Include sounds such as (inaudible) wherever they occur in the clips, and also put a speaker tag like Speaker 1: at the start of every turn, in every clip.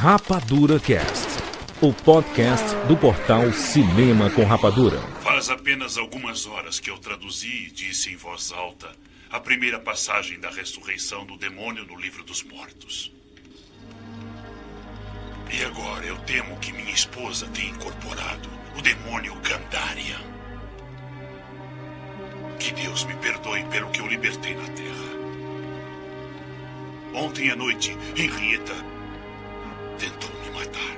Speaker 1: Rapadura Cast, o podcast do portal Cinema com Rapadura.
Speaker 2: Faz apenas algumas horas que eu traduzi e disse em voz alta a primeira passagem da ressurreição do demônio no livro dos mortos. E agora eu temo que minha esposa tenha incorporado o demônio Gandarian. Que Deus me perdoe pelo que eu libertei na Terra. Ontem à noite, Henrietta tentou me matar.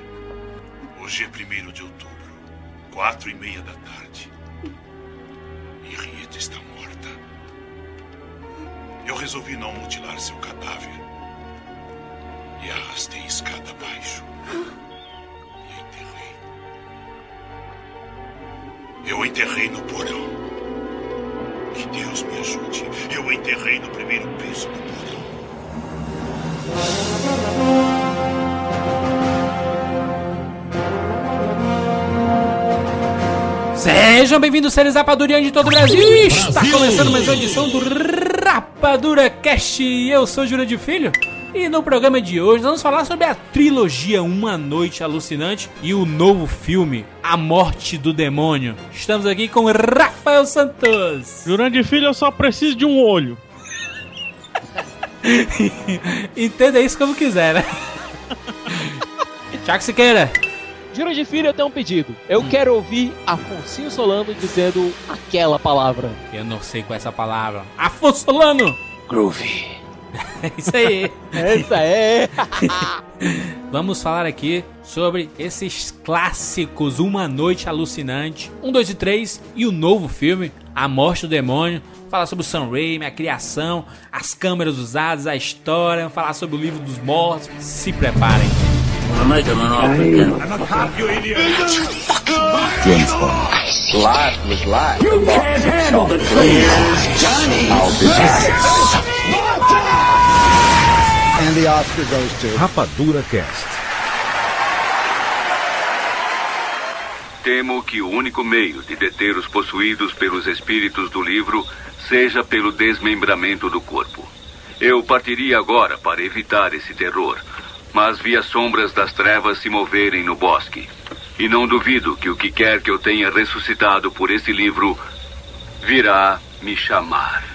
Speaker 2: Hoje é primeiro de outubro, quatro e meia da tarde. Henrietta está morta. Eu resolvi não mutilar seu cadáver e arrastei escada abaixo e enterrei. Eu enterrei no porão. Que Deus me ajude. Eu enterrei no primeiro piso do porão.
Speaker 3: Sejam bem-vindos, seres rapadurianos de todo o Brasil. Está começando mais uma edição do Rapadura Cast. Eu sou Júlio de Filho. E no programa de hoje vamos falar sobre a trilogia Uma Noite Alucinante e o novo filme A Morte do Demônio. Estamos aqui com Rafael Santos.
Speaker 4: Jurandir Filho, eu só preciso de um olho. (laughs)
Speaker 3: Entenda isso como quiser, né? (laughs) Tiago Siqueira.
Speaker 5: Juro de filho, eu tenho um pedido. Eu quero ouvir Afonso Solano dizendo aquela palavra.
Speaker 3: Eu não sei qual é essa palavra. Afonso Solano.
Speaker 5: Groovy.
Speaker 3: É (laughs) isso aí.
Speaker 5: Essa é. (laughs)
Speaker 3: Vamos falar aqui sobre esses clássicos Uma Noite Alucinante, 1, 2 e 3 e o novo filme A Morte do Demônio. Falar sobre o Sam Raimi, a criação, as câmeras usadas, a história, falar sobre o livro dos mortos. Se preparem.
Speaker 6: James Bond.
Speaker 7: Life was life.
Speaker 6: And the Oscar goes to.
Speaker 1: Rapadura Cast.
Speaker 8: Temo que o único meio de deter os possuídos pelos espíritos do livro seja pelo desmembramento do corpo. Eu partiria agora para evitar esse terror, mas vi as sombras das trevas se moverem no bosque. E não duvido que o que quer que eu tenha ressuscitado por esse livro virá me chamar.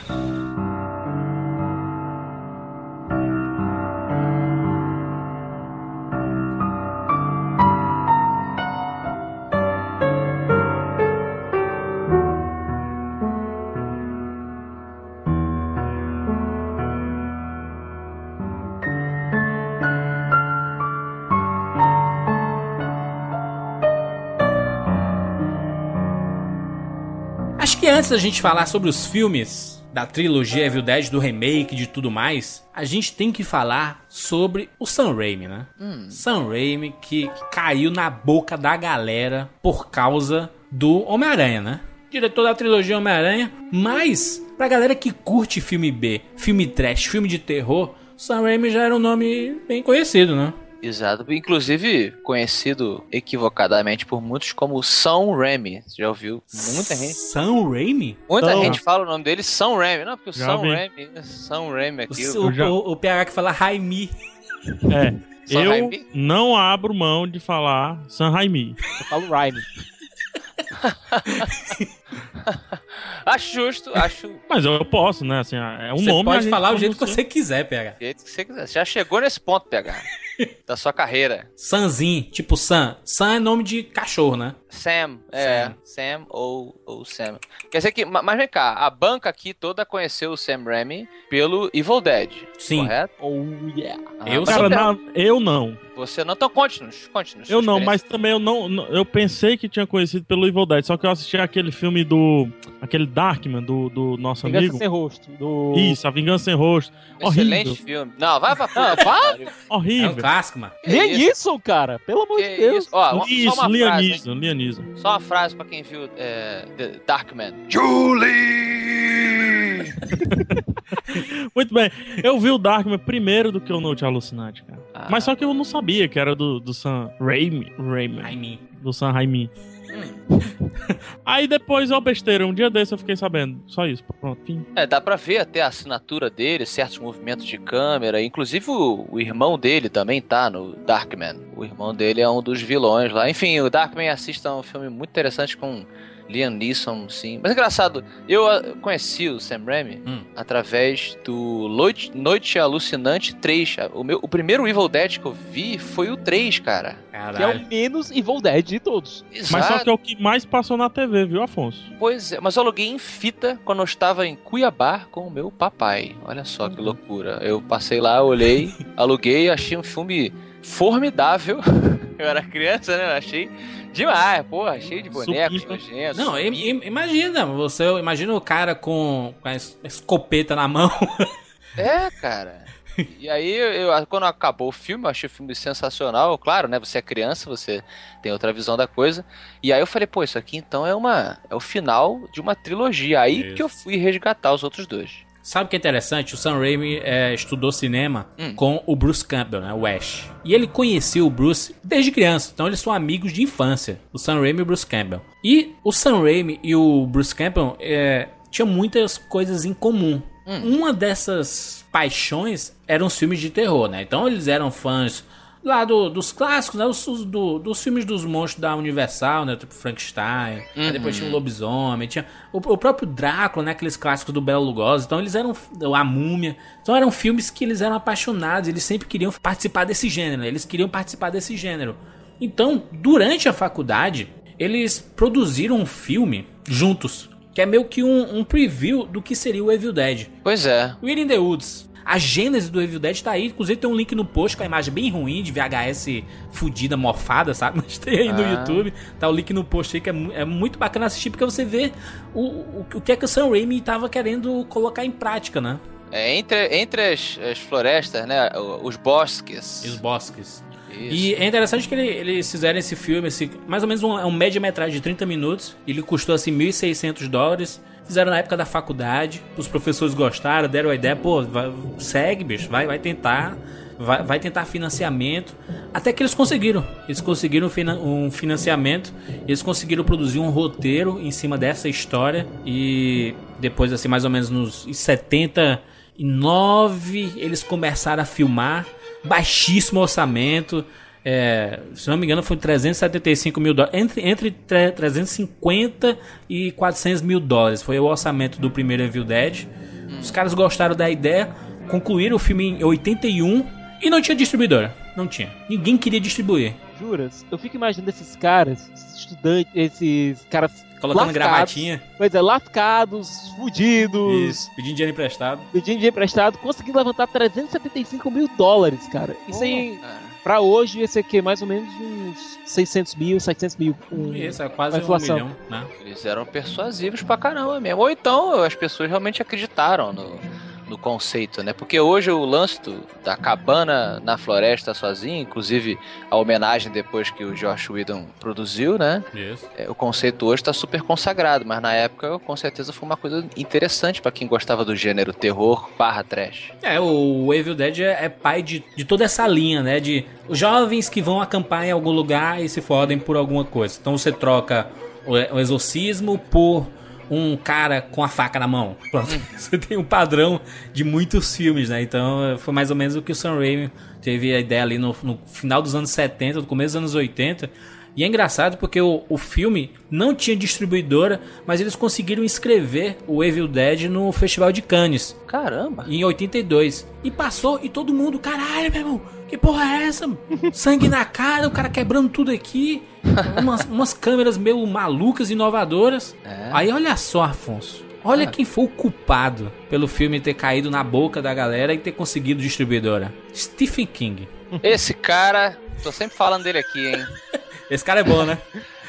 Speaker 3: Antes da gente falar sobre os filmes da trilogia Evil Dead, do remake, de tudo mais, a gente tem que falar sobre o Sam Raimi, né? Sam Raimi que caiu na boca da galera por causa do Homem-Aranha, né? Diretor da trilogia Homem-Aranha, mas pra galera que curte filme B, filme trash, filme de terror, Sam Raimi já era um nome bem conhecido, né?
Speaker 5: Exato. Inclusive conhecido equivocadamente por muitos como Sam Raimi. Você já ouviu? Muita gente.
Speaker 3: Sam Raimi?
Speaker 5: Muita
Speaker 4: Sam.
Speaker 5: gente fala o nome dele Sam Raimi. Não, porque o
Speaker 4: Já
Speaker 5: Sam
Speaker 4: vi.
Speaker 5: Raimi, Sam Raimi
Speaker 3: O,
Speaker 5: aqui.
Speaker 3: o,
Speaker 4: já-
Speaker 3: o, o PH que fala Raimi.
Speaker 4: É. (laughs)
Speaker 5: Sam
Speaker 4: eu
Speaker 5: Raimi?
Speaker 4: não abro mão de falar San Raimi.
Speaker 5: Eu falo Raimi. (laughs) acho justo, acho
Speaker 4: Mas eu posso, né? Assim, é um
Speaker 3: você
Speaker 4: nome.
Speaker 3: pode falar o jeito que você quiser, PH.
Speaker 5: jeito que você quiser. Você já chegou nesse ponto, PH, (laughs) da sua carreira.
Speaker 3: Sanzinho, tipo Sam. Sam é nome de cachorro, né?
Speaker 5: Sam, é, Sam, ou, ou Sam. Quer dizer que, ma- mas vem cá, a banca aqui toda conheceu o Sam Raimi pelo Evil Dead,
Speaker 3: Sim.
Speaker 5: correto?
Speaker 4: Oh, yeah.
Speaker 5: Ah,
Speaker 3: Eu
Speaker 4: Cara,
Speaker 5: então,
Speaker 4: na- eu não.
Speaker 5: Você não, então conte-nos, conte-nos.
Speaker 4: Eu não, mas também eu não, não- Eu pensei que tinha conhecido pelo Evil Dead, só que eu assisti aquele filme do. Aquele Darkman do, do nosso
Speaker 9: Vingança
Speaker 4: amigo.
Speaker 9: sem rosto. Do...
Speaker 4: Isso, A Vingança Sem Rosto.
Speaker 5: Excelente
Speaker 4: Horrível.
Speaker 5: filme. Não, vai pra puta. (laughs) pariu.
Speaker 3: É um
Speaker 4: Horrível.
Speaker 3: clássico, mano.
Speaker 5: Que
Speaker 9: Nem
Speaker 5: isso?
Speaker 9: cara. Pelo amor
Speaker 5: Que
Speaker 9: de Deus.
Speaker 5: isso? Ó, uma-
Speaker 4: Isso,
Speaker 5: só uma frase, hein? Só uma frase pra quem viu é, The Darkman.
Speaker 8: Julie! (laughs)
Speaker 4: Muito bem. Eu vi o Darkman primeiro do que o Noite Alucinante, cara.
Speaker 5: Ah.
Speaker 4: Mas só que eu não sabia que era do, do Sam. Raimi. Raimi. Do Sam Raimi. (laughs) Aí depois, ó, besteira, um dia desse eu fiquei sabendo. Só isso, pronto, fim.
Speaker 5: É, dá pra ver até a assinatura dele, certos movimentos de câmera. Inclusive o, o irmão dele também tá no Darkman. O irmão dele é um dos vilões lá. Enfim, o Darkman assista um filme muito interessante com Liam Neeson, sim. Mas engraçado, eu ah, conheci o Sam Raimi
Speaker 3: Hum.
Speaker 5: através do Noite, Noite Alucinante 3. O, meu, o primeiro Evil Dead que eu vi foi o 3, cara.
Speaker 9: Que é
Speaker 3: Caralho.
Speaker 9: o menos Evil Dead de todos.
Speaker 4: Mas só que é o que mais passou na TV, viu, Afonso?
Speaker 5: Pois é, mas eu aluguei em fita quando eu estava em Cuiabá com o meu papai. Olha só que loucura. Eu passei lá, olhei, (laughs) aluguei, achei um filme formidável. (laughs) Eu era criança, né? Eu achei demais, porra, cheio de bonecos, nojentos.
Speaker 3: Não, im- im- imagina, você imagina o cara com, com a es- escopeta na mão. (laughs)
Speaker 5: É, cara. E aí, eu, quando acabou o filme, eu achei o filme sensacional. Claro, né? Você é criança, você tem outra visão da coisa. E aí eu falei, pô, isso aqui então é uma é o final de uma trilogia. Aí
Speaker 3: Isso.
Speaker 5: que eu fui resgatar os outros dois.
Speaker 3: Sabe o que é interessante? O Sam Raimi é, estudou cinema
Speaker 5: Hum.
Speaker 3: com o Bruce Campbell, né? O Ash. E ele conheceu o Bruce desde criança. Então eles são amigos de infância. O Sam Raimi e o Bruce Campbell. E o Sam Raimi e o Bruce Campbell é, tinham muitas coisas em comum. Uma dessas paixões eram os filmes de terror, né? Então eles eram fãs lá do- dos clássicos, né? Os, do- dos filmes dos monstros da Universal, né? Tipo Frankenstein. Aí depois tinha o Lobisomem, tinha o, o próprio Drácula, né? Aqueles clássicos do Bela Lugosi. Então eles eram a Múmia. Então eram filmes que eles eram apaixonados. Eles sempre queriam participar desse gênero. né? Eles queriam participar desse gênero. Então, durante a faculdade, eles produziram um filme juntos. Que é meio que um, um preview do que seria o Evil Dead.
Speaker 5: Pois é.
Speaker 3: Weird in the Woods. A gênese do Evil Dead tá aí. Inclusive tem um link no post com a imagem bem ruim de VHS fudida, morfada, sabe? (laughs) Mas tem aí no
Speaker 5: Ah.
Speaker 3: YouTube. Tá o link no post aí que é, é muito bacana assistir porque você vê o, o, o que é que o Sam Raimi tava querendo colocar em prática, né?
Speaker 5: É, entre entre as, as florestas, né? Os bosques.
Speaker 3: Os bosques.
Speaker 5: Isso.
Speaker 3: E é interessante que ele- eles fizeram esse filme, esse, mais ou menos um, é um média-metragem de 30 minutos. Ele custou assim 1.600 dólares. Fizeram na época da faculdade. Os professores gostaram, deram a ideia, pô, vai- segue, bicho, vai, vai tentar. Vai, vai tentar financiamento. Até que eles conseguiram. Eles conseguiram um financiamento. Eles conseguiram produzir um roteiro em cima dessa história. E depois, assim, mais ou menos nos 79, eles começaram a filmar. Baixíssimo orçamento. É, se não me engano, foi 375 mil dólares. Entre, entre tre- 350 e 400 mil dólares. Foi o orçamento do primeiro Evil Dead. Os caras gostaram da ideia, concluíram o filme em 81 e não tinha distribuidora. Não tinha. Ninguém queria distribuir.
Speaker 9: Juras? Eu fico imaginando esses caras, esses estudantes, esses caras.
Speaker 3: Colocando
Speaker 9: lascados,
Speaker 3: gravatinha.
Speaker 9: Pois é, lascados, fudidos,
Speaker 3: Isso. Pedindo dinheiro emprestado.
Speaker 9: pedindo dinheiro emprestado, conseguindo levantar 375 mil dólares, cara. Isso aí,
Speaker 5: Cara,
Speaker 9: pra hoje, esse aqui é mais ou menos uns 600 mil, 700 mil. Um-
Speaker 3: Isso, é quase um milhão, né?
Speaker 5: Eles eram persuasivos pra caramba mesmo. Ou então as pessoas realmente acreditaram no, no conceito, né? Porque hoje o lance do- da cabana na floresta sozinho, inclusive a homenagem depois que o Josh Whedon produziu, né?
Speaker 3: Isso.
Speaker 5: É, O conceito hoje tá super consagrado, mas na época com certeza foi uma coisa interessante pra quem gostava do gênero terror barra trash.
Speaker 3: É, o Evil Dead é, é pai de, de toda essa linha, né? De jovens que vão acampar em algum lugar e se fodem por alguma coisa. Então você troca o exorcismo por um cara com a faca na mão. Pronto. (laughs) Você tem um padrão de muitos filmes, né? Então foi mais ou menos o que o Sam Raimi teve a ideia ali no, no final dos anos 70, no começo dos anos 80. E é engraçado porque o, o filme não tinha distribuidora, mas eles conseguiram inscrever o Evil Dead no Festival de Cannes
Speaker 5: Caramba!
Speaker 3: em 82. E passou e todo mundo, caralho, meu irmão, que porra é essa? (laughs) Sangue na cara, o cara quebrando tudo aqui. Umas, (laughs) umas câmeras meio malucas, inovadoras.
Speaker 5: É.
Speaker 3: Aí olha só, Afonso. Olha
Speaker 5: Ah.
Speaker 3: quem foi o culpado pelo filme ter caído na boca da galera e ter conseguido distribuidora. Stephen King.
Speaker 5: Esse cara, tô sempre falando dele aqui, hein? (laughs)
Speaker 3: Esse cara é bom, né?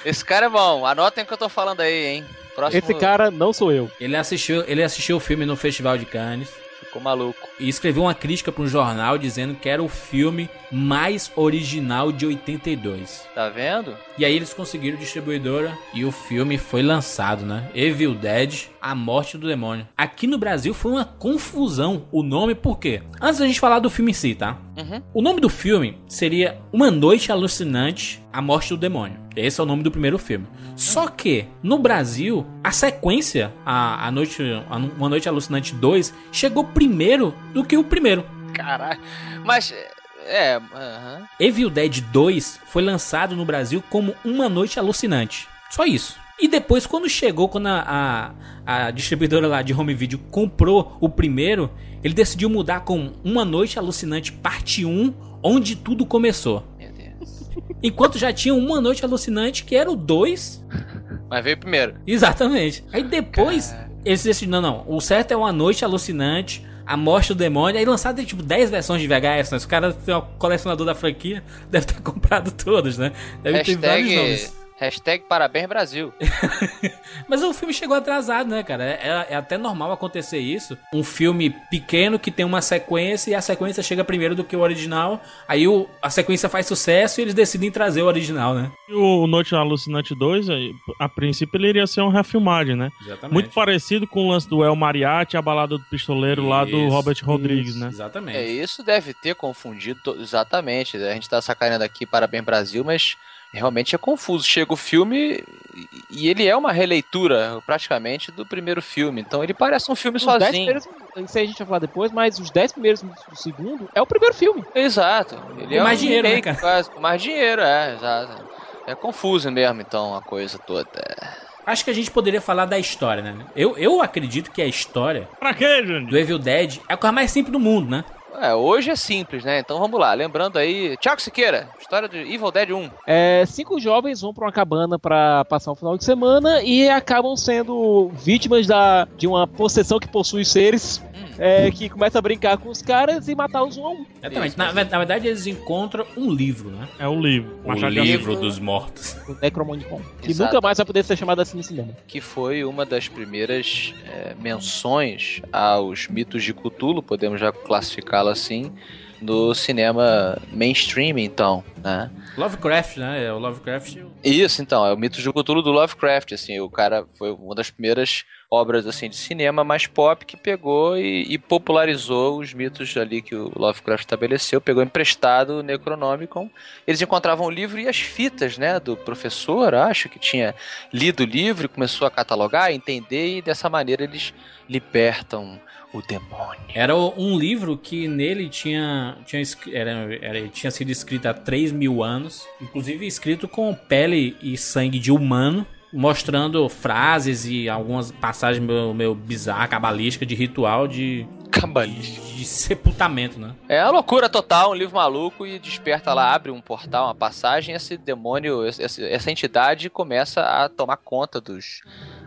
Speaker 5: Esse cara é bom. Anotem o que eu tô falando aí, hein? Próximo
Speaker 9: Esse cara não sou eu.
Speaker 3: Ele assistiu, ele assistiu o filme no Festival de Cannes.
Speaker 5: Ficou maluco.
Speaker 3: e escreveu uma crítica para um jornal dizendo que era o filme mais original de 82.
Speaker 5: Tá vendo?
Speaker 3: E aí eles conseguiram distribuidora e o filme foi lançado, né? Evil Dead. A Morte do Demônio. Aqui no Brasil foi uma confusão o nome, por quê? Antes da gente falar do filme em si, tá?
Speaker 5: Uhum.
Speaker 3: O nome do filme seria Uma Noite Alucinante, A Morte do Demônio. Esse é o nome do primeiro filme. Só que, no Brasil, a sequência, a, a noite, a Uma Noite Alucinante 2, chegou primeiro do que o primeiro.
Speaker 5: Caralho. Mas, é. aham.
Speaker 3: Evil Dead 2 foi lançado no Brasil como Uma Noite Alucinante. Só isso. E depois, quando chegou, quando a, a, a distribuidora lá de home video comprou o primeiro, ele decidiu mudar com Uma Noite Alucinante Parte 1, onde tudo começou.
Speaker 5: Meu Deus.
Speaker 3: Enquanto já tinha Uma Noite Alucinante, que era o 2.
Speaker 5: Mas veio primeiro.
Speaker 3: Exatamente. Aí depois, eles decidiram, não, não, o certo é Uma Noite Alucinante, A Morte do Demônio. Aí lançaram tipo 10 versões de VHS, né? Os caras, um colecionador da franquia, (laughs) deve ter comprado todas, né? Deve ter vários
Speaker 5: Hashtag,
Speaker 3: nomes.
Speaker 5: Hashtag parabéns Brasil. (laughs)
Speaker 3: Mas o filme chegou atrasado, né, cara? É, é- é até normal acontecer isso. Um filme pequeno que tem uma sequência e a sequência chega primeiro do que o original. Aí o, a sequência faz sucesso e eles decidem trazer o original, né?
Speaker 4: E o Noite Alucinante 2, aí, a princípio ele iria ser uma refilmagem, né?
Speaker 3: Exatamente.
Speaker 4: Muito parecido com o lance do El Mariachi, a balada do pistoleiro lá do
Speaker 3: Isso,
Speaker 4: Robert Rodrigues, né?
Speaker 3: Exatamente.
Speaker 5: É, isso deve ter confundido exatamente. A gente tá sacaneando aqui Parabéns Brasil, mas realmente é confuso. Chega o filme e- ele é uma releitura, praticamente, do primeiro filme. Então ele parece um filme
Speaker 9: Os
Speaker 5: sozinho.
Speaker 9: primeiros, isso aí a gente vai falar depois, mas os 10 primeiros minutos do segundo é o primeiro filme.
Speaker 5: Exato. Ele
Speaker 3: Com
Speaker 5: é
Speaker 3: mais
Speaker 5: um
Speaker 3: dinheiro, né,
Speaker 5: remake,
Speaker 3: cara?
Speaker 5: quase, com mais dinheiro, é, exato. É confuso mesmo, então, a coisa toda.
Speaker 3: Acho que a gente poderia falar da história, né? Eu, eu acredito que a história
Speaker 4: Pra quê, Júnior?
Speaker 3: do Evil Dead é a coisa mais simples do mundo, né?
Speaker 5: É, hoje é simples, né? Então vamos lá. Lembrando aí, Thiago Siqueira, história de Evil Dead 1.
Speaker 9: É, cinco jovens vão pra uma cabana pra passar o final de semana e acabam sendo vítimas da, de uma possessão que possui seres é, que começa a brincar com os caras e matar os um a um.
Speaker 3: Exatamente. Na, na verdade, eles encontram um livro, né?
Speaker 4: É o livro.
Speaker 3: O
Speaker 4: Machado de
Speaker 3: livro
Speaker 5: Assis.
Speaker 3: dos mortos.
Speaker 9: O Necromonicon. Que
Speaker 5: Exato.
Speaker 9: nunca mais vai poder ser chamado assim no cinema.
Speaker 5: que foi uma das primeiras é, menções aos mitos de Cthulhu, podemos já classificá-lo assim, no cinema mainstream, então, né?
Speaker 3: Lovecraft, né? É o Lovecraft.
Speaker 5: Isso, então, é o mito de Cthulhu do Lovecraft, assim, o cara foi uma das primeiras obras, assim, de cinema mais pop que pegou e, e popularizou os mitos ali que o Lovecraft estabeleceu, pegou emprestado o Necronomicon, eles encontravam o livro e as fitas, né, do professor, acho, que tinha lido o livro e começou a catalogar, entender, e dessa maneira eles libertam o demônio.
Speaker 3: Era um livro que nele tinha, tinha, era, era- tinha sido escrito há 3 mil anos, inclusive escrito com pele e sangue de humano, mostrando frases e algumas passagens meio, meio bizarras, cabalísticas de ritual de,
Speaker 5: Cabalista.
Speaker 3: de, de sepultamento, né?
Speaker 5: É uma loucura total, um livro maluco e desperta lá, abre um portal, uma passagem, esse demônio, esse- essa entidade começa a tomar conta dos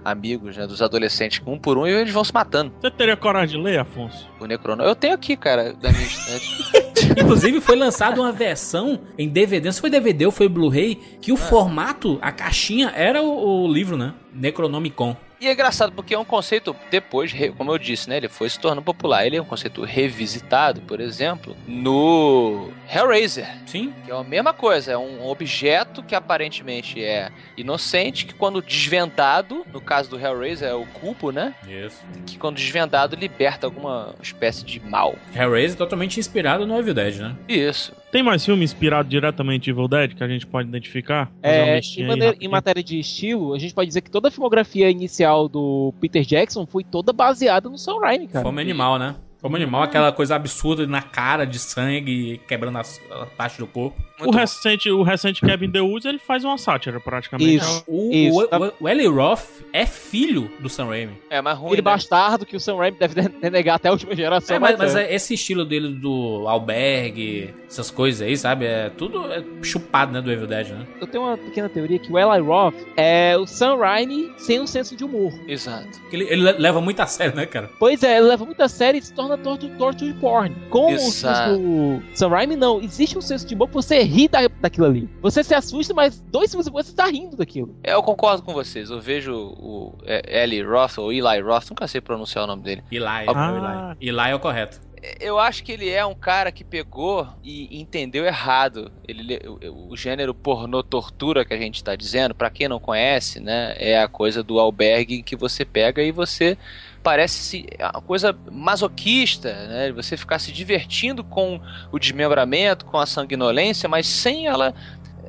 Speaker 5: amigos, né, dos adolescentes, um por um, e eles vão se matando.
Speaker 4: Você teria coragem de ler, Afonso?
Speaker 5: O Necrono. Eu tenho aqui, cara, da minha estante. (laughs)
Speaker 3: Inclusive foi lançada uma versão em DVD, não se foi DVD ou foi Blu-ray, que o formato, a caixinha era o, o livro, né? Necronomicon.
Speaker 5: E é engraçado porque é um conceito depois, como eu disse, né, ele foi se tornando popular. Ele é um conceito revisitado, por exemplo, no Hellraiser.
Speaker 3: Sim,
Speaker 5: Que é a mesma coisa, é um objeto que aparentemente é inocente, que quando desvendado, no caso do Hellraiser é o cubo, né?
Speaker 3: isso.
Speaker 5: Que quando desvendado liberta alguma espécie de mal.
Speaker 3: Hellraiser totalmente inspirado no Evil Dead, né?
Speaker 5: Isso.
Speaker 4: Tem mais filme inspirado diretamente em Evil Dead que a gente pode identificar?
Speaker 9: É, em, maneira- em matéria de estilo, a gente pode dizer que toda a filmografia inicial do Peter Jackson foi toda baseada no Sam Raimi, cara.
Speaker 3: Fome animal, né? Fome animal, aquela coisa absurda na cara de sangue, quebrando as, a parte do corpo.
Speaker 4: O
Speaker 5: bom.
Speaker 4: recente, o recente Kevin The Woods, ele faz uma sátira praticamente.
Speaker 9: Isso.
Speaker 3: O,
Speaker 9: Isso,
Speaker 3: o, o, o Eli Roth é filho do Sam Raimi.
Speaker 5: É mais ruim.
Speaker 9: Aquele
Speaker 5: né?
Speaker 9: bastardo que o Sam Raimi deve (laughs) renegar até a última geração.
Speaker 3: É, mas, mas
Speaker 9: é.
Speaker 3: esse estilo dele do albergue, essas coisas aí, sabe? É tudo é chupado, né, do Evil Dead, né?
Speaker 9: Eu tenho uma pequena teoria que o Eli Roth é o Sam Raimi sem um senso de humor.
Speaker 5: Exato.
Speaker 3: Ele, ele leva muito a sério, né, cara?
Speaker 9: Pois é, ele leva muito a sério e se torna torture, torture porn. Com
Speaker 5: Exato.
Speaker 9: o senso do Sam Raimi, não. Existe um senso de humor que você ri da, daquilo ali. Você se assusta, mas dois segundos depois você tá rindo daquilo.
Speaker 5: É, eu concordo com vocês. Eu vejo o é, Eli Roth, ou Eli Roth, nunca sei pronunciar o nome dele.
Speaker 3: Eli,
Speaker 4: Ah.
Speaker 3: Eli. Eli é o correto.
Speaker 5: Eu acho que ele é um cara que pegou e entendeu errado. Ele, o, o gênero pornô tortura que a gente está dizendo, para quem não conhece, né, é a coisa do albergue que você pega e você parece uma coisa masoquista, né? Você ficar se divertindo com o desmembramento, com a sanguinolência, mas sem ela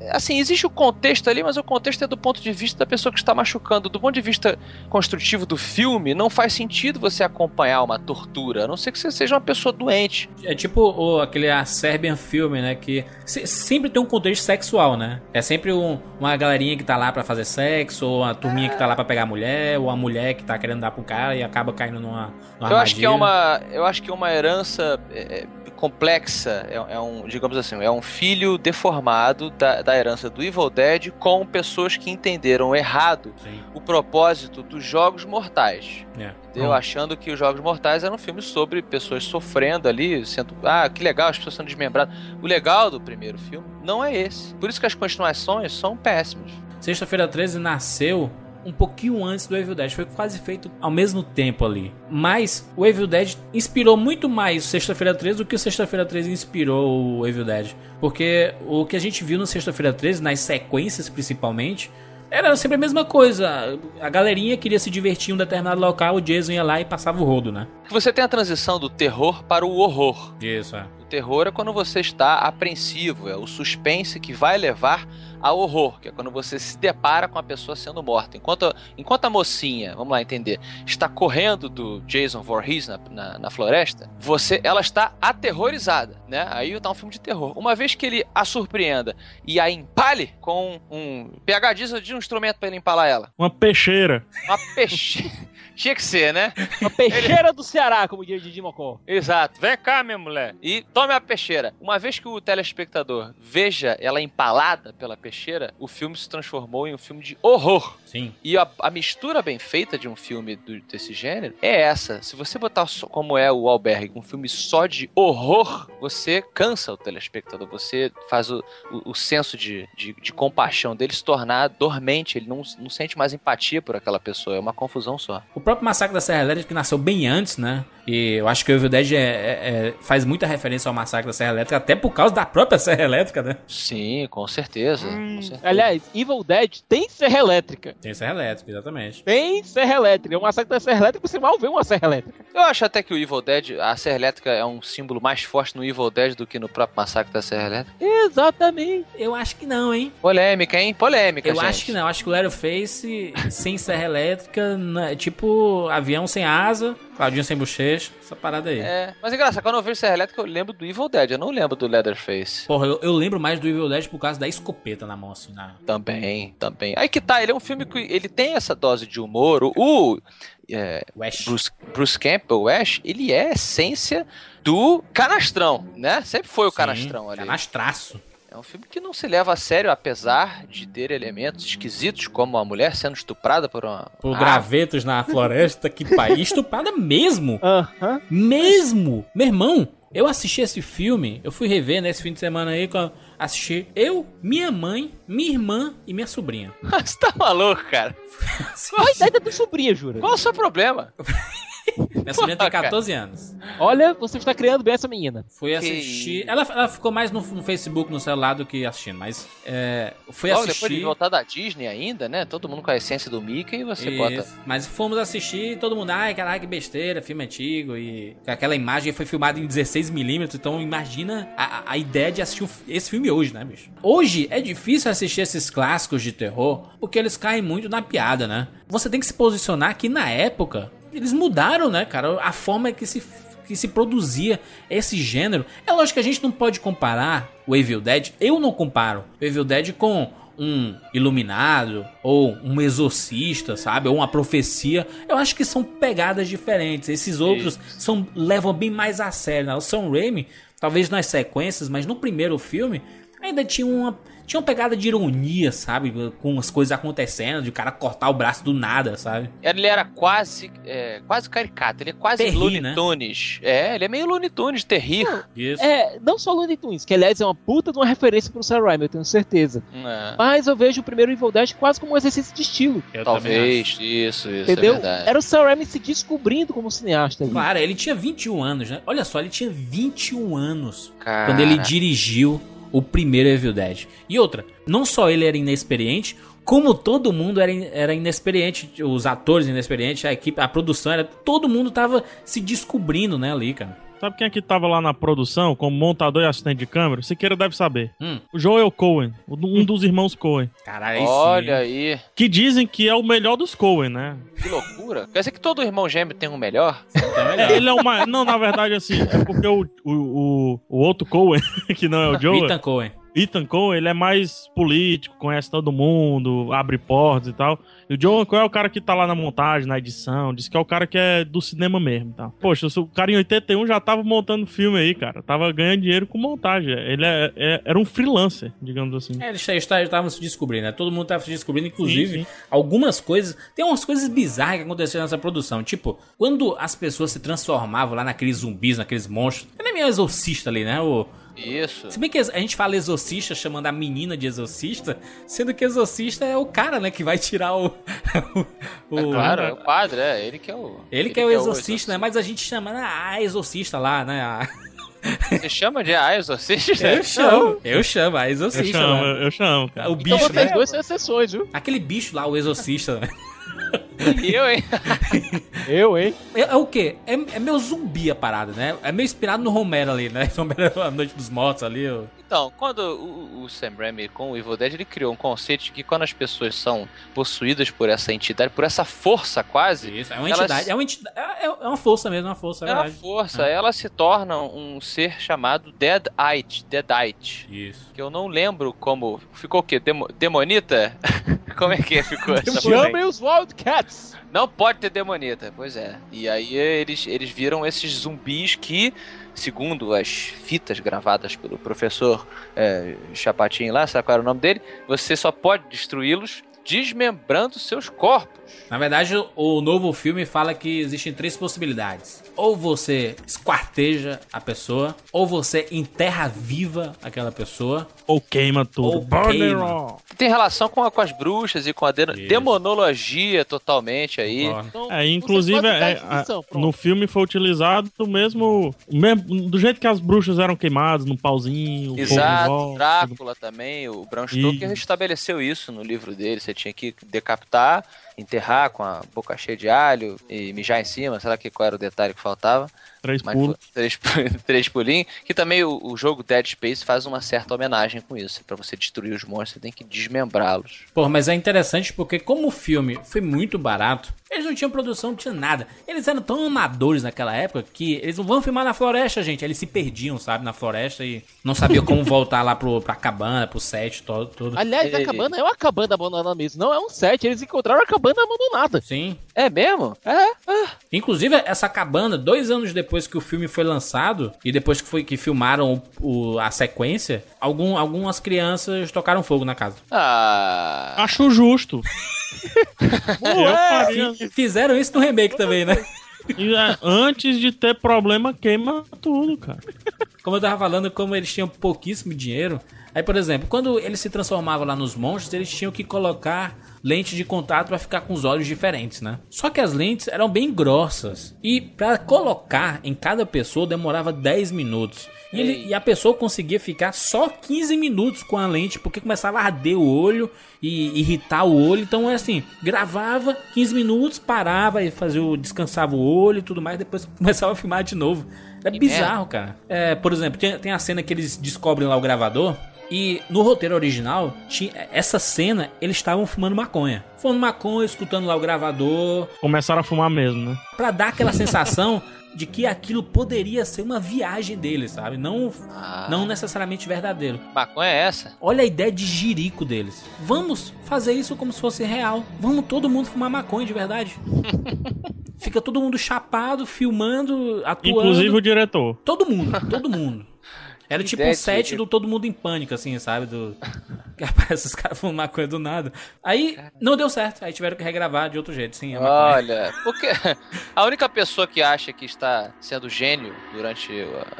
Speaker 5: assim, existe o contexto ali, mas o contexto é do ponto de vista da pessoa que está machucando. Do ponto de vista construtivo do filme, não faz sentido você acompanhar uma tortura, a não ser que você seja uma pessoa doente.
Speaker 3: É tipo o, aquele a Serbian filme, né? Que se, sempre tem um contexto sexual, né? É sempre um, uma galerinha que tá lá para fazer sexo, ou uma turminha que tá lá para pegar a mulher, ou a mulher que tá querendo dar pro cara e acaba caindo numa, numa
Speaker 5: eu acho que é uma Eu acho que é uma herança. É, complexa, é, é, um, digamos assim, é um filho deformado da, da herança do Evil Dead com pessoas que entenderam errado Sim. o propósito dos Jogos Mortais. É. Entendeu? Achando que os Jogos Mortais eram um filme sobre pessoas sofrendo ali, sendo, ah, que legal, as pessoas sendo desmembradas. O legal do primeiro filme não é esse. Por isso que as continuações são péssimas.
Speaker 3: Sexta-feira 13 nasceu um pouquinho antes do Evil Dead, foi quase feito ao mesmo tempo ali. Mas o Evil Dead inspirou muito mais Sexta-feira 13 do que o Sexta-feira 13 inspirou o Evil Dead. Porque o que a gente viu no Sexta-feira 13, nas sequências principalmente, era sempre a mesma coisa. A galerinha queria se divertir em um determinado local, o Jason ia lá e passava o rodo, né?
Speaker 5: Você tem a transição do terror para o horror.
Speaker 3: Isso, é.
Speaker 5: Terror é quando você está apreensivo, é o suspense que vai levar ao horror, que é quando você se depara com a pessoa sendo morta. Enquanto, enquanto a mocinha, vamos lá entender, está correndo do Jason Voorhees na, na, na floresta, você, ela está aterrorizada, né? Aí tá um filme de terror. Uma vez que ele a surpreenda e a empale com um PH diz de um instrumento para ele empalar ela.
Speaker 4: Uma peixeira.
Speaker 5: Uma peixeira. Tinha que ser, né?
Speaker 9: Uma peixeira Ele... do Ceará, como diz Didi Mocó.
Speaker 5: Exato. Vem cá, minha mulher. E tome a peixeira. Uma vez que o telespectador veja ela empalada pela peixeira, o filme se transformou em um filme de horror.
Speaker 3: Sim.
Speaker 5: E a, a mistura bem feita de um filme do, desse gênero é essa. Se você botar como é o Albergue, um filme só de horror, você cansa o telespectador. Você faz o, o, o senso de, de, de, compaixão dele se tornar dormente. Ele não, não sente mais empatia por aquela pessoa. É uma confusão só.
Speaker 3: O próprio Massacre da Serra Elétrica, que nasceu bem antes, né? E eu acho que o Evil Dead é, é, é, faz muita referência ao Massacre da Serra Elétrica, até por causa da própria Serra Elétrica, né?
Speaker 5: Sim, com certeza.
Speaker 9: Hum,
Speaker 5: com certeza.
Speaker 9: Aliás, Evil Dead tem Serra Elétrica.
Speaker 3: Tem Serra Elétrica, exatamente.
Speaker 9: Tem Serra Elétrica. O Massacre da Serra Elétrica, você mal vê uma Serra Elétrica.
Speaker 5: Eu acho até que o Evil Dead, a Serra Elétrica é um símbolo mais forte no Evil Dead do que no próprio Massacre da Serra Elétrica.
Speaker 9: Exatamente.
Speaker 3: Eu acho que não, hein?
Speaker 5: Polêmica, hein? Polêmica,
Speaker 3: Eu
Speaker 5: gente.
Speaker 3: acho que não. Acho que o Leatherface sem Serra Elétrica é tipo avião sem asa, Claudinho sem bochecha, essa parada aí.
Speaker 5: É, mas é engraçado, quando eu vejo Serra Elétrica eu lembro do Evil Dead, eu não lembro do Leatherface.
Speaker 3: Porra, eu, eu lembro mais do Evil Dead por causa da escopeta na mão, assim, na...
Speaker 5: Também, também. Aí que tá, ele é um filme que ele tem essa dose de humor, o... É, Bruce, Bruce Campbell, o Ash, ele é a essência do canastrão, né? Sempre foi o Sim, canastrão ali.
Speaker 3: Canastraço.
Speaker 5: É um filme que não se leva a sério, apesar de ter elementos esquisitos, como a mulher sendo estuprada por uma.
Speaker 3: Por gravetos na floresta, que país. Estuprada mesmo!
Speaker 9: Aham. Uh -huh.
Speaker 3: Mesmo! Meu irmão, eu assisti esse filme, eu fui rever nesse fim de semana aí, assisti eu, minha mãe, minha irmã e minha sobrinha. (laughs)
Speaker 5: Você tá maluco, cara?
Speaker 9: Qual a ideia da tua sobrinha, Jura?
Speaker 5: Qual o seu problema? (laughs)
Speaker 3: Minha sobrinha tem 14 anos.
Speaker 9: Olha, você está criando bem essa menina.
Speaker 3: Fui assistir. Ela, ela ficou mais no, no, Facebook, no celular, do que assistindo, mas. É, fui
Speaker 5: Logo
Speaker 3: assistir.
Speaker 5: depois de voltar da Disney ainda, né? Todo mundo com a essência do Mickey e você Isso. bota.
Speaker 3: Mas fomos assistir todo mundo, ai, caralho, que besteira, filme antigo. E aquela imagem foi filmada em 16mm, então imagina a, a ideia de assistir esse filme hoje, né, bicho? Hoje é difícil assistir esses clássicos de terror porque eles caem muito na piada, né? Você tem que se posicionar que na época eles mudaram, né, cara? A forma que se, que se produzia esse gênero. É lógico que a gente não pode comparar o Evil Dead. Eu não comparo o Evil Dead com um iluminado ou um exorcista, sabe? Ou uma profecia. Eu acho que são pegadas diferentes. Esses outros são levam bem mais a sério. Né? O Sam Raimi, talvez nas sequências, mas no primeiro filme, ainda tinha uma, tinha uma pegada de ironia, sabe? Com as coisas acontecendo, de o cara cortar o braço do nada, sabe?
Speaker 5: Ele era quase, é, quase caricato, ele é quase
Speaker 3: Terri,
Speaker 5: Looney
Speaker 3: né?
Speaker 5: Tunes. É, ele é meio Looney Tunes.
Speaker 3: Isso.
Speaker 9: É, não só Looney Tunes, que aliás é uma puta de uma referência pro Sam Raimi, eu tenho certeza.
Speaker 5: É,
Speaker 9: Mas eu vejo o primeiro Evil Dead quase como um exercício de estilo,
Speaker 3: Eu também
Speaker 5: talvez, isso, isso,
Speaker 9: entendeu?
Speaker 5: é.
Speaker 9: Era o Sam Raimi se descobrindo como cineasta. ali.
Speaker 3: Claro, ele tinha 21 anos, né? Olha só, ele tinha 21 anos
Speaker 5: Cara,
Speaker 3: quando ele dirigiu o primeiro Evil Dead. E outra, não só ele era inexperiente, como todo mundo era, era inexperiente, os atores inexperientes, a equipe, a produção, era, todo mundo tava se descobrindo, né, ali, cara.
Speaker 4: Sabe quem é que tava lá na produção como montador e assistente de câmera? Siqueira deve saber.
Speaker 3: Hum.
Speaker 4: O Joel Cohen, o- um dos irmãos Cohen.
Speaker 3: Caralho,
Speaker 5: Olha aí,
Speaker 4: Que dizem que é o melhor dos Cohen, né?
Speaker 5: que loucura. Quer dizer que todo irmão gêmeo tem um melhor?
Speaker 3: É.
Speaker 4: Ele é uma. Não, na verdade, assim, é porque o, o, o, o outro Cohen, (laughs) que não é o Joel,
Speaker 3: Ethan Cohen.
Speaker 4: Ethan Cohen, ele é mais político, conhece todo mundo, abre portas e tal. E o Joel Cohen é o cara que tá lá na montagem, na edição, diz que é o cara que é do cinema mesmo, tá? Poxa, o cara em 81 já tava montando filme aí, cara. Tava ganhando dinheiro com montagem. Ele é, é- era um freelancer, digamos assim.
Speaker 3: É, eles estavam se descobrindo, né? Todo mundo estava se descobrindo, inclusive
Speaker 4: Sim, sim.
Speaker 3: algumas coisas. Tem umas coisas bizarras que aconteceram nessa produção. Tipo, quando as pessoas se transformavam lá naqueles zumbis, naqueles monstros. Ele é meio exorcista ali, né? O,
Speaker 5: Isso.
Speaker 3: se bem que a gente fala exorcista chamando a menina de exorcista, sendo que exorcista é o cara, né? Que vai tirar o. o-
Speaker 5: É claro, é o padre, é ele que é o.
Speaker 3: Ele que é o exorcista, né? Mas a gente chama ah, a exorcista lá, né? A-
Speaker 5: Você chama de ah, exorcista?
Speaker 3: Eu chamo, eu chamo, a
Speaker 4: Eu
Speaker 3: exorcista.
Speaker 4: chamo,
Speaker 3: né?
Speaker 4: eu chamo, cara.
Speaker 3: O
Speaker 9: Então
Speaker 3: bicho,
Speaker 9: vocês
Speaker 3: né?
Speaker 9: dois são exceções, viu?
Speaker 3: Aquele bicho lá, o exorcista, né?
Speaker 5: Eu, hein? (laughs)
Speaker 9: Eu, hein?
Speaker 3: É, é o quê? É, é meio zumbi a parada, né? É meio inspirado no Romero ali, né? (laughs) Romero, a Noite dos Mortos ali. ó.
Speaker 5: Então, quando o, o Sam Raimi com o Evil Dead, ele criou um conceito de que quando as pessoas são possuídas por essa entidade, por essa força quase,
Speaker 3: Isso, é uma
Speaker 5: Elas-
Speaker 3: entidade. É uma, entidade é, é uma força mesmo, é uma força, é
Speaker 5: é uma força, ela se torna um ser chamado Deadite, Deadite.
Speaker 3: Isso.
Speaker 5: Que eu não lembro como. Ficou o quê? Demo- demonita? (laughs) como é que ficou (laughs) essa?
Speaker 9: Chamem os Wildcats!
Speaker 5: Não pode ter demonita, pois é. E aí eles, eles viram esses zumbis que, segundo as fitas gravadas pelo professor é, Chapatin lá, sabe qual era o nome dele? Você só pode destruí-los desmembrando seus corpos.
Speaker 3: Na verdade, o- novo filme fala que existem três possibilidades. Ou você esquarteja a pessoa, ou você enterra viva aquela pessoa.
Speaker 4: Ou queima tudo.
Speaker 3: Ou queima.
Speaker 5: Tem relação com, a- com as bruxas e com a de- demonologia totalmente aí.
Speaker 9: Então,
Speaker 4: É, inclusive, é,
Speaker 9: pronto.
Speaker 4: no filme foi utilizado o mesmo, mesmo. Do jeito que as bruxas eram queimadas, no pauzinho.
Speaker 5: Exato,
Speaker 4: volta.
Speaker 5: Drácula também, o Bram Stoker estabeleceu isso no livro dele. Você tinha que decapitar, enterrar com a boca cheia de alho e mijar em cima, sei lá que, qual era o detalhe que faltava.
Speaker 4: Três
Speaker 5: Mas
Speaker 4: pulos.
Speaker 5: três, (laughs) três pulinhos. Que também o, o jogo Dead Space faz uma certa homenagem com isso. Pra você destruir os monstros, você tem que desmembrá-los.
Speaker 3: Pô, mas é interessante porque como o filme foi muito barato, eles não tinham produção, não tinha nada. Eles eram tão amadores naquela época que eles não vão filmar na floresta, gente. Eles se perdiam, sabe, na floresta e não sabiam como (laughs) voltar lá pro, pra cabana, pro set, todo, tudo.
Speaker 9: Aliás, a cabana é uma cabana abandonada mesmo, não é um set. Eles encontraram a cabana abandonada.
Speaker 3: Sim.
Speaker 5: É mesmo?
Speaker 9: É,
Speaker 3: Inclusive, essa cabana, dois anos depois que o filme foi lançado, e depois que, foi, que filmaram o, o- a sequência, algum, algumas crianças tocaram fogo na casa.
Speaker 5: Ah.
Speaker 4: Acho justo. (laughs) eu
Speaker 9: é,
Speaker 4: faria.
Speaker 3: Fizeram isso no remake também, né?
Speaker 4: E, é, antes de ter problema, queima tudo, cara.
Speaker 3: Como eu tava falando, como eles tinham pouquíssimo dinheiro. Aí, por exemplo, quando eles se transformavam lá nos monstros, eles tinham que colocar lente de contato pra ficar com os olhos diferentes, né? Só que as lentes eram bem grossas. E pra colocar em cada pessoa demorava 10 minutos. E, ele- e a pessoa conseguia ficar só 15 minutos com a lente, porque começava a arder o olho e irritar o olho. Então é assim, gravava 15 minutos, parava e fazia o, descansava o olho e tudo mais, depois (laughs) começava a filmar de novo. É bizarro, cara. É, por exemplo, tem, tem a cena que eles descobrem lá o gravador. E no roteiro original, tinha, essa cena, eles estavam fumando maconha. Fumando maconha, escutando lá o gravador.
Speaker 4: Começaram a fumar mesmo, né?
Speaker 3: Pra dar aquela sensação de que aquilo poderia ser uma viagem deles, sabe? Não,
Speaker 5: Ah.
Speaker 3: não necessariamente verdadeiro.
Speaker 5: Maconha é essa?
Speaker 3: Olha a ideia de jirico deles. Vamos fazer isso como se fosse real. Vamos todo mundo fumar maconha de verdade. (laughs) Fica todo mundo chapado, filmando, atuando.
Speaker 4: Inclusive o diretor.
Speaker 3: Todo mundo, todo mundo. Era tipo um set do Todo Mundo em Pânico, assim, sabe? Do... (laughs) Que aparece os caras fumando maconha do nada. Aí não deu certo. Aí tiveram que regravar de outro jeito, sim.
Speaker 5: Olha, porque (laughs) a única pessoa que acha que está sendo gênio durante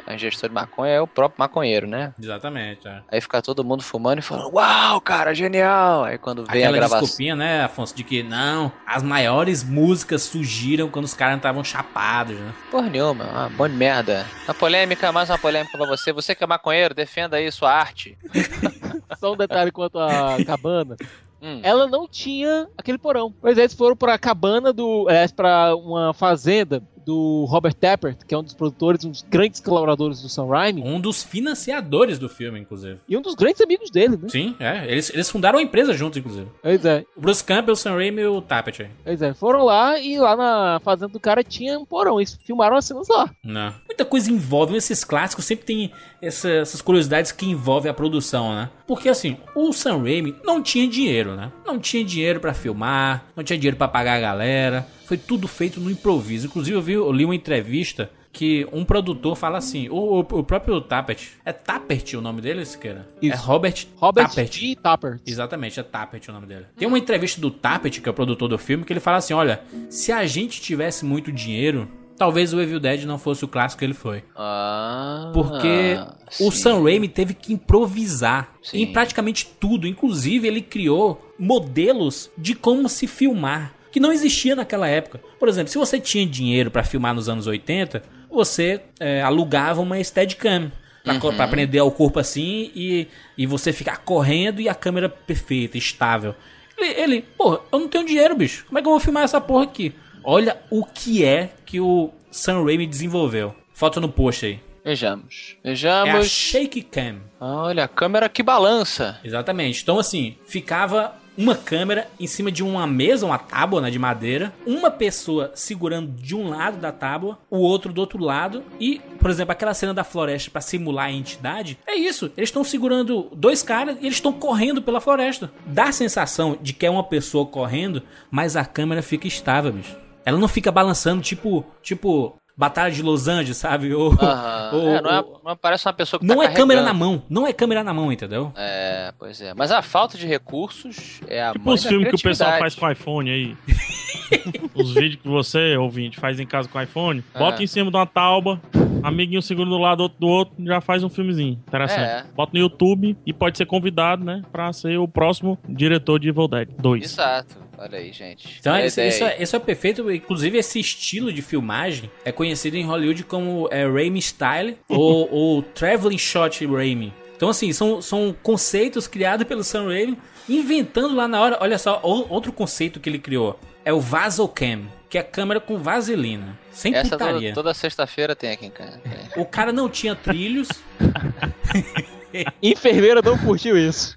Speaker 5: a ingestão de maconha é o próprio maconheiro, né?
Speaker 3: Exatamente, é.
Speaker 5: Aí fica todo mundo fumando e falando, uau, cara, genial! Aí quando vem
Speaker 3: Aquela
Speaker 5: a gravação.
Speaker 3: desculpinha, né, Afonso, de que não, as maiores músicas surgiram quando os caras estavam chapados, né?
Speaker 5: Porra nenhuma, uma de merda. Uma polêmica, mais uma polêmica pra você. Você que é maconheiro, defenda aí sua arte. (laughs)
Speaker 9: Só um detalhe quanto à cabana.
Speaker 5: Hum.
Speaker 9: Ela não tinha aquele porão. Pois é, eles foram pra cabana do. É, pra uma fazenda do Robert Tappert, que é um dos produtores, um dos grandes colaboradores do Sam Raimi.
Speaker 3: Um dos financiadores do filme, inclusive.
Speaker 9: E um dos grandes amigos dele, né?
Speaker 3: Sim, é. Eles, eles fundaram a empresa juntos, inclusive.
Speaker 9: Pois é,
Speaker 3: O Bruce Campbell, o Sam Raimi e o Tappet.
Speaker 9: pois é. Foram lá e lá na fazenda do cara tinha um porão. Eles filmaram as cenas lá.
Speaker 3: Não. Muita coisa envolve. Esses clássicos sempre tem essa- essas curiosidades que envolvem a produção, né? Porque assim, o Sam Raimi não tinha dinheiro, né? Não tinha dinheiro pra filmar, não tinha dinheiro pra pagar a galera. Foi tudo feito no improviso. Inclusive, eu, vi, eu li uma entrevista que um produtor fala assim: o, o- o próprio Tappert. É Tappert o nome dele, Siqueira?
Speaker 9: Isso.
Speaker 3: É Robert,
Speaker 9: Robert
Speaker 3: Tappert.
Speaker 9: G. Tappert.
Speaker 3: Exatamente, é Tappet o nome dele. Tem uma entrevista do Tappet, que é o produtor do filme, que ele fala assim: olha, se a gente tivesse muito dinheiro, talvez o Evil Dead não fosse o clássico que ele foi.
Speaker 5: Ah,
Speaker 3: Porque o
Speaker 5: sim.
Speaker 3: Sam Raimi teve que improvisar
Speaker 5: Sim.
Speaker 3: em praticamente tudo. Inclusive, ele criou modelos de como se filmar, que não existia naquela época. Por exemplo, se você tinha dinheiro pra filmar nos anos 80, você é, alugava uma Steadicam. Co- pra prender ao corpo assim e, e você ficar correndo e a câmera perfeita, estável. Ele, ele, porra, eu não tenho dinheiro, bicho. Como é que eu vou filmar essa porra aqui? Olha o que é que o Sam Raimi desenvolveu. Foto no post aí.
Speaker 5: Vejamos.
Speaker 3: É a
Speaker 5: Vejamos.
Speaker 3: Shake Cam.
Speaker 5: Olha, a câmera que balança.
Speaker 3: Exatamente. Então, assim, ficava uma câmera em cima de uma mesa, uma tábua né, de madeira, uma pessoa segurando de um lado da tábua, o outro do outro lado, e, por exemplo, aquela cena da floresta pra simular a entidade, é isso. Eles estão segurando dois caras e eles estão correndo pela floresta. Dá a sensação de que é uma pessoa correndo, mas a câmera fica estável, bicho. Ela não fica balançando, tipo, tipo, Batalha de Los Angeles, sabe? Ou, ou-
Speaker 5: É, não, é, não parece uma pessoa que
Speaker 3: não
Speaker 5: tá
Speaker 3: é câmera na mão, não é câmera na mão, entendeu?
Speaker 5: É, pois é. Mas a falta de recursos é a
Speaker 4: Tipo os filmes que o pessoal faz com iPhone aí. (laughs) os vídeos que você, ouvinte, faz em casa com iPhone. Bota
Speaker 5: É.
Speaker 4: em cima de uma tauba, amiguinho seguro do lado, outro do outro, já faz um filmezinho. Interessante.
Speaker 5: É.
Speaker 4: Bota no YouTube e pode ser convidado, né? Pra ser o próximo diretor de Evil Dead 2.
Speaker 5: Exato. Olha aí, gente.
Speaker 3: Então,
Speaker 5: a
Speaker 3: isso, isso é, isso é perfeito. Inclusive, esse estilo de filmagem é conhecido em Hollywood como é, Raimi Style (laughs) ou, ou Traveling Shot Raimi. Então, assim, são, são conceitos criados pelo Sam Raimi, inventando lá na hora. Olha só, outro conceito que ele criou é o Vasocam, que é a câmera com vaselina. Sem
Speaker 5: Essa
Speaker 3: putaria.
Speaker 5: toda, toda sexta-feira tem aqui em casa. (laughs)
Speaker 3: O cara não tinha trilhos. (laughs)
Speaker 9: Enfermeira não curtiu isso.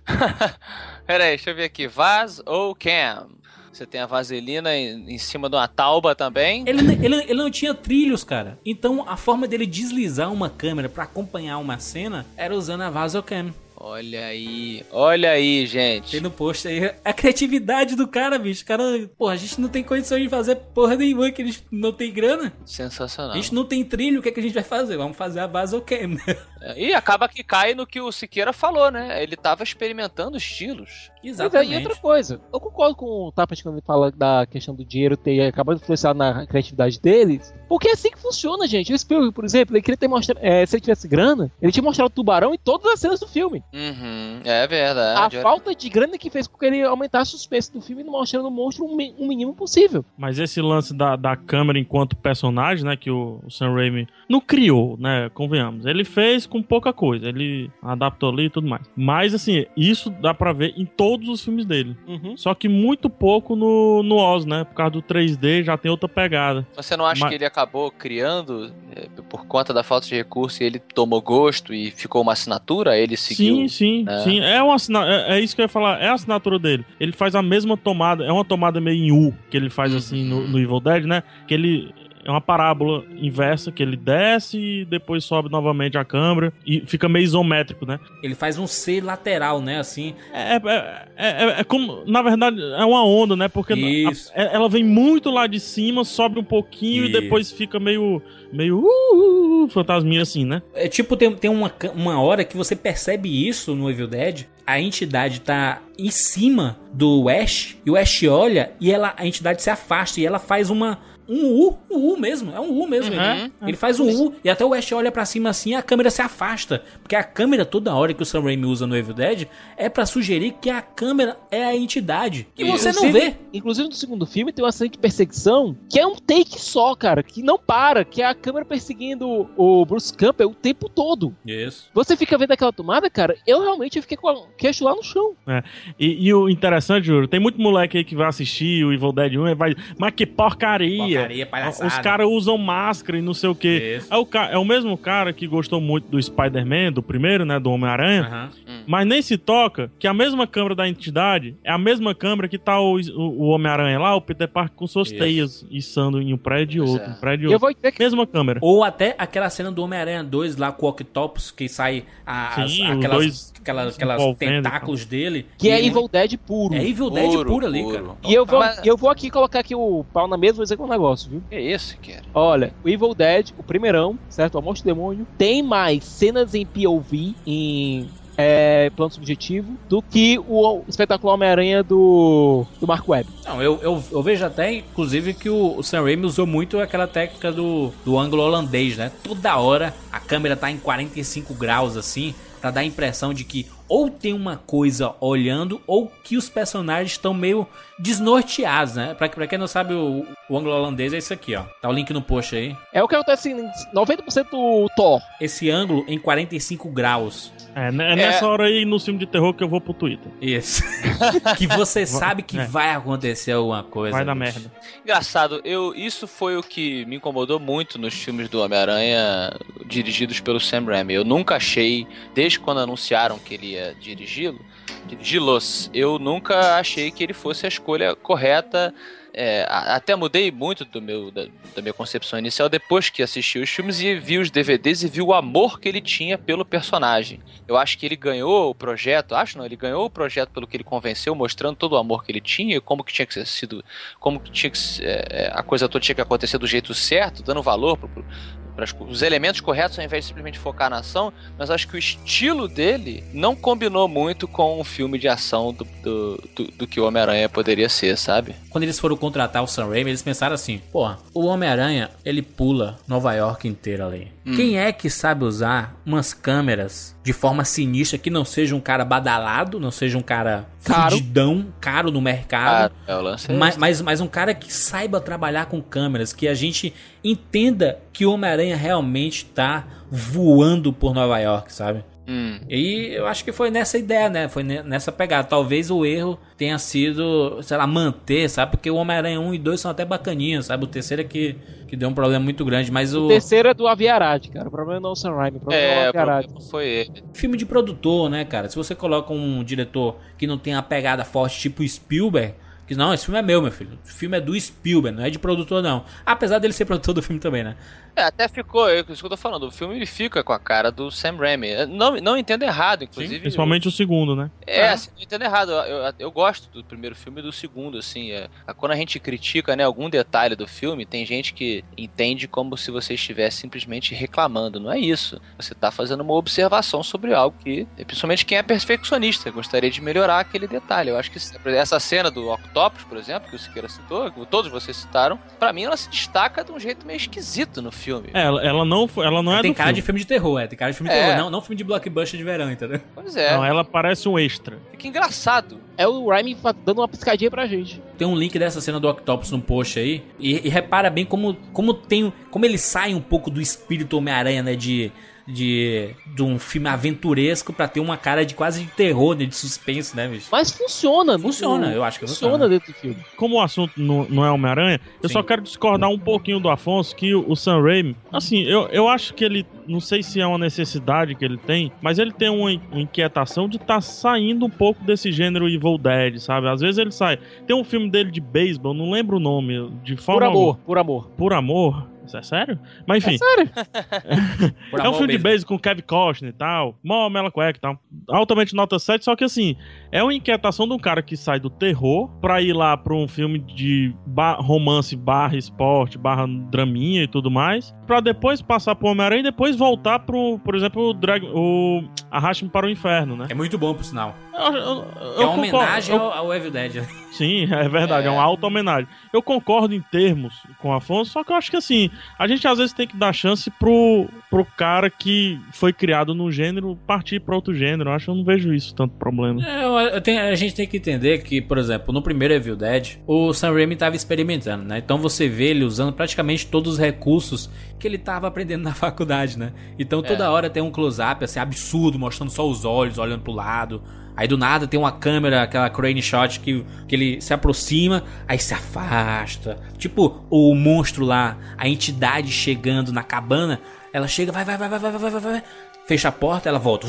Speaker 5: Pera aí, deixa eu ver aqui. Vaz ou Cam? Você tem a vaselina em, em cima de uma tauba também.
Speaker 3: Ele, ele, ele não tinha trilhos, cara. Então a forma dele deslizar uma câmera pra acompanhar uma cena era usando a Vasocam.
Speaker 5: Olha aí, olha aí, gente.
Speaker 3: Tem no post aí a criatividade do cara, bicho. O cara, porra, a gente não tem condição de fazer porra nenhuma, que a gente não tem grana.
Speaker 5: Sensacional.
Speaker 3: A gente não tem trilho, o que, é que a gente vai fazer? Vamos fazer a Vasocam.
Speaker 5: É, (laughs) E acaba que cai no que o Siqueira falou, né? Ele tava experimentando estilos.
Speaker 9: Mas aí é outra coisa. Eu concordo com o Tapas quando ele fala da questão do dinheiro ter acabado de influenciar na criatividade deles. Porque é assim que funciona, gente. O Spielberg, por exemplo, ele queria ter mostrado. é, se ele tivesse grana, ele tinha mostrado o tubarão em todas as cenas do filme.
Speaker 5: Uhum, é verdade.
Speaker 9: a falta de grana que fez com que ele aumentasse o suspense do filme, mostrando o monstro o mi- o mínimo possível.
Speaker 4: Mas esse lance da, da câmera enquanto personagem, né, que o, o Sam Raimi não criou, né, convenhamos. Ele fez com pouca coisa, ele adaptou ali e tudo mais. Mas, assim, isso dá pra ver em todos os filmes dele. Só que muito pouco no, no Oz, né, por causa do 3D já tem outra pegada.
Speaker 5: Você não acha
Speaker 4: Mas-
Speaker 5: que ele acabou criando é, por conta da falta de recurso e ele tomou gosto e ficou uma assinatura? Ele seguiu.
Speaker 4: Sim, sim,
Speaker 5: né?
Speaker 4: sim. É, uma assina- é, é isso que eu ia falar, é a assinatura dele. Ele faz a mesma tomada, é uma tomada meio em U que ele faz assim no, no Evil Dead, né? Que ele é uma parábola inversa que ele desce e depois sobe novamente a câmera e fica meio isométrico, né?
Speaker 3: Ele faz um C lateral, né? Assim.
Speaker 4: É, é, é, é como, na verdade, é uma onda, né? Porque a- ela vem muito lá de cima, sobe um pouquinho
Speaker 3: Isso.
Speaker 4: e depois fica meio, meio uh, uh, fantasminha assim, né?
Speaker 3: É tipo, tem, tem uma, uma hora que você percebe isso no Evil Dead. A entidade tá em cima do Ash. E o Ash olha e ela, a entidade se afasta. E ela faz uma. Um U, um U mesmo, é um U mesmo. Ele, ele faz um U e até o Ash olha pra cima assim e a câmera se afasta. Porque a câmera, toda hora que o Sam Raimi usa no Evil Dead, é pra sugerir que a câmera é a entidade. E você não vê.
Speaker 9: Inclusive no segundo filme tem uma cena de perseguição que é um take só, cara, que não para, que é a câmera perseguindo o Bruce Campbell o tempo todo.
Speaker 3: Isso.
Speaker 9: Você fica vendo aquela tomada, cara, eu realmente fiquei com o queixo lá no chão.
Speaker 4: E, e o interessante, Juro, tem muito moleque aí que vai assistir o Evil Dead 1 e vai. Mas que porcaria!
Speaker 3: Palhaçada.
Speaker 4: Os caras usam máscara e não sei o quê. É o, é o mesmo cara que gostou muito do Spider-Man, do primeiro, né? Do Homem-Aranha.
Speaker 3: Aham.
Speaker 4: Mas nem se toca que a mesma câmera da entidade é a mesma câmera que tá o, o, Homem-Aranha lá, o Peter Parker com suas
Speaker 3: Isso.
Speaker 4: teias içando em um prédio e outro,
Speaker 5: é.
Speaker 4: um prédio e
Speaker 9: E eu
Speaker 4: outro.
Speaker 9: vou dizer que
Speaker 4: Mesma câmera.
Speaker 3: Ou até aquela cena do Homem-Aranha 2 lá com o Octopus, que sai a- as-
Speaker 4: Sim, os
Speaker 3: aquelas,
Speaker 4: dois
Speaker 3: aquelas, aquelas tentáculos dele.
Speaker 9: que é Evil Dead puro.
Speaker 3: É Evil Dead
Speaker 5: Puro,
Speaker 3: puro ali,
Speaker 5: puro.
Speaker 3: cara.
Speaker 9: E eu vou,
Speaker 5: Mas-
Speaker 9: eu vou aqui colocar aqui o pau na mesa e vou dizer que é um negócio, viu?
Speaker 5: Que isso, cara?
Speaker 9: Olha, o Evil Dead, o primeirão, certo? O Amor do Demônio, tem mais cenas em POV, em é, plano subjetivo, do que o espetacular Homem-Aranha do, do Mark Webb.
Speaker 3: Não, eu, eu, eu vejo até, inclusive, que o, o Sam Raimi usou muito aquela técnica do, do ângulo holandês, né? Toda hora a câmera tá em 45 graus, assim, pra dar a impressão de que ou tem uma coisa olhando, ou que os personagens estão meio desnorteados, né? Pra, pra quem não sabe, o, o ângulo holandês é isso aqui, ó. Tá o link no post aí.
Speaker 9: É o que acontece em 90% do Thor.
Speaker 3: Esse ângulo em 45 graus.
Speaker 4: É, é nessa hora aí no filme de terror que eu vou pro Twitter.
Speaker 3: Isso. (laughs) que você sabe que
Speaker 4: É.
Speaker 3: vai acontecer alguma coisa.
Speaker 4: Vai dar
Speaker 3: bicho.
Speaker 4: merda.
Speaker 5: Engraçado, eu, isso foi o que me incomodou muito nos filmes do Homem-Aranha dirigidos pelo Sam Raimi. Eu nunca achei, desde quando anunciaram que ele ia dirigi-lo, dirigi-los, eu nunca achei que ele fosse a escolha correta. É, até mudei muito do meu, da, da minha concepção inicial depois que assisti os filmes e vi os DVDs e vi o amor que ele tinha pelo personagem. Eu acho que ele ganhou o projeto, acho não, ele ganhou o projeto pelo que ele convenceu, mostrando todo o amor que ele tinha e como que tinha que ser sido como que tinha que é, é, a coisa toda tinha que acontecer do jeito certo, dando valor para os elementos corretos ao invés de simplesmente focar na ação, mas acho que o estilo dele não combinou muito com o filme de ação do, do, do- do que o Homem-Aranha poderia ser, sabe?
Speaker 3: Quando eles foram contratar o Sam Raimi, eles pensaram assim: porra, o Homem-Aranha, ele pula Nova York inteira ali. Quem é que sabe usar umas câmeras de forma sinistra que não seja um cara badalado, não seja um cara
Speaker 9: Caro.
Speaker 3: fudidão, caro no mercado?
Speaker 5: Ah, é o lance. é
Speaker 3: Mas, mas, mas um cara que saiba trabalhar com câmeras, que a gente entenda que o Homem-Aranha realmente tá voando por Nova York, sabe?
Speaker 5: Hum.
Speaker 3: E eu acho que foi nessa ideia, né? Foi ne- nessa pegada. Talvez o erro tenha sido, sei lá, manter, sabe? Porque o Homem-Aranha 1 e 2 são até bacaninhos, sabe? O terceiro é que, que deu um problema muito grande, mas o
Speaker 9: O terceiro é do Aviarad, cara. O problema não é o Sam Raimi, o problema é,
Speaker 5: É,
Speaker 9: o Aviarad.
Speaker 5: foi ele.
Speaker 3: filme de produtor, né, cara? Se você coloca um diretor que não tem a pegada forte tipo Spielberg, que não, esse filme é meu, meu filho. O filme é do Spielberg, não é de produtor, não. Apesar dele ser produtor do filme também, né?
Speaker 5: É, até ficou, é isso que eu tô falando, o filme ele fica com a cara do Sam Raimi. Não, não entendo errado, inclusive.
Speaker 4: Principalmente o segundo, né?
Speaker 5: É, assim, não entendo errado. Eu, eu, gosto do primeiro filme e do segundo, assim. É, quando a gente critica, né, algum detalhe do filme, tem gente que entende como se você estivesse simplesmente reclamando. Não é isso. Você tá fazendo uma observação sobre algo que, principalmente quem é perfeccionista, gostaria de melhorar aquele detalhe. Eu acho que essa cena do Octopus, por exemplo, que o Siqueira citou, que todos vocês citaram, pra mim ela se destaca de um jeito meio esquisito no filme.
Speaker 4: É, ela, ela não, ela não é
Speaker 3: tem
Speaker 4: do
Speaker 3: cara
Speaker 4: filme.
Speaker 3: de filme de terror, é. Tem cara de filme de
Speaker 5: É.
Speaker 3: terror, não, não filme de blockbuster de verão, entendeu?
Speaker 5: Pois é,
Speaker 4: Não, ela parece um extra.
Speaker 5: fica engraçado.
Speaker 9: É o Raimi fa- dando uma piscadinha pra gente.
Speaker 3: Tem um link dessa cena do Octopus no post aí. E, e repara bem como, como tem. Como ele sai um pouco do espírito Homem-Aranha, né? De. De, de um filme aventuresco pra ter uma cara de quase de terror, né, de suspense, né, bicho?
Speaker 9: Mas funciona.
Speaker 3: Funciona, eu acho que
Speaker 9: funciona.
Speaker 3: funciona.
Speaker 9: dentro do filme.
Speaker 4: Como o assunto não, não é Homem-Aranha, eu
Speaker 3: Sim.
Speaker 4: só quero discordar um pouquinho do Afonso que o, o Sam Raimi, assim, eu, eu acho que ele, não sei se é uma necessidade que ele tem, mas ele tem uma, uma inquietação de estar saindo um pouco desse gênero Evil Dead, sabe? Às vezes ele sai. Tem um filme dele de beisebol, não lembro o nome, de
Speaker 9: Por
Speaker 4: forma
Speaker 9: amor, por amor.
Speaker 4: Por amor. Isso é sério? Mas enfim.
Speaker 9: É sério? (laughs)
Speaker 4: É um filme de base com Kevin Costner e tal. Mó mela cueca e tal. Altamente nota 7, só que assim, é uma inquietação de um cara que sai do terror pra ir lá pra um filme de ba- romance barra esporte, barra draminha e tudo mais. Pra depois passar pro Homem-Aranha e depois voltar pro, por exemplo, o, Drag, o Arraste-me para o Inferno, né?
Speaker 3: É muito bom, por sinal.
Speaker 4: Eu- eu- eu
Speaker 3: É uma homenagem
Speaker 4: Eu-
Speaker 3: ao, ao Evil Dead. né?
Speaker 4: Sim, é verdade, é, uma alta homenagem. Eu concordo em termos com o Afonso, só que eu acho que assim, a gente às vezes tem que dar chance pro, pro cara que foi criado num gênero partir pra outro gênero. Eu acho que eu não vejo isso tanto problema.
Speaker 3: É, eu- eu tenho- a gente tem que entender que, por exemplo, no primeiro Evil Dead, o Sam Raimi estava experimentando, né? Então você vê ele usando praticamente todos os recursos que ele estava aprendendo na (laughs) faculdade, né? Então toda hora tem um close-up, assim, absurdo, mostrando só os olhos, olhando pro lado. Aí do nada tem uma câmera, aquela crane shot que, que ele se aproxima, aí se afasta. Tipo o monstro lá, a entidade chegando na cabana, ela chega, vai, vai, vai, vai, vai, vai, vai, vai, fecha a porta, ela volta.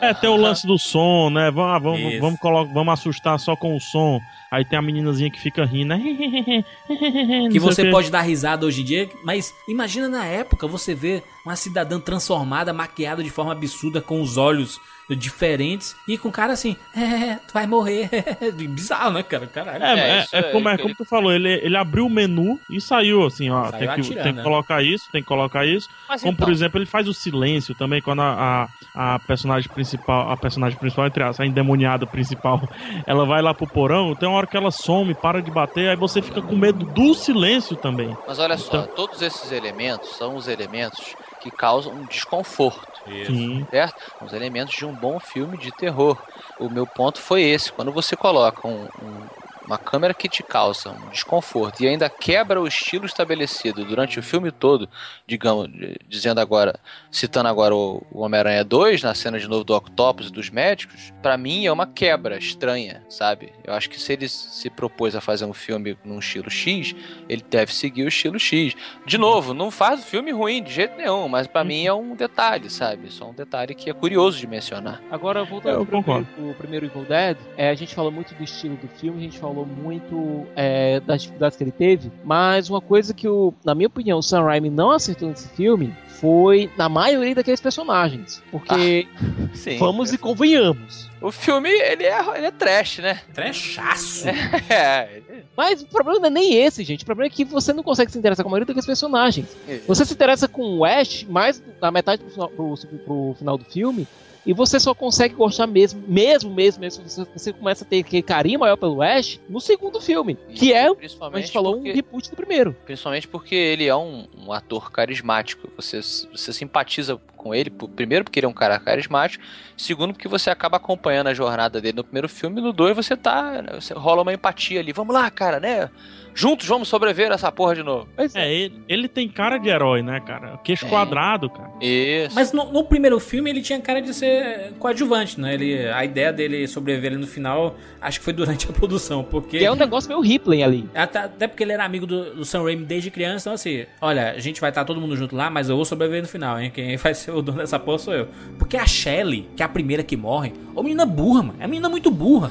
Speaker 4: É, tem o lance do som, né? Vamos, ah, vamos,
Speaker 3: Isso.
Speaker 4: vamos, colo- vamos assustar só com o som. Aí tem a meninazinha que fica rindo, né? (laughs)
Speaker 3: que você pode dar risada hoje em dia, mas imagina na época você ver uma cidadã transformada, maquiada de forma absurda, com os olhos diferentes e com o cara assim, é, tu vai morrer. (laughs) Bizarro, né, cara? Caralho.
Speaker 4: É,
Speaker 5: É,
Speaker 4: é, é
Speaker 5: é
Speaker 4: como, é como tu falou, ele, ele abriu o menu e saiu assim, ó.
Speaker 3: Saiu
Speaker 4: tem, que,
Speaker 3: atirando,
Speaker 4: tem que
Speaker 3: né?
Speaker 4: colocar isso, tem que colocar isso.
Speaker 5: Mas
Speaker 4: Como
Speaker 5: então,
Speaker 4: por exemplo, ele faz o silêncio também, quando a, a, a personagem principal, a personagem principal, entre aspas, a endemoniada principal, (laughs) ela vai lá pro porão, tem uma hora que ela some, para de bater, aí você fica com medo do silêncio também.
Speaker 5: Mas olha só,
Speaker 4: Então-
Speaker 5: todos esses elementos são os elementos que causam um desconforto.
Speaker 4: Sim.
Speaker 5: certo? Os elementos de um bom filme de terror. O meu ponto foi esse: quando você coloca um- um- uma câmera que te causa um desconforto e ainda quebra o estilo estabelecido durante o filme todo, digamos, dizendo agora, citando agora o, o Homem-Aranha 2, na cena de novo do Octopus e dos médicos, pra mim é uma quebra estranha, sabe? Eu acho que se ele se propôs a fazer um filme num estilo X, ele deve seguir o estilo X. De novo, não faz o filme ruim de jeito nenhum, mas pra mim é um detalhe, sabe? Só um detalhe que é curioso de mencionar.
Speaker 9: Agora, voltando
Speaker 4: Eu
Speaker 9: pro,
Speaker 4: concordo.
Speaker 9: pro primeiro Evil Dead, é, a gente falou muito do estilo do filme, a gente falou muito é, das dificuldades que ele teve, mas uma coisa que, o, na minha opinião, o Sam Raimi não acertou nesse filme foi na maioria daqueles personagens. Porque,
Speaker 5: Sim.
Speaker 9: vamos e convenhamos.
Speaker 5: O filme, ele é, ele é trash, né?
Speaker 3: Trechaço. (laughs)
Speaker 5: É.
Speaker 9: Mas o problema não é nem esse, gente. O problema é que você não consegue se interessar com a maioria daqueles personagens. Você se interessa com o Ash mais na metade pro pro, pro final do filme. E você só consegue gostar mesmo, mesmo, mesmo, mesmo. Você, você começa a ter aquele carinho maior pelo Ash no segundo filme. Que é, como a gente falou,
Speaker 5: porque-
Speaker 9: um reboot do primeiro.
Speaker 5: Principalmente porque ele é um, um ator carismático. Você, você simpatiza com ele, primeiro porque ele é um cara carismático, segundo porque você acaba acompanhando a jornada dele no primeiro filme, e no dois você tá. Você rola uma empatia ali. Vamos lá, cara, né? Juntos vamos sobreviver a essa porra de novo.
Speaker 9: Mas
Speaker 4: É, ele, ele tem cara de herói, né, cara? Queixo
Speaker 5: É.
Speaker 4: quadrado, cara.
Speaker 5: Isso.
Speaker 3: Mas no, no primeiro filme ele tinha cara de ser coadjuvante, né? Ele, a ideia dele sobreviver ali no final, acho que foi durante a produção, porque...
Speaker 9: que é um negócio meio Ripley ali.
Speaker 3: Até, até porque ele era amigo do, do Sam Raimi desde criança, então assim, olha, a gente vai estar todo mundo junto lá, mas eu vou sobreviver no final, hein? Quem vai ser o dono dessa porra sou eu. Porque a Shelly, que é a primeira que morre, ô menina burra, mano. É uma menina muito burra.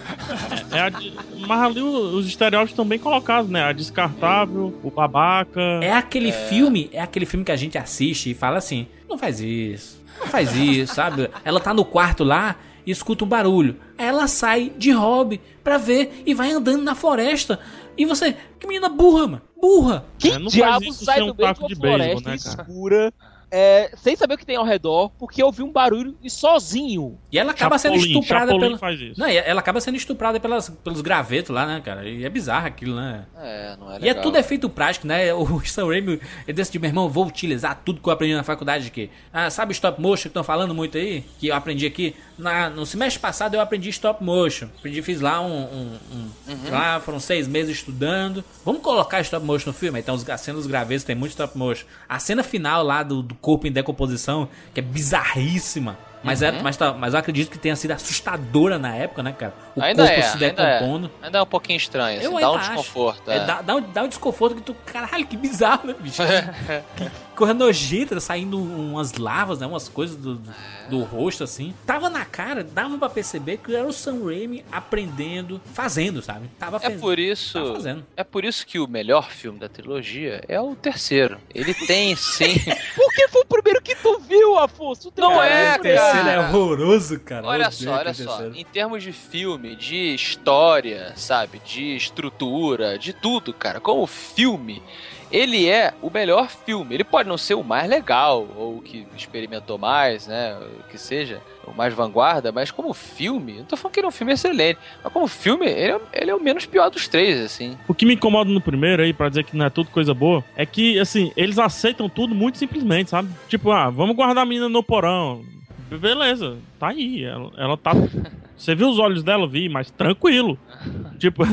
Speaker 4: É a de- mas ali os estereótipos estão bem colocados, né? A descartável, o babaca.
Speaker 3: É aquele filme, é aquele filme que a gente assiste e fala assim: não faz isso, não faz isso, sabe? Ela tá no quarto lá e escuta um barulho. Aí ela sai de hobby pra ver e vai andando na floresta. E você, que menina burra, mano, burra.
Speaker 4: É, não faz
Speaker 9: diabos
Speaker 4: isso
Speaker 9: sai
Speaker 4: um
Speaker 9: do meio de uma
Speaker 4: de beisebol,
Speaker 9: floresta
Speaker 4: né, cara?
Speaker 9: É, sem saber o que tem ao redor, porque ouviu um barulho e sozinho?
Speaker 3: E ela acaba sendo
Speaker 4: Chapolin,
Speaker 3: estuprada
Speaker 4: Chapolin
Speaker 3: pela.
Speaker 4: faz isso.
Speaker 3: Não, ela acaba sendo estuprada pelas, pelos gravetos lá, né, cara? E é bizarro aquilo, né?
Speaker 5: É, não é
Speaker 3: E é
Speaker 5: legal.
Speaker 3: tudo efeito prático, né? O (laughs) Sam Raimi ele decidiu, meu irmão, vou utilizar tudo que eu aprendi na faculdade de quê? Ah, sabe stop motion que estão falando muito aí? Que eu aprendi aqui? Na, no semestre passado eu aprendi stop motion. Aprendi, fiz lá um... um- um- Lá foram seis meses estudando. Vamos colocar stop motion no filme? Então, os- a cena dos gravetos tem muito stop motion. A cena final lá do, do corpo em decomposição, que é bizarríssima. Mas, é, mas, tá- mas eu acredito que tenha sido assustadora na época, né, cara? O
Speaker 5: Ainda
Speaker 3: corpo
Speaker 5: é,
Speaker 3: se
Speaker 5: ainda
Speaker 3: decompondo.
Speaker 5: é. Ainda é um pouquinho estranho, assim, dá um
Speaker 3: ainda acho.
Speaker 5: desconforto.
Speaker 3: É,
Speaker 5: é.
Speaker 3: dá, dá um, dá um desconforto que tu. Caralho, que bizarro, né, bicho? (laughs) que, que coisa nojenta, saindo umas lavas, né? Umas coisas do, do, do rosto, assim. Tava na cara, dava pra perceber que era o Sam Raimi aprendendo, fazendo, sabe? Tava
Speaker 5: É
Speaker 3: fazendo.
Speaker 5: por isso. É por isso que o melhor filme da trilogia é o terceiro. Ele tem sim. (laughs)
Speaker 9: Porque foi o primeiro que tu viu, Afonso.
Speaker 5: Não é,
Speaker 3: o
Speaker 5: cara.
Speaker 3: é horroroso, cara.
Speaker 5: Olha só, olha só. Em termos de filme, de história, sabe? De estrutura, de tudo, cara. Como filme, ele é o melhor filme. Ele pode não ser o mais legal, ou o que experimentou mais, né? O que seja, o mais vanguarda, mas como filme, não tô falando que ele é um filme excelente, mas como filme, ele é, ele é o menos pior dos três, assim.
Speaker 4: O que me incomoda no primeiro aí, pra dizer que não é tudo coisa boa, é que, assim, eles aceitam tudo muito simplesmente, sabe? Tipo, ah, vamos guardar a menina no porão. Beleza, tá aí. Ela, ela tá. Você viu os olhos dela, vi, mas tranquilo. Tipo,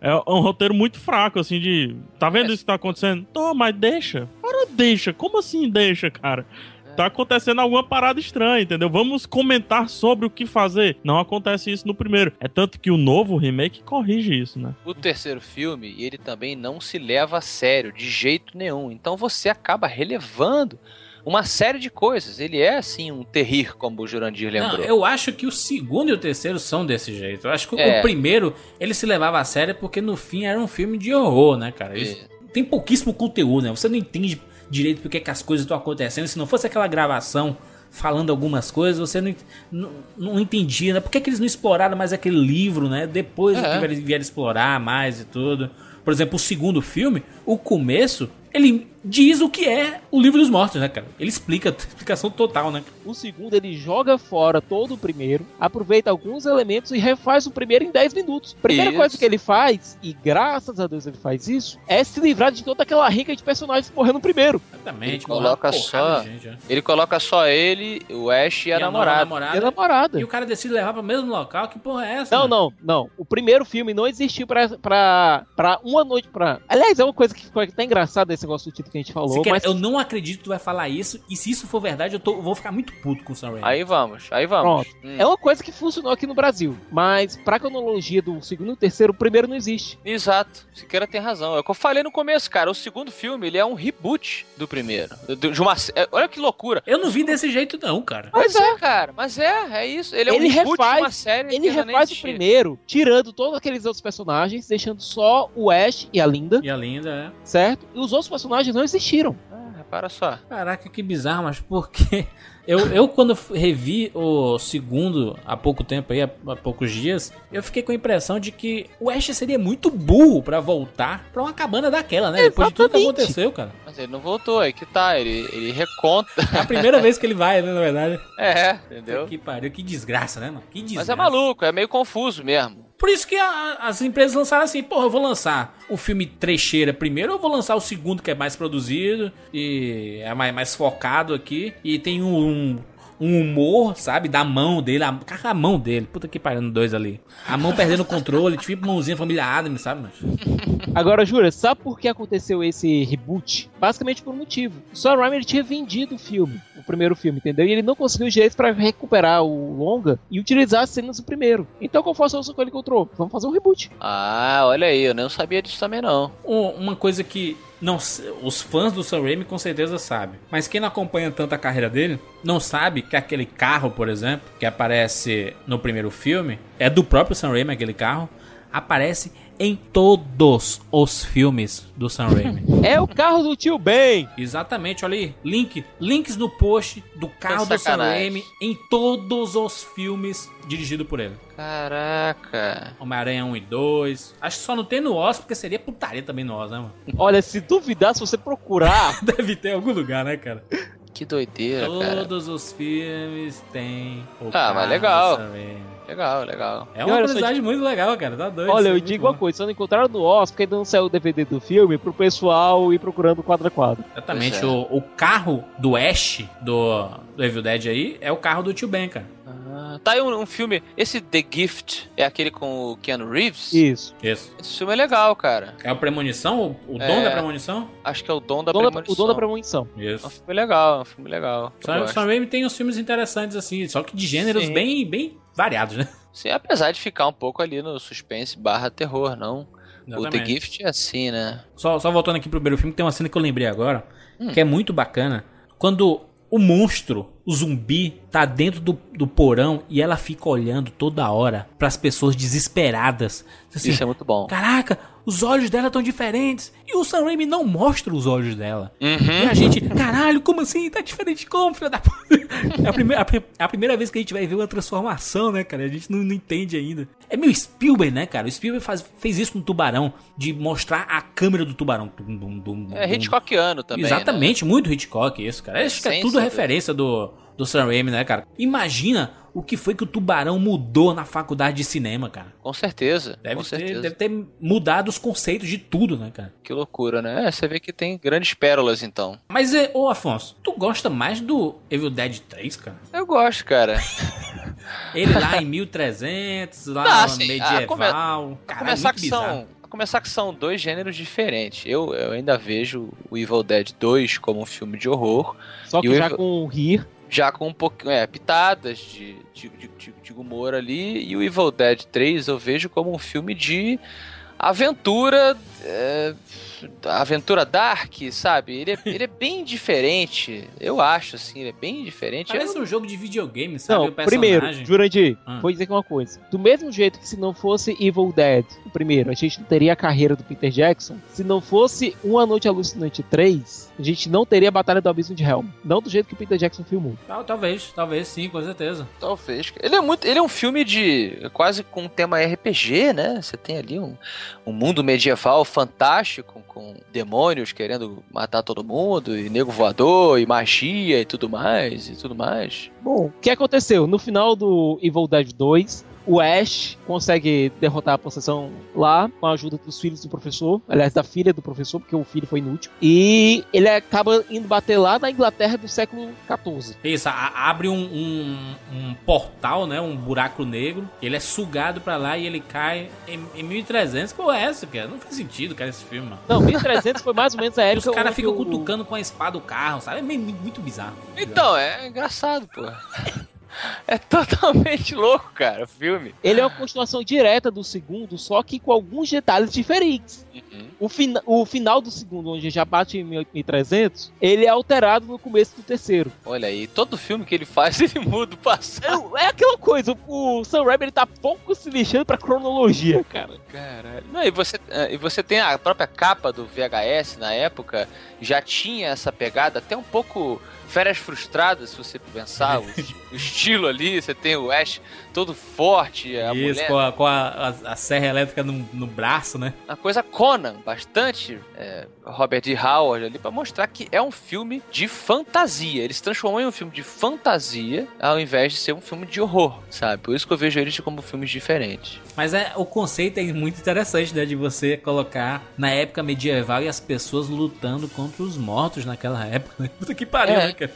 Speaker 4: é um roteiro muito fraco, assim, de. Tá vendo isso que tá acontecendo? Tô, mas deixa. Ora, deixa. Como assim deixa, cara? Tá acontecendo alguma parada estranha, entendeu? Vamos comentar sobre o que fazer. Não acontece isso no primeiro. É tanto que o novo remake corrige isso, né?
Speaker 5: O terceiro filme, ele também não se leva a sério de jeito nenhum. Então você acaba relevando uma série de coisas. Ele é assim um terrir, como o Jurandir
Speaker 3: Não,
Speaker 5: lembrou.
Speaker 3: eu acho que o segundo e o terceiro são desse jeito. Eu acho que
Speaker 5: É.
Speaker 3: o primeiro, ele se levava a sério porque no fim era um filme de horror, né, cara? Isso- Tem pouquíssimo conteúdo, né? Você não entende direito porque que as coisas estão acontecendo. Se não fosse aquela gravação falando algumas coisas, você não, não, não entendia, né? Por que, que eles não exploraram mais aquele livro, né? Depois
Speaker 5: É.
Speaker 3: que vieram, vieram explorar mais e tudo. Por exemplo, o segundo filme, o começo, ele diz o que é o livro dos mortos, né, cara? Ele explica, (laughs) explicação total, né?
Speaker 9: O segundo, ele joga fora todo o primeiro, aproveita alguns elementos e refaz o primeiro em 10 minutos. Primeira
Speaker 5: Isso.
Speaker 9: coisa que ele faz, e graças a Deus ele faz isso, é se livrar de toda aquela rica de personagens que morreram no primeiro.
Speaker 3: Exatamente.
Speaker 5: Ele coloca só-
Speaker 3: gente, né?
Speaker 5: Ele coloca só ele, o Ash e a,
Speaker 3: nova
Speaker 5: namorada.
Speaker 9: E a namorada.
Speaker 3: E o cara decide levar pro mesmo local. Que porra é essa?
Speaker 9: Não,
Speaker 3: mano?
Speaker 9: não, não. O primeiro filme não existiu pra, pra, pra uma noite pra. Aliás, é uma coisa que ficou até engraçada esse negócio do título que a gente falou,
Speaker 3: quer-
Speaker 9: mas.
Speaker 3: Eu não acredito que tu vai falar isso. E se isso for verdade, eu, tô- eu vou ficar muito puto com o Sam Raimi.
Speaker 5: Aí vamos, aí vamos.
Speaker 9: Pronto.
Speaker 5: Hum.
Speaker 9: É uma coisa que funcionou aqui no Brasil. Mas pra cronologia do segundo e terceiro, o primeiro não existe.
Speaker 5: Exato, Siqueira tem razão. É o que eu falei no começo, cara. O segundo filme, ele é um reboot do primeiro. De de uma, é, olha que loucura.
Speaker 3: Eu não vi desse jeito, não, cara.
Speaker 5: Mas é, cara. Mas é, é isso. Ele é
Speaker 9: Ele
Speaker 5: um reboot de
Speaker 9: refaz-
Speaker 5: uma série
Speaker 9: Ele
Speaker 5: que ainda nem
Speaker 9: refaz o primeiro, tirando todos aqueles outros personagens, deixando só o Ash e a Linda,
Speaker 3: E a linda, é.
Speaker 9: certo? E os outros personagens não existiram.
Speaker 5: Ah, repara só.
Speaker 3: Caraca, que bizarro, mas por quê? Eu, eu quando revi o segundo há pouco tempo aí, há, há poucos dias, eu fiquei com a impressão de que o Ash seria muito burro pra voltar pra uma cabana daquela, né? Depois de tudo que
Speaker 9: Exatamente.
Speaker 3: aconteceu, cara.
Speaker 5: Mas ele não voltou, aí que tá. Ele, ele reconta.
Speaker 3: É a primeira vez que ele vai, né, na verdade.
Speaker 5: É, entendeu?
Speaker 3: Que pariu, que desgraça, né, mano? Que desgraça.
Speaker 5: Mas é maluco, é meio confuso mesmo.
Speaker 3: Por isso que a- as empresas lançaram assim, porra, eu vou lançar o filme trecheira primeiro, eu vou lançar o segundo que é mais produzido e é mais, mais focado aqui. E tem um, um, um humor, sabe, da mão dele, a, cara, a mão dele, puta que pariu, no dois ali. A mão perdendo o controle, tipo mãozinha família Adams, sabe, mano?
Speaker 9: Agora, Jura, sabe por que aconteceu esse reboot? Basicamente por um motivo. O Sam Raimi tinha vendido o filme, o primeiro filme, entendeu? E ele não conseguiu os direitos pra recuperar o longa e utilizar as cenas do primeiro. Então, qual foi a solução que ele encontrou? Vamos fazer um reboot.
Speaker 5: Ah, olha aí, eu não sabia disso também não.
Speaker 3: Um- Uma coisa que não, os fãs do Sam Raimi com certeza sabem, mas quem não acompanha tanto a carreira dele não sabe que aquele carro, por exemplo, que aparece no primeiro filme, é do próprio Sam Raimi aquele carro, aparece em todos os filmes do Sam Raimi. (laughs)
Speaker 9: É o carro do tio Ben.
Speaker 3: Exatamente, olha aí, link, links no post do carro do Sam. Raimi em todos os filmes dirigido por ele.
Speaker 5: Caraca.
Speaker 3: Homem-Aranha 1 e 2. Acho que só não tem no Oz, porque seria putaria também no Oz, né, mano? (laughs)
Speaker 9: Olha, se duvidar, se você procurar, (laughs)
Speaker 3: Deve ter em algum lugar, né, cara?
Speaker 5: Que doideira, cara.
Speaker 3: Todos os filmes têm o
Speaker 5: Ah,
Speaker 3: carro
Speaker 5: mas legal.
Speaker 3: do Sam Raimi.
Speaker 5: Legal, legal.
Speaker 3: É uma
Speaker 9: só,
Speaker 3: curiosidade muito legal, cara. Tá doido.
Speaker 9: olha,
Speaker 3: isso é
Speaker 9: eu
Speaker 3: muito
Speaker 9: digo
Speaker 3: bom.
Speaker 9: uma coisa, só não encontraram no Oscar porque ainda não saiu o DVD do filme pro pessoal ir procurando quadro a quadro.
Speaker 3: Exatamente.
Speaker 5: É.
Speaker 3: O, o carro do Ash do, do Evil Dead aí é o carro do tio Ben, cara.
Speaker 5: Ah, tá aí um, um filme. Esse The Gift é aquele com o Keanu Reeves?
Speaker 9: Isso.
Speaker 3: Isso.
Speaker 5: Esse filme é legal, cara.
Speaker 3: É o Premonição? O, o
Speaker 5: É.
Speaker 3: dom da Premonição?
Speaker 5: Acho que é o Dom da
Speaker 9: da-
Speaker 5: Premonição.
Speaker 9: o dono da premonição.
Speaker 5: É um
Speaker 3: Isso.
Speaker 5: filme legal, é um filme legal.
Speaker 3: Sam, Raimi tem uns filmes interessantes assim, só que de gêneros
Speaker 5: Sim.
Speaker 3: bem, bem variados, né?
Speaker 5: Sim, apesar de ficar um pouco ali no suspense barra terror, não. O The
Speaker 3: Exatamente.
Speaker 5: Gift é assim, né?
Speaker 3: Só, só voltando aqui pro primeiro filme, tem uma cena que eu lembrei agora,
Speaker 5: Hum.
Speaker 3: que é muito bacana. Quando o monstro, o zumbi, tá dentro do, do porão e ela fica olhando toda hora pras pessoas desesperadas. Assim,
Speaker 5: Isso é muito bom.
Speaker 3: Caraca, os olhos dela estão diferentes. E o Sam Raimi não mostra os olhos dela.
Speaker 5: Uhum.
Speaker 3: E a gente, caralho, como assim? Tá diferente como, filha da puta? (laughs) É a primeira, a é a primeira vez que a gente vai ver uma transformação, né, cara? A gente não, não entende ainda. É meio Spielberg, né, cara? O Spielberg faz- fez isso no Tubarão, de mostrar a câmera do tubarão. Tum, dum, dum,
Speaker 5: É
Speaker 3: dum.
Speaker 5: Hitchcockiano também. né?
Speaker 3: Exatamente, muito Hitchcock isso, cara. Acho que é tudo
Speaker 5: do-
Speaker 3: referência do, do Sam Raimi, né, cara? Imagina o que foi que o Tubarão mudou na faculdade de cinema, cara.
Speaker 5: Com certeza.
Speaker 3: Deve
Speaker 5: com
Speaker 3: ter,
Speaker 5: certeza.
Speaker 3: deve ter mudado os conceitos de tudo, né, cara?
Speaker 5: Que loucura, né? É, você vê que tem grandes pérolas, então.
Speaker 3: Mas, ô Afonso, tu gosta mais do Evil Dead 3, cara?
Speaker 5: Eu gosto, cara. (laughs)
Speaker 3: Ele lá em (laughs) 1300, lá
Speaker 5: Ah,
Speaker 3: no
Speaker 5: sim,
Speaker 3: medieval.
Speaker 5: a come- A
Speaker 3: Cara,
Speaker 5: começar,
Speaker 3: é
Speaker 5: que
Speaker 3: muito bizarro.
Speaker 5: são, começar que são dois gêneros diferentes. Eu, eu ainda vejo o Evil Dead 2 como um filme de horror,
Speaker 9: Só que
Speaker 5: E
Speaker 9: já
Speaker 5: Evil-
Speaker 9: com o rir.
Speaker 5: Já com um pouquinho, é, pitadas de, de, de, de- humor ali. E o Evil Dead 3 eu vejo como um filme de aventura. é, aventura dark, sabe? Ele é, (laughs) ele é bem diferente. Eu acho, assim, ele é bem diferente.
Speaker 3: Parece
Speaker 5: Eu-
Speaker 3: um jogo de videogame, sabe?
Speaker 9: Não, primeiro, Jurandir,
Speaker 3: Ah.
Speaker 9: vou dizer aqui uma coisa. Do mesmo jeito que se não fosse Evil Dead, o primeiro, a gente não teria a carreira do Peter Jackson. Se não fosse Uma Noite Alucinante 3, a gente não teria a Batalha do Abismo de Helm. Não do jeito que o Peter Jackson filmou.
Speaker 3: Tal- Talvez, talvez sim, com certeza.
Speaker 5: Talvez. Ele é muito. Ele é um filme de. quase com um tema RPG, né? Você tem ali um, um mundo medieval fantástico, com demônios querendo matar todo mundo, e nego voador, e magia e tudo mais, e tudo mais.
Speaker 9: Bom, o que aconteceu? No final do Evil Dead 2, o Ash consegue derrotar a possessão lá, com a ajuda dos filhos do professor, aliás, da filha do professor, porque o filho foi inútil. E ele acaba indo bater lá na Inglaterra do século XIV.
Speaker 3: Isso, abre um, um, um portal, né? Um buraco negro. Ele é sugado pra lá e ele cai em, em 1300. Pô, é essa, cara? Não faz sentido, cara, esse filme, mano.
Speaker 9: Não, 1300 foi mais ou menos a
Speaker 3: E
Speaker 9: época
Speaker 3: os caras ficam
Speaker 9: o-
Speaker 3: cutucando com a espada o carro, sabe? É meio- muito bizarro.
Speaker 5: Então, é engraçado, pô. É totalmente (laughs) louco, cara, o filme.
Speaker 9: Ele é uma continuação direta do segundo, só que com alguns detalhes diferentes.
Speaker 5: Uhum.
Speaker 9: O, fina- o final do segundo, onde já bate em 1300, ele é alterado no começo do terceiro.
Speaker 5: Olha aí, todo filme que ele faz, (laughs) ele muda o passado.
Speaker 9: É, é aquela coisa, o, Sam Raimi ele tá pouco se lixando pra cronologia, (laughs) cara.
Speaker 5: Caralho. Não, e você, ah, e você tem a própria capa do VHS na época, já tinha essa pegada até um pouco férias frustradas, se você pensar, o, (laughs) o estilo ali, você tem o Ash todo forte, a
Speaker 3: Isso,
Speaker 5: mulher.
Speaker 3: com, a, com a, a- a serra elétrica no, no braço, né?
Speaker 5: Uma coisa Conan, bastante é, Robert D. Howard ali, pra mostrar que é um filme de fantasia. Ele se transformou em um filme de fantasia ao invés de ser um filme de horror, sabe? Por isso que eu vejo eles como filmes diferentes.
Speaker 3: Mas é, o conceito é muito interessante, né? De você colocar na época medieval e as pessoas lutando contra os mortos naquela época, né? (laughs) Puta que pariu,
Speaker 5: É.
Speaker 3: né, cara?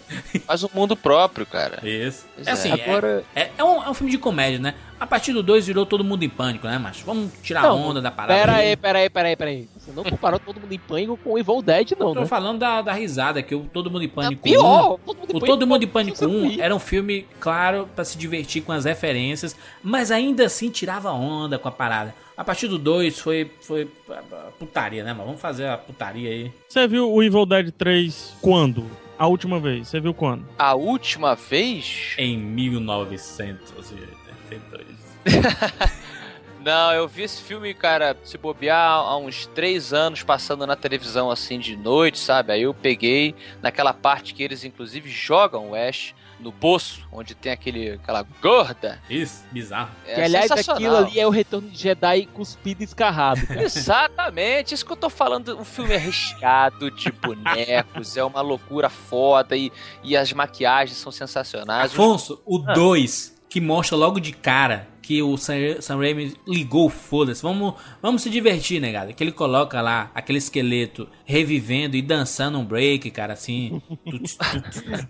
Speaker 5: Faz um mundo próprio, cara.
Speaker 3: Isso.
Speaker 5: Pois
Speaker 3: É
Speaker 5: é.
Speaker 3: assim,
Speaker 9: Agora,
Speaker 3: é, é um, é um filme de comédia, né? A partir do 2 virou todo mundo em pânico, né, macho? Vamos tirar a onda da parada.
Speaker 9: pera aí, pera aí, pera aí, pera aí. Você não comparou todo mundo em pânico com o Evil Dead, não,
Speaker 3: Tô
Speaker 9: né?
Speaker 3: falando da, da risada, que o Todo Mundo em
Speaker 9: É
Speaker 3: Pânico 1
Speaker 9: pior. Todo mundo em
Speaker 3: O
Speaker 9: Pânico
Speaker 3: Todo Mundo em Pânico
Speaker 9: com
Speaker 3: 1
Speaker 9: rir.
Speaker 3: era um filme, claro, pra se divertir com as referências, mas ainda assim tirava onda com a parada. A partir do 2 foi, foi putaria, né, mano? Vamos fazer a putaria aí.
Speaker 4: Você viu o Evil Dead 3 quando? A última vez. Você viu quando?
Speaker 5: A última vez.
Speaker 3: Em 1982. (laughs) (laughs)
Speaker 5: Não, eu vi esse filme, cara, se bobear há uns três anos passando na televisão assim de noite, sabe? Aí eu peguei naquela parte que eles inclusive jogam o Ash no poço, onde tem aquele, aquela gorda.
Speaker 3: Isso, bizarro.
Speaker 5: É
Speaker 9: Que, aliás,
Speaker 5: sensacional.
Speaker 9: aquilo ali é o retorno de Jedi cuspido e escarrado. cara.
Speaker 5: Exatamente, isso que eu tô falando. O filme é recheado de bonecos, é uma loucura foda e, e as maquiagens são sensacionais.
Speaker 3: Afonso, o
Speaker 5: Ah.
Speaker 3: 2, que mostra logo de cara que o Sam, Sam Raimi ligou o foda-se. Vamos, vamos se divertir, negado. Que ele coloca lá aquele esqueleto revivendo e dançando um break, cara, assim. Tuts, tuts, tuts.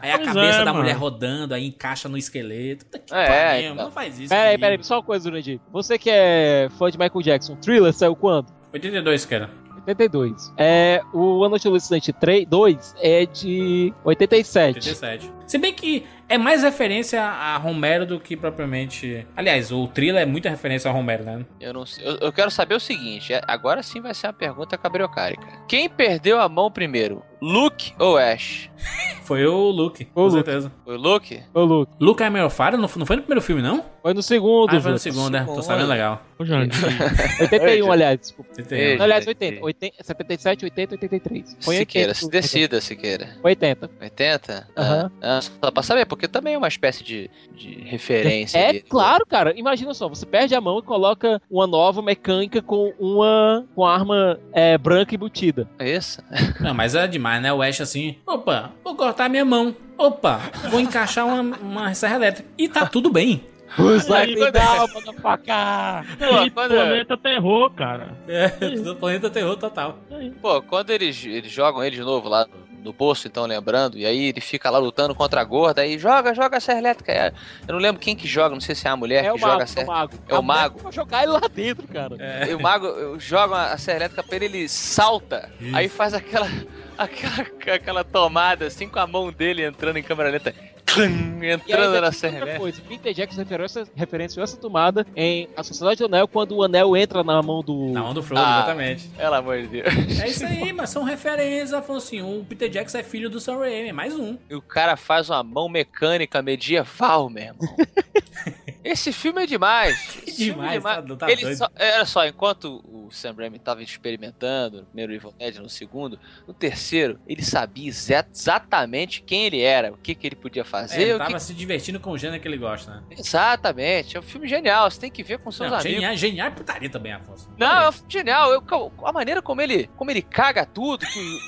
Speaker 3: aí a
Speaker 4: Pois
Speaker 3: cabeça
Speaker 4: é,
Speaker 3: da
Speaker 4: mano.
Speaker 3: mulher rodando, aí encaixa no esqueleto. Puta que
Speaker 5: É,
Speaker 3: pariu,
Speaker 5: então.
Speaker 3: não faz isso.
Speaker 9: Pera aí,
Speaker 3: comigo.
Speaker 9: pera aí, só uma coisa, Jurandir. Você que é fã de Michael Jackson, Thriller saiu quando?
Speaker 3: 82, cara.
Speaker 9: 82. É, o A Noite Alucinante 3, 2 é de 87.
Speaker 3: 87. Se bem que É mais referência a Romero do que propriamente. Aliás, o thriller é muita referência a Romero, né?
Speaker 5: Eu não sei. Eu, eu quero saber o seguinte: é- agora sim vai ser uma pergunta cabriocárica. Quem perdeu a mão primeiro? Luke ou Ash? (laughs)
Speaker 3: Foi o Luke, com
Speaker 9: Luke.
Speaker 3: certeza.
Speaker 5: Foi o Luke?
Speaker 9: Ô, Luke.
Speaker 3: Luke Amelfara não, não foi no primeiro filme, não?
Speaker 9: Foi no segundo,
Speaker 3: Ah, foi no segundo, né? Tô sabendo legal.
Speaker 4: Ô, Jandir,
Speaker 9: 81, aliás, desculpa.
Speaker 3: Você tem-
Speaker 5: Ei,
Speaker 9: Não, aliás,
Speaker 5: gente.
Speaker 9: 80. 80 77, 80, 83. Foi
Speaker 5: Siqueira,
Speaker 9: 80.
Speaker 5: se decida, Siqueira.
Speaker 9: Foi 80.
Speaker 5: 80?
Speaker 9: Aham.
Speaker 5: Ah, ah, só pra saber, porque também é uma espécie de, de referência.
Speaker 9: É
Speaker 5: ali.
Speaker 9: claro, cara. Imagina só, você perde a mão e coloca uma nova mecânica com uma com arma é, branca embutida.
Speaker 5: É isso? (laughs)
Speaker 3: Não, mas é demais, né? O Ash assim, opa, vou cortar minha mão. Opa, vou encaixar uma, uma serra elétrica. E tá tudo bem.
Speaker 9: Slide
Speaker 5: quando-
Speaker 9: down, motherfucker!
Speaker 5: Pô,
Speaker 4: que
Speaker 5: quando-
Speaker 4: planeta terror, cara.
Speaker 3: É, (laughs) do planeta terror total.
Speaker 5: Pô, quando eles, eles jogam ele de novo lá no poço, então lembrando, e aí ele fica lá lutando contra a gorda, aí joga, joga a serra elétrica. É, Eu não lembro quem que joga, não sei se é a mulher
Speaker 9: É
Speaker 5: que
Speaker 9: o
Speaker 5: joga
Speaker 9: mago,
Speaker 5: a
Speaker 9: é o
Speaker 5: serra.
Speaker 9: mago.
Speaker 5: É o
Speaker 9: mulher
Speaker 5: mago.
Speaker 9: Vai jogar ele lá dentro, cara.
Speaker 5: E o mago joga a serra elétrica pra ele, ele salta, aí faz aquela, (laughs) aquela, aquela tomada assim com a mão dele entrando em câmera lenta,
Speaker 9: E aí,
Speaker 5: entrando na serra elétrica.
Speaker 9: coisa, Peter Jackson referenciou essa, referenciou essa tomada em A Sociedade do Anel, quando o anel entra na mão do...
Speaker 3: Na mão do Frodo,
Speaker 5: Ah.
Speaker 3: exatamente.
Speaker 5: Pelo amor de Deus.
Speaker 3: É isso aí, mas são referências. Afonso, assim, o Peter Jackson é filho do Sam Raimi, é mais um.
Speaker 5: E o cara faz uma mão mecânica medieval, meu irmão. (laughs) Esse filme é (laughs) demais. Filme é
Speaker 3: Demais, tá- tá
Speaker 5: Ele
Speaker 3: doido.
Speaker 5: só, olha só, enquanto o Sam Raimi estava experimentando, no primeiro Evil Dead, no segundo, no terceiro, ele sabia exa- exatamente quem ele era, o que, que ele podia
Speaker 3: É,
Speaker 5: fazer.
Speaker 3: ele
Speaker 5: o que-
Speaker 3: tava se divertindo com o gênero que ele gosta, né?
Speaker 5: Exatamente. É um filme genial, você tem que ver com seus
Speaker 3: Não,
Speaker 5: amigos.
Speaker 3: genial, genial é putaria também, Afonso.
Speaker 5: Não, é um filme genial. Eu- a maneira como ele, como ele caga tudo, que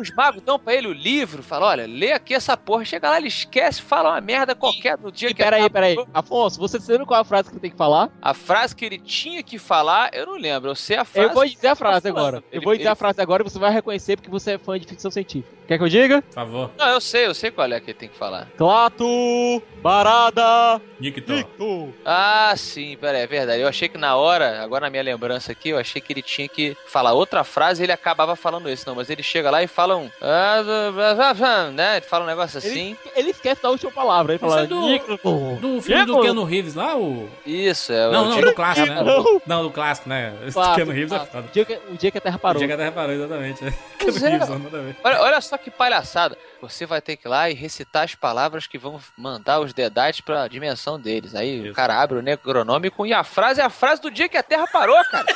Speaker 5: os magos dão pra ele o livro, fala, olha, lê aqui essa porra, chega lá, ele esquece, fala uma merda qualquer no dia
Speaker 9: E
Speaker 5: que
Speaker 9: peraí, peraí. Afonso, você sabe qual é a frase que ele tem que falar?
Speaker 5: A frase que ele tinha que falar, eu não lembro. Eu sei a frase.
Speaker 9: Eu vou dizer a frase
Speaker 5: ele tá
Speaker 9: agora. Eu
Speaker 5: Ele-
Speaker 9: vou dizer a
Speaker 5: ele-
Speaker 9: frase agora e você vai reconhecer porque você é fã de ficção científica. Quer que eu diga?
Speaker 3: Por favor,
Speaker 5: Não, eu sei, eu sei qual é que ele tem que falar.
Speaker 9: Clato, Barada,
Speaker 3: Nick Thor.
Speaker 9: Victor.
Speaker 5: Ah, sim, pera aí, é verdade. Eu achei que na hora, agora na minha lembrança aqui, eu achei que ele tinha que falar outra frase e ele acabava falando isso. Não, mas ele chega lá e fala um. ah, né? Ele fala um negócio assim.
Speaker 9: Ele, ele esquece da última palavra. Ele
Speaker 3: Isso
Speaker 9: fala
Speaker 3: é do-. Do filme do
Speaker 9: Victor.
Speaker 3: Keanu Reeves lá, o.
Speaker 5: Isso, é.
Speaker 3: Não,
Speaker 5: eu
Speaker 3: não,
Speaker 5: tinha-
Speaker 3: do clássico, né?
Speaker 9: Não.
Speaker 3: Não, do clássico, né? (laughs) Esse
Speaker 9: Claro,
Speaker 3: Keanu Reeves é
Speaker 9: claro.
Speaker 3: foda.
Speaker 9: O dia que, o dia que a Terra parou.
Speaker 3: O dia que até reparou, exatamente. (laughs) né?
Speaker 5: Pois
Speaker 3: Keanu
Speaker 5: é.
Speaker 3: Reeves, a ver.
Speaker 5: Olha, olha só que palhaçada. Você vai ter que ir lá e recitar as palavras que vão mandar os dedates pra dimensão deles. Aí o
Speaker 3: Isso.
Speaker 5: cara abre o necronômico e a frase é a frase do dia que a Terra parou, cara. (laughs)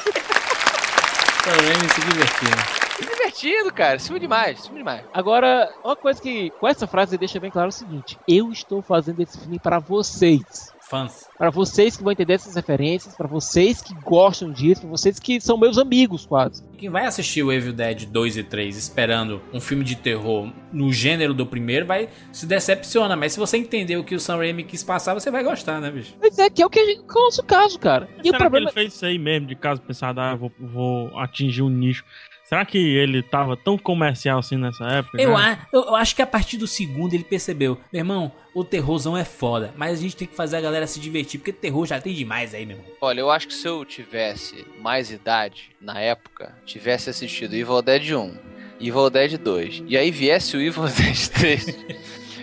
Speaker 3: Sam Raimi se divertindo.
Speaker 5: Que divertido, cara. É demais, é demais.
Speaker 9: Agora, uma coisa que com essa frase deixa bem claro é o seguinte: eu estou fazendo esse filme para vocês.
Speaker 3: Fãs.
Speaker 9: Para vocês que vão entender essas referências, para vocês que gostam disso, para vocês que são meus amigos quase.
Speaker 3: Quem vai assistir o Evil Dead 2 e 3 esperando um filme de terror no gênero do primeiro vai se decepciona. Mas se você entender o que o Sam Raimi quis passar, você vai gostar, né, bicho?
Speaker 9: Mas é que é o que, a gente, que é o nosso caso, cara. E o problema
Speaker 4: que ele fez isso aí mesmo, de caso pensado, ah, eu vou, vou atingir um nicho? Será que ele tava tão comercial assim nessa época?
Speaker 3: Eu,
Speaker 4: né?
Speaker 3: a- eu, eu acho que a partir do segundo ele percebeu, meu irmão, o terrorzão é foda, mas a gente tem que fazer a galera se divertir, porque terror já tem demais aí, meu irmão.
Speaker 5: Olha, eu acho que se eu tivesse mais idade na época, tivesse assistido Evil Dead 1, Evil Dead 2, e aí viesse o Evil (laughs) Dead 3,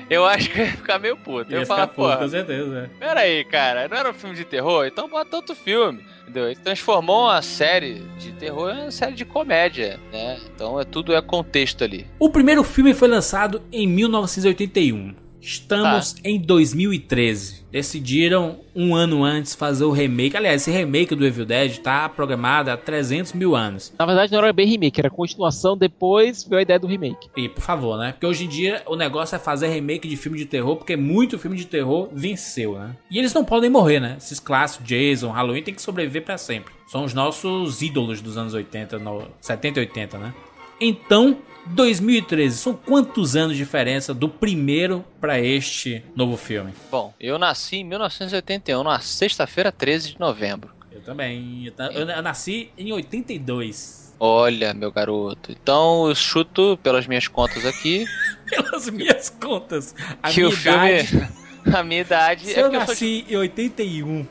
Speaker 5: eu acho que eu ia ficar meio puto. Eu
Speaker 3: Ia
Speaker 5: ia
Speaker 3: ficar
Speaker 5: falar,
Speaker 3: puto,
Speaker 5: pô,
Speaker 3: com certeza. né?
Speaker 5: pera aí, cara, não era um filme de terror? Então bota outro filme. Entendeu? Ele transformou uma série de terror em uma série de comédia, né? Então é, tudo é contexto ali.
Speaker 3: O primeiro filme foi lançado em 1981. Estamos em 2013. Decidiram um ano antes fazer o remake. Aliás, esse remake do Evil Dead tá programado há 300 mil anos.
Speaker 9: Na verdade, não era bem remake, era continuação, depois veio a ideia do remake.
Speaker 3: E por favor, né? Porque hoje em dia o negócio é fazer remake de filme de terror, porque muito filme de terror venceu, né? E eles não podem morrer, né? Esses clássicos, Jason, Halloween, tem que sobreviver pra sempre. São os nossos ídolos dos anos 80, no, 70 e 80, né? Então, 2013, são quantos anos de diferença do primeiro pra este novo filme?
Speaker 5: Bom, eu nasci em 1981, na sexta-feira 13 de novembro.
Speaker 3: Eu também. Eu, eu- nasci em 82.
Speaker 5: Olha, meu garoto. Então eu chuto, pelas minhas contas aqui, (laughs)
Speaker 3: Pelas minhas contas, a
Speaker 5: que
Speaker 3: minha
Speaker 5: o filme.
Speaker 3: idade. (laughs)
Speaker 5: A minha idade.
Speaker 3: Se
Speaker 5: é
Speaker 3: eu
Speaker 5: porque eu sou
Speaker 3: nasci em 81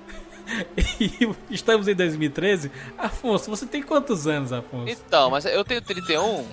Speaker 3: e (laughs) estamos em 2013, Afonso, você tem quantos anos, Afonso?
Speaker 5: Então, mas eu tenho 31,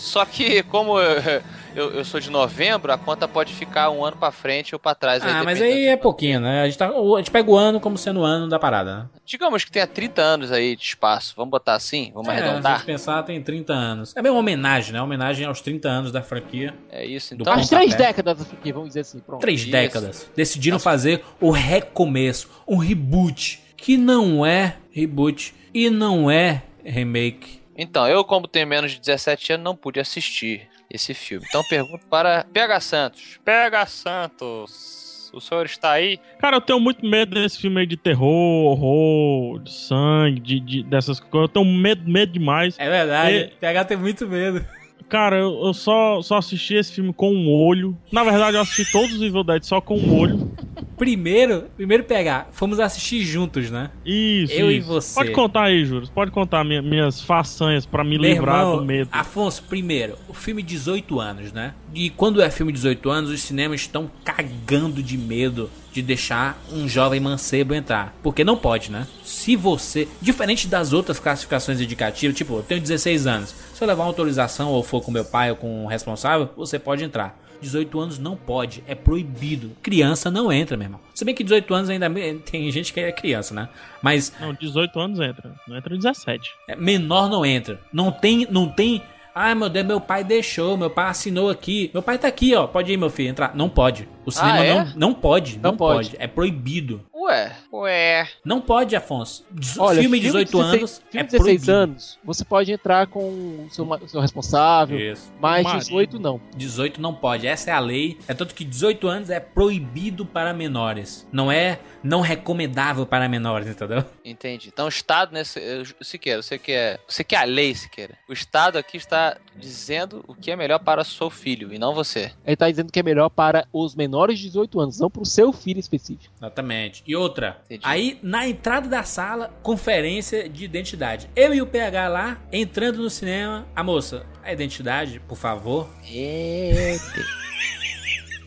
Speaker 5: só que como (laughs) eu, eu, sou de novembro, a conta pode ficar um ano pra frente ou pra trás.
Speaker 3: Ah, mas
Speaker 5: dependendo
Speaker 3: aí é pouquinho, né? A gente, tá, a gente pega o ano como sendo o ano da parada, né?
Speaker 5: Digamos que tenha 30 anos aí de espaço. Vamos botar assim? Vamos
Speaker 3: É, se a
Speaker 5: arredondar?
Speaker 3: gente pensar, tem 30 anos. É bem uma homenagem, né? Uma homenagem aos 30 anos da franquia.
Speaker 5: É isso, então.
Speaker 9: As três décadas aqui, vamos dizer assim, pronto.
Speaker 3: Três
Speaker 5: Isso.
Speaker 3: décadas. Decidiram fazer o recomeço, um reboot, que não é reboot e não é remake.
Speaker 5: Então, eu, como tenho menos de 17 anos, não pude assistir esse filme. Então, pergunto para PH Santos. PH Santos, o senhor está aí?
Speaker 4: Cara, eu tenho muito medo desse filme aí de terror, horror, de sangue, de, de- dessas coisas. Eu tenho medo, medo demais.
Speaker 3: É verdade,
Speaker 4: E-
Speaker 3: PH tem muito medo.
Speaker 4: Cara, eu, eu só, só assisti esse filme com um olho. Na verdade, eu assisti todos os Evil Dead só com um olho.
Speaker 3: Primeiro, primeiro PH, fomos assistir juntos, né?
Speaker 4: Isso,
Speaker 3: Eu e
Speaker 4: isso.
Speaker 3: você.
Speaker 4: Pode contar aí, Juros. Pode contar minha- minhas façanhas pra me
Speaker 3: Meu
Speaker 4: livrar
Speaker 3: irmão,
Speaker 4: do medo.
Speaker 3: Afonso, primeiro, o filme 18 anos, né? E quando é filme 18 anos, os cinemas estão cagando de medo de deixar um jovem mancebo entrar. Porque não pode, né? Se você. Diferente das outras classificações indicativas, tipo, eu tenho 16 anos. Se eu levar uma autorização ou for com meu pai ou com o responsável, você pode entrar. 18 anos não pode, é proibido. Criança não entra, meu irmão. Se bem que 18 anos ainda tem gente que é criança, né? Mas
Speaker 4: Não, 18 anos entra. Não entra 17.
Speaker 3: é, menor não entra. Não tem, não tem. Ai meu Deus, meu pai deixou, meu pai assinou aqui. Meu pai tá aqui, ó. Pode ir, meu filho, entrar. Não pode. O cinema
Speaker 5: é?
Speaker 3: não, não pode. Não,
Speaker 9: Não
Speaker 3: pode.
Speaker 9: pode.
Speaker 3: É proibido.
Speaker 5: Ué, ué.
Speaker 3: Não pode, Afonso.
Speaker 9: Olha,
Speaker 3: filme de 18
Speaker 9: 16
Speaker 3: anos
Speaker 9: filme
Speaker 3: é
Speaker 9: de 16
Speaker 3: proibido.
Speaker 9: anos, você pode entrar com o seu, seu responsável,
Speaker 3: Isso.
Speaker 9: mas
Speaker 4: Marido.
Speaker 9: 18 não.
Speaker 3: 18 não pode. Essa é a lei. É tanto que 18 anos é proibido para menores. Não é não recomendável para menores, entendeu?
Speaker 5: Entendi. Então o Estado, nesse. eh, Siqueira, você quer. Você quer a lei, Siqueira. O Estado aqui está dizendo o que é melhor para o seu filho e não você.
Speaker 9: Ele tá dizendo que é melhor para os menores de 18 anos, não para o seu filho específico.
Speaker 3: Exatamente. E outra,
Speaker 5: Entendi.
Speaker 3: aí na entrada da sala, conferência de identidade. Eu e o PH lá, entrando no cinema, a moça, a identidade, por favor.
Speaker 5: Eita.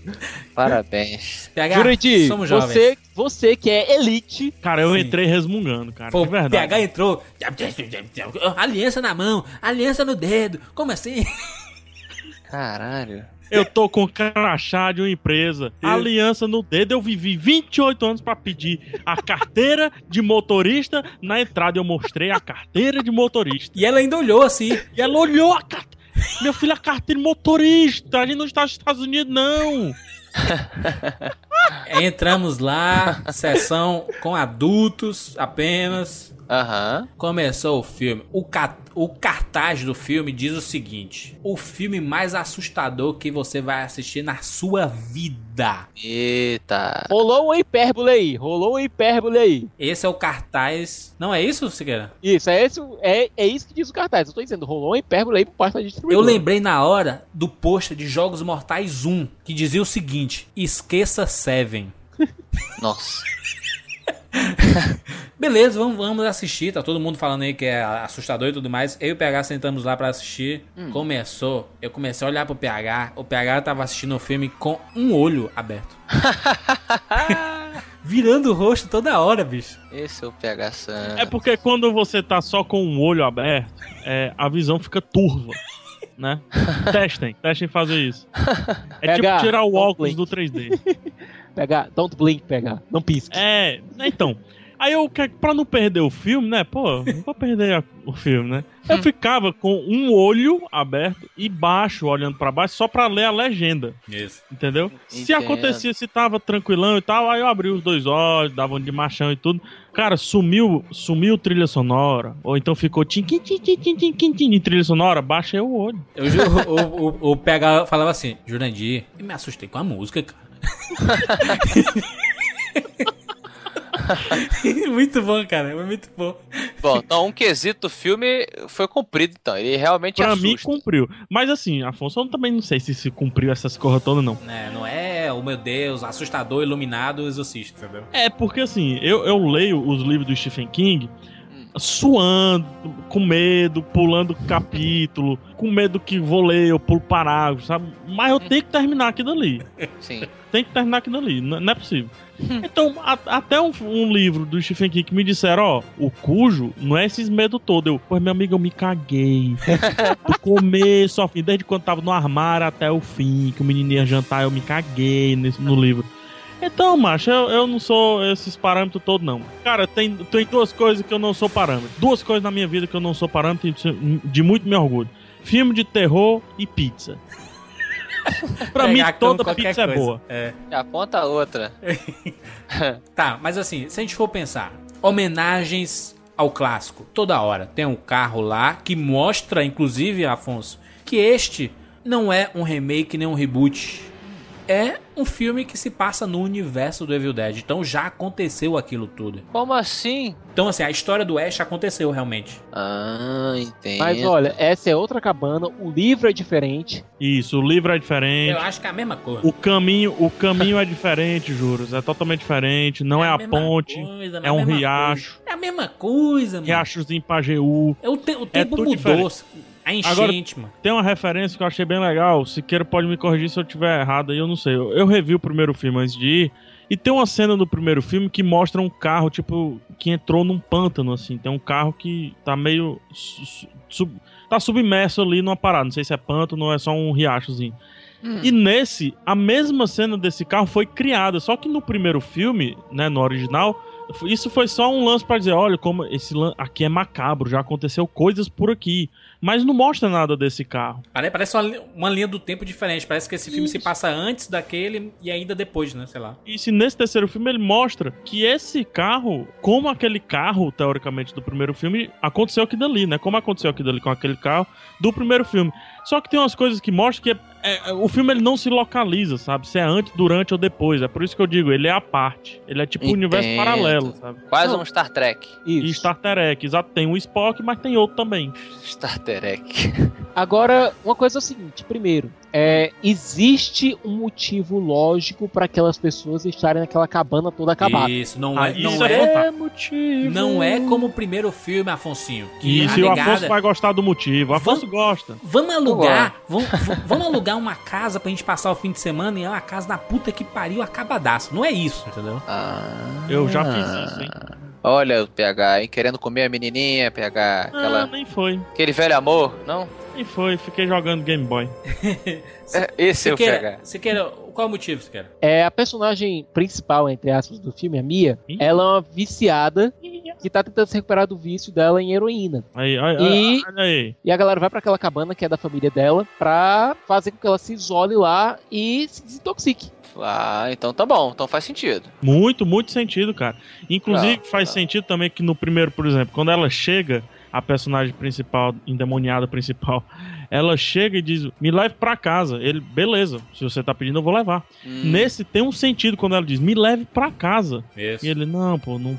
Speaker 5: (laughs) Parabéns.
Speaker 3: PH,
Speaker 9: Jurandir,
Speaker 3: somos jovens.
Speaker 9: você, você que é elite,
Speaker 4: Cara, eu
Speaker 3: Sim.
Speaker 4: entrei resmungando, cara.
Speaker 3: Pô,
Speaker 4: é verdade.
Speaker 3: PH entrou, aliança na mão, aliança no dedo, como assim?
Speaker 5: Caralho.
Speaker 4: Eu tô com crachá de uma empresa. Aliança no dedo. Eu vivi 28 anos pra pedir a carteira de motorista. Na entrada eu mostrei a carteira de motorista.
Speaker 3: E ela ainda olhou assim,
Speaker 4: E ela olhou a carteira. Meu filho, a carteira de motorista. A gente não está nos Estados Unidos, não. (laughs)
Speaker 3: entramos lá, sessão com adultos apenas.
Speaker 5: Aham.
Speaker 3: Começou o filme. O, ca- o cartaz do filme diz o seguinte: o filme mais assustador que você vai assistir na sua vida.
Speaker 5: Eita.
Speaker 9: rolou uma hipérbole aí, rolou uma hipérbole aí.
Speaker 3: Esse é o cartaz. Não é isso, Siqueira?
Speaker 9: Isso, é, esse, é, é isso que diz o cartaz. Eu tô dizendo, rolou uma hipérbole aí por parte da
Speaker 3: Eu
Speaker 9: distribuidora.
Speaker 3: lembrei na hora do pôster de Jogos Mortais 1, que dizia o seguinte: esqueça Seven.
Speaker 5: Nossa. (laughs)
Speaker 3: Beleza, vamos, vamos assistir. Tá todo mundo falando aí que é assustador e tudo mais. Eu e o PH sentamos lá pra assistir. Começou, eu comecei a olhar pro PH. O PH tava assistindo o filme com um olho aberto. (laughs) Virando o rosto toda hora, bicho.
Speaker 5: Esse é o PH San.
Speaker 4: É porque quando você tá só com um olho aberto, é, a visão fica turva. Né? (laughs) Testem, testem fazer isso. É
Speaker 9: PH,
Speaker 4: tipo tirar o óculos do 3D
Speaker 9: pegar, don't blink, pegar, não pisque.
Speaker 4: É, né, então. Aí eu, pra não perder o filme, né? Pô, não vou perder a, o filme, né? Eu hum. ficava com um olho aberto e baixo, olhando para baixo, só pra ler a legenda.
Speaker 3: Isso.
Speaker 4: Entendeu?
Speaker 5: Entendo.
Speaker 4: Se acontecia, se tava tranquilão e tal, aí eu abri os dois olhos, davam de machão e tudo. Cara, sumiu, sumiu trilha sonora, ou então ficou tim tim tim tim tim tim tim em trilha sonora, baixa o olho.
Speaker 3: Eu, o, o, o, o PH falava assim, Jurandir, me assustei com a música, cara. (laughs) muito bom, cara. Foi muito bom.
Speaker 5: Bom, então um quesito do filme foi cumprido, então. Ele realmente
Speaker 4: Pra
Speaker 5: assusta.
Speaker 4: mim, cumpriu. Mas assim, Afonso, eu também não sei se se cumpriu essas coisas todas, não.
Speaker 3: É, não é, oh meu Deus, assustador, iluminado, exorcista, entendeu?
Speaker 4: É, porque assim, eu, eu leio os livros do Stephen King suando, com medo, pulando capítulo, com medo que vou ler, eu pulo parágrafo, sabe? Mas eu tenho que terminar aquilo ali.
Speaker 5: Sim.
Speaker 4: Tem que terminar aquilo ali, não é possível. Então, a- até um, um livro do Stephen King me disseram, ó, o cujo não é esses medo todo. Eu, pois meu amigo, eu me caguei. (laughs) Do começo ao fim, desde quando tava no armário até o fim, que o menino ia jantar, eu me caguei nesse, no livro. Então, macho, eu, eu não sou esses parâmetros todos, não. Cara, tem, tem duas coisas que eu não sou parâmetro. Duas coisas na minha vida que eu não sou parâmetro e de- de muito me orgulho. Filme de terror e pizza. (laughs) pra mim,
Speaker 3: Pegar
Speaker 4: toda pizza é
Speaker 3: coisa.
Speaker 4: boa.
Speaker 3: É.
Speaker 5: Aponta a outra. (laughs)
Speaker 3: Tá, mas assim, se a gente for pensar, homenagens ao clássico, toda hora tem um carro lá que mostra, inclusive, Afonso, que este não é um remake nem um reboot. É um filme que se passa no universo do Evil Dead. Então já aconteceu aquilo tudo.
Speaker 5: Como assim?
Speaker 3: Então, assim, a história do Ash aconteceu realmente.
Speaker 5: Ah, entendo.
Speaker 9: Mas olha, essa é outra cabana, o livro é diferente.
Speaker 4: Isso, o livro é diferente.
Speaker 3: Eu acho que é a mesma coisa.
Speaker 4: O caminho, o caminho é diferente, juros. É totalmente diferente. Não é, a,
Speaker 3: mesma
Speaker 4: ponte,
Speaker 3: coisa,
Speaker 4: é um
Speaker 3: a mesma
Speaker 4: riacho.
Speaker 3: coisa. É a mesma coisa, mano.
Speaker 4: Riachozinho Pajeú.
Speaker 3: É o, te- o
Speaker 4: É
Speaker 3: tempo
Speaker 4: tudo
Speaker 3: mudou.
Speaker 4: diferente.
Speaker 3: A
Speaker 4: Agora-
Speaker 3: enchente, mano.
Speaker 4: Tem uma referência que eu achei bem legal. Siqueira pode me corrigir se eu tiver errado aí, eu não sei. Eu, eu revi o primeiro filme antes de ir. E tem uma cena do primeiro filme que mostra um carro, tipo, que entrou num pântano, assim. Tem um carro que tá meio. su- su- sub- tá submerso ali numa parada. Não sei se é pântano ou é só um riachozinho. E nesse, a mesma cena desse carro foi criada. Só que no primeiro filme, né, no original, isso foi só um lance pra dizer, olha como esse aqui é macabro, já aconteceu coisas por aqui, mas não mostra nada desse carro.
Speaker 3: Pare- Parece uma, uma linha do tempo diferente. Parece que esse filme se passa antes daquele e ainda depois, né? Sei lá.
Speaker 4: E se nesse terceiro filme ele mostra que esse carro, como aquele carro, teoricamente, do primeiro filme, aconteceu aqui dali, né? Como aconteceu aqui dali com aquele carro do primeiro filme. Só que tem umas coisas que mostram que é- é- o filme ele não se localiza, sabe? Se é antes, durante ou depois. É por isso que eu digo, ele é a parte. Ele é tipo um universo paralelo, sabe?
Speaker 5: Quase
Speaker 9: Não.
Speaker 5: um Star Trek.
Speaker 4: E
Speaker 9: Isso.
Speaker 4: Star Trek, exato. Tem um Spock, mas tem outro também.
Speaker 5: Star Trek.
Speaker 9: Agora, uma coisa é o seguinte: primeiro, é, existe um motivo lógico para aquelas pessoas estarem naquela cabana toda acabada.
Speaker 3: Isso, não
Speaker 4: Ah,
Speaker 3: é,
Speaker 4: isso
Speaker 3: não,
Speaker 4: é
Speaker 3: é,
Speaker 9: motivo.
Speaker 3: não é como o primeiro filme, Afonsinho. Que
Speaker 4: Isso, e o Afonso vai gostar do motivo. O Afonso gosta.
Speaker 3: Vamos alugar, vamos, vamos alugar uma casa pra gente passar o fim de semana e é uma casa na puta que pariu acabadaço. Não é isso, entendeu?
Speaker 5: Ah.
Speaker 4: Eu já fiz isso, hein?
Speaker 5: Olha o PH, hein? Querendo comer a menininha, PH.
Speaker 4: Ah,
Speaker 5: Aquela,
Speaker 4: nem foi.
Speaker 5: Aquele velho amor, não?
Speaker 4: Nem foi. Fiquei jogando Game Boy. (laughs)
Speaker 5: É, esse é o
Speaker 3: quer,
Speaker 5: PH.
Speaker 3: você quer, qual é o motivo você quer?
Speaker 9: É, a personagem principal, entre aspas, do filme, a Mia,
Speaker 4: Ih.
Speaker 9: ela é uma viciada que tá tentando se recuperar do vício dela em heroína.
Speaker 4: Aí, aí,
Speaker 9: E-
Speaker 4: olha aí.
Speaker 9: E a galera vai pra aquela cabana que é da família dela pra fazer com que ela se isole lá e se desintoxique.
Speaker 5: Ah, então tá bom, então faz sentido.
Speaker 4: Muito, muito sentido, cara. Inclusive,
Speaker 5: Não,
Speaker 4: faz
Speaker 5: não.
Speaker 4: sentido também que no primeiro, por exemplo, quando ela chega, a personagem principal, endemoniada principal, (laughs) ela chega e diz: Me leve pra casa. Ele, beleza, se você tá pedindo, eu vou levar.
Speaker 5: Hum,
Speaker 4: Nesse tem um sentido quando ela diz: Me leve pra casa.
Speaker 3: Isso.
Speaker 4: E ele, não, pô, não,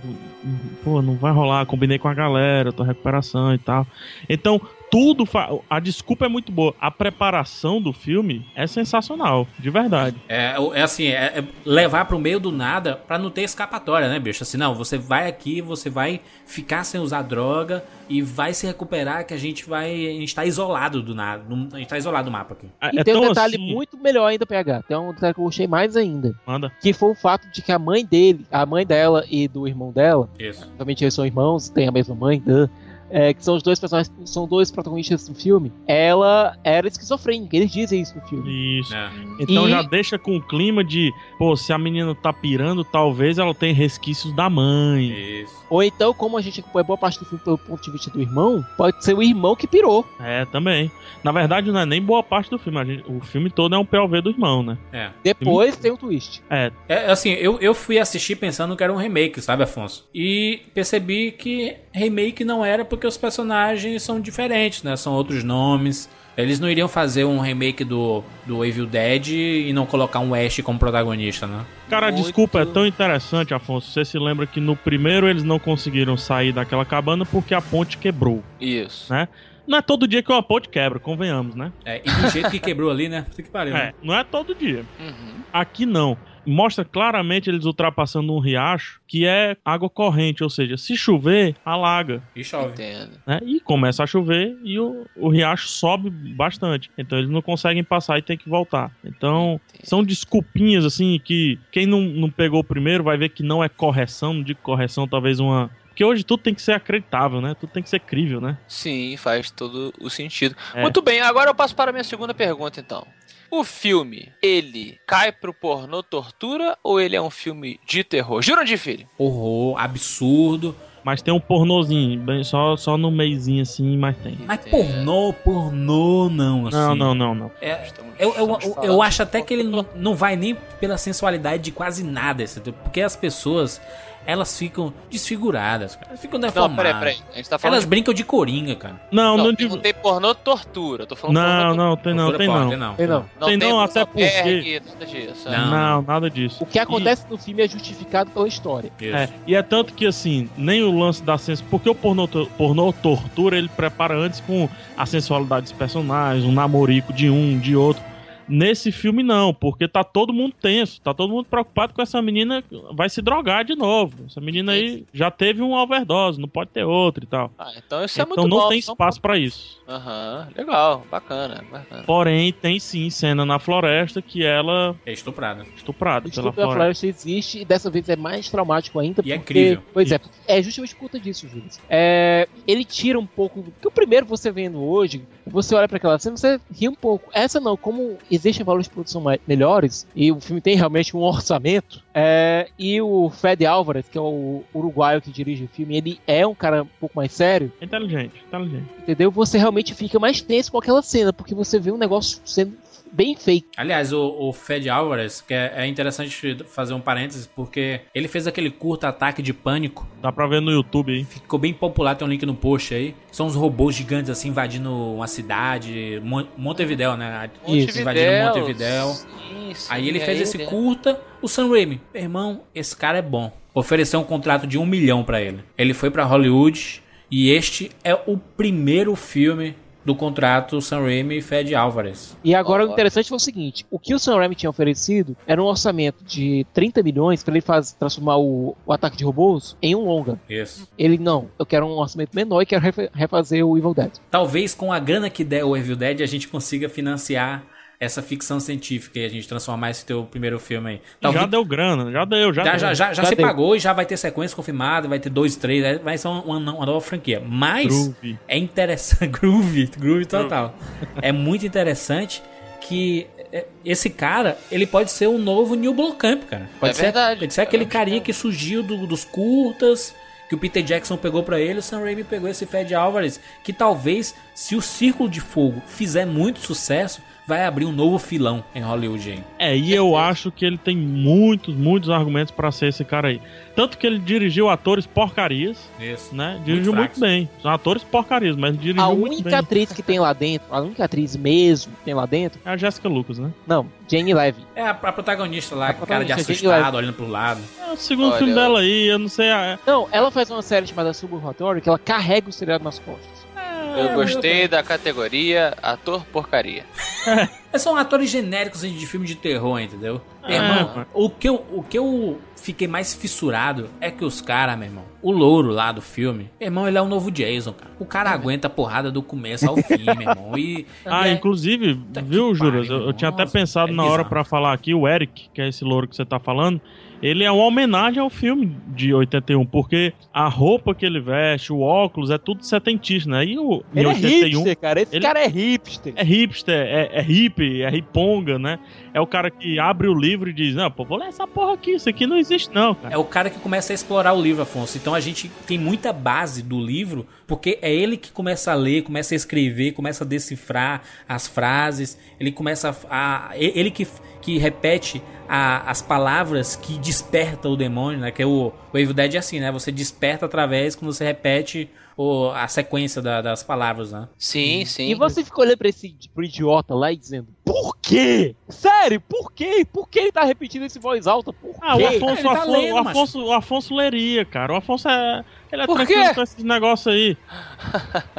Speaker 4: pô, não vai rolar, combinei com a galera, tô recuperação e tal. Então, tudo. fa- A desculpa é muito boa. A preparação do filme é sensacional, de verdade.
Speaker 3: É, é assim, é, é levar pro meio do nada pra não ter escapatória, né, bicho? Assim, não, você vai aqui, você vai ficar sem usar droga e vai se recuperar que a gente vai. A gente tá isolado do nada. A gente tá isolado do mapa aqui.
Speaker 4: É,
Speaker 9: E
Speaker 4: é
Speaker 9: tem um detalhe
Speaker 4: assim-
Speaker 9: muito melhor ainda, PH. Tem um detalhe que eu gostei mais ainda.
Speaker 4: Manda.
Speaker 9: Que foi o fato de que a mãe dele, a mãe dela e do irmão dela,
Speaker 3: Isso.
Speaker 9: obviamente eles são irmãos, têm a mesma mãe, duh, é, que são os dois personagens, são dois protagonistas do filme. Ela era esquizofrênica, eles dizem isso no filme.
Speaker 4: Isso.
Speaker 3: É.
Speaker 4: Então
Speaker 9: E-
Speaker 4: já deixa com o clima de, pô, se a menina tá pirando, talvez ela tenha resquícios da mãe.
Speaker 3: Isso.
Speaker 9: Ou então, como a gente acompanha boa parte do filme pelo ponto de vista do irmão, pode ser o irmão que pirou.
Speaker 4: É, também. Na verdade, não é nem boa parte do filme. a gente- o filme todo é um POV do irmão, né?
Speaker 3: É.
Speaker 9: Depois tem um twist.
Speaker 4: É,
Speaker 3: É, assim, eu, eu fui assistir pensando que era um remake, sabe, Afonso? E percebi que remake não era porque os personagens são diferentes, né? São outros nomes. Eles não iriam fazer um remake do, do Evil Dead e não colocar um Ash como protagonista, né?
Speaker 4: Cara,
Speaker 5: Muito-
Speaker 4: desculpa é tão interessante, Afonso. Você se lembra que no primeiro eles não conseguiram sair daquela cabana porque a ponte quebrou.
Speaker 5: Isso.
Speaker 4: Né? Não é todo dia que uma ponte quebra, convenhamos, né?
Speaker 3: É, e do jeito que quebrou ali, né? Puta que pariu. né?
Speaker 4: É, não é todo dia.
Speaker 5: Uhum.
Speaker 4: Aqui não. Mostra claramente eles ultrapassando um riacho que é água corrente, ou seja, se chover, alaga.
Speaker 3: E chove.
Speaker 5: Entendo.
Speaker 4: Né? E começa a chover e o, o riacho sobe bastante. Então eles não conseguem passar e tem que voltar. Então são desculpinhas assim que quem não, não pegou o primeiro vai ver que não é correção, não digo correção, talvez uma. Porque hoje tudo tem que ser acreditável, né? Tudo tem que ser crível, né?
Speaker 5: Sim, faz todo o sentido.
Speaker 4: É.
Speaker 5: Muito bem, agora eu passo para a minha segunda pergunta, então. O filme, ele cai pro pornô tortura ou ele é um filme de terror? Jurandir Filho.
Speaker 3: Horror, absurdo.
Speaker 4: Mas tem um pornozinho, bem, só, só no meizinho assim, mas tem.
Speaker 3: Mas pornô, pornô não, assim.
Speaker 4: Não, não, não, não.
Speaker 3: É,
Speaker 5: Estamos-
Speaker 3: eu, eu,
Speaker 5: estamos
Speaker 3: eu, eu
Speaker 5: de
Speaker 3: acho até que ele não, não vai nem pela sensualidade de quase nada, esse- porque as pessoas, elas ficam desfiguradas, cara. Elas ficam
Speaker 5: Não,
Speaker 3: deformadas.
Speaker 5: peraí, peraí. A gente tá falando.
Speaker 3: Elas
Speaker 5: de-
Speaker 3: brincam de coringa, cara.
Speaker 4: Não,
Speaker 5: Não,
Speaker 4: não, digo.
Speaker 5: não tem pornô tortura. Tô falando
Speaker 4: Não,
Speaker 5: pornô
Speaker 4: não, tem não, tem não.
Speaker 3: tem não.
Speaker 9: Tem não.
Speaker 5: Não
Speaker 4: Tem não, até
Speaker 5: Rosenberg, nada disso. é.
Speaker 3: Não.
Speaker 4: Não, nada disso.
Speaker 9: O que acontece no filme é justificado pela história.
Speaker 3: Isso.
Speaker 4: É, e é tanto que assim, nem o lance da sensualidade. Porque o pornô, pornô tortura ele prepara antes com a sensualidade dos personagens, um namorico de um, de outro. Nesse filme não, porque tá todo mundo tenso, tá todo mundo preocupado com essa menina que vai se drogar de novo. Essa menina aí já teve uma overdose, não pode ter outra e tal.
Speaker 5: Ah, então isso é
Speaker 4: então
Speaker 5: muito
Speaker 4: não
Speaker 5: bom.
Speaker 4: tem espaço pra isso.
Speaker 5: Aham, legal, bacana, bacana.
Speaker 4: Porém, tem sim cena na floresta que ela
Speaker 3: É estuprada.
Speaker 4: é estuprada pela
Speaker 9: estupro da
Speaker 4: floresta.
Speaker 9: floresta existe e dessa vez é mais traumático ainda.
Speaker 3: E é
Speaker 9: porque,
Speaker 3: crível.
Speaker 9: Pois é, é justamente por conta disso, Júlio. É, ele tira um pouco. Porque o primeiro você vendo hoje, você olha pra aquela cena, você ri um pouco. Essa não, como existem valores de produção melhores, e o filme tem realmente um orçamento, é, e o Fed Álvares, que é o uruguaio que dirige o filme, ele é um cara um pouco mais sério,
Speaker 4: É inteligente, inteligente.
Speaker 9: entendeu? Você realmente fica mais tenso com aquela cena, porque você vê um negócio sendo bem feito.
Speaker 3: Aliás, o, o Fed Alvarez, que é, é interessante fazer um parênteses, porque ele fez aquele curto ataque de pânico.
Speaker 4: Dá pra ver no YouTube aí.
Speaker 3: Ficou bem popular, tem um link no post aí. São uns robôs gigantes assim invadindo uma cidade. Mon Montevidéu, né?
Speaker 9: Isso.
Speaker 3: Invadindo Montevidéu.
Speaker 5: Sim, sim,
Speaker 3: Aí ele
Speaker 5: é
Speaker 3: fez esse
Speaker 5: ele.
Speaker 3: curta, o Sam Raimi. Meu irmão, esse cara é bom. Ofereceu um contrato de um milhão pra ele. Ele foi pra Hollywood e este é o primeiro filme do contrato Sam Raimi e Fed Alvarez.
Speaker 9: E agora
Speaker 5: Ó.
Speaker 9: o interessante foi o seguinte: o que o Sam Raimi tinha oferecido era um orçamento de 30 milhões para ele fazer, transformar o, o ataque de robôs em um longa.
Speaker 3: Isso.
Speaker 9: Ele não, eu quero um orçamento menor e quero refa- refazer o Evil Dead.
Speaker 3: Talvez com a grana que der o Evil Dead a gente consiga financiar essa ficção científica e a gente transformar esse teu primeiro filme aí. Talvez,
Speaker 4: Já deu grana, já deu, já
Speaker 3: já,
Speaker 4: deu.
Speaker 3: já, já, já
Speaker 9: Já
Speaker 3: se
Speaker 9: deu.
Speaker 3: pagou e já vai ter sequência confirmada, vai ter dois, três, é- vai ser uma, uma- nova franquia. Mas
Speaker 4: Groove.
Speaker 3: é interessante. (laughs) groove, groove total. é muito interessante que é, esse cara, ele pode ser o novo Neil Blomkamp, cara. Pode
Speaker 5: É
Speaker 3: ser,
Speaker 5: verdade.
Speaker 3: Pode ser aquele
Speaker 5: É
Speaker 3: carinha que surgiu do- dos curtas, que o Peter Jackson pegou pra ele, o Sam Raimi pegou esse Fed Alvarez, que talvez, se o Círculo de Fogo fizer muito sucesso, vai abrir um novo filão em Hollywood aí.
Speaker 4: É, e eu acho que ele tem muitos, muitos argumentos pra ser esse cara aí. Tanto que ele dirigiu atores porcarias,
Speaker 3: Isso.
Speaker 4: né? Dirigiu muito,
Speaker 3: fracos.
Speaker 4: bem. São atores porcarias, mas dirigiu
Speaker 9: A
Speaker 4: muito
Speaker 9: única
Speaker 4: bem.
Speaker 9: atriz que tem lá dentro, a única atriz mesmo que tem lá dentro,
Speaker 4: É a Jessica Lucas, né?
Speaker 9: não, Jane Levy.
Speaker 3: É a, a protagonista lá,
Speaker 9: A
Speaker 3: cara de
Speaker 9: protagonista, Jane
Speaker 3: assustado, olhando pro lado.
Speaker 4: É o segundo
Speaker 5: Olha,
Speaker 4: filme dela aí, eu não sei. é-
Speaker 9: Não, ela faz uma série chamada Suburbatório que ela carrega o seriado nas costas.
Speaker 5: Eu gostei da categoria ator porcaria.
Speaker 3: Mas são atores genéricos assim, de filme de terror, entendeu? Meu
Speaker 4: É,
Speaker 3: irmão, o que, eu, o que eu fiquei mais fissurado é que os caras, meu irmão, o louro lá do filme, meu irmão, ele é o novo Jason, cara. O cara aguenta a porrada do começo ao fim, meu irmão. E, (laughs)
Speaker 4: Ah,
Speaker 3: é-
Speaker 4: inclusive,
Speaker 3: que
Speaker 4: viu, Juras? Eu, eu tinha até pensado
Speaker 3: é
Speaker 4: na hora pra falar aqui, o Eric, que é esse louro que você tá falando, ele é uma homenagem ao filme de 81, porque a roupa que ele veste, o óculos, é tudo setentista, né? E o, em
Speaker 9: Ele é
Speaker 4: 81
Speaker 9: hipster, cara. Esse
Speaker 4: ele-
Speaker 9: cara é hipster.
Speaker 4: é hipster, é, é hippie, é riponga, né? É o cara que abre o livro e diz, não, pô, vou ler essa porra aqui, isso aqui não existe não, cara.
Speaker 3: É o cara que começa a explorar o livro, Afonso. Então a gente tem muita base do livro, porque é ele que começa a ler, começa a escrever, começa a decifrar as frases. Ele começa a. a- ele que, que repete a- as palavras que desperta o demônio, né? Que é o, o Evil Dead é assim, né? Você desperta através quando você repete o- a sequência da- das palavras, né?
Speaker 5: Sim, sim.
Speaker 9: E você fica olhando pra esse pro idiota lá e dizendo, Por quê? Sério, por quê? Por que ele tá repetindo esse voz alta? Por
Speaker 4: Ah, o
Speaker 9: quê?
Speaker 4: Afonso,
Speaker 3: Ele tá
Speaker 4: o Afonso,
Speaker 3: lendo,
Speaker 4: o Afonso, o Afonso leria, cara. O Afonso é. Ele
Speaker 5: Por quê?
Speaker 4: esses negócios aí.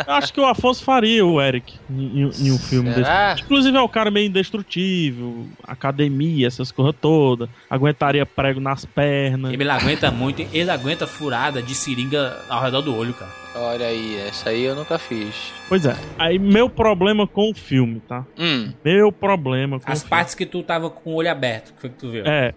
Speaker 4: Eu acho que o Afonso faria o Eric em, em- um filme
Speaker 5: Será?
Speaker 4: desse. Inclusive é um cara meio indestrutível, academia, essas coisas todas. Aguentaria prego nas pernas.
Speaker 3: Ele aguenta muito, ele aguenta furada de seringa ao redor do olho, cara.
Speaker 5: Olha aí, essa aí eu nunca fiz.
Speaker 4: Pois é. Aí meu problema com o filme, tá?
Speaker 5: Hum,
Speaker 4: Meu problema com
Speaker 3: As
Speaker 4: o filme.
Speaker 3: partes que tu tava com o olho aberto, que foi que tu viu?
Speaker 4: É.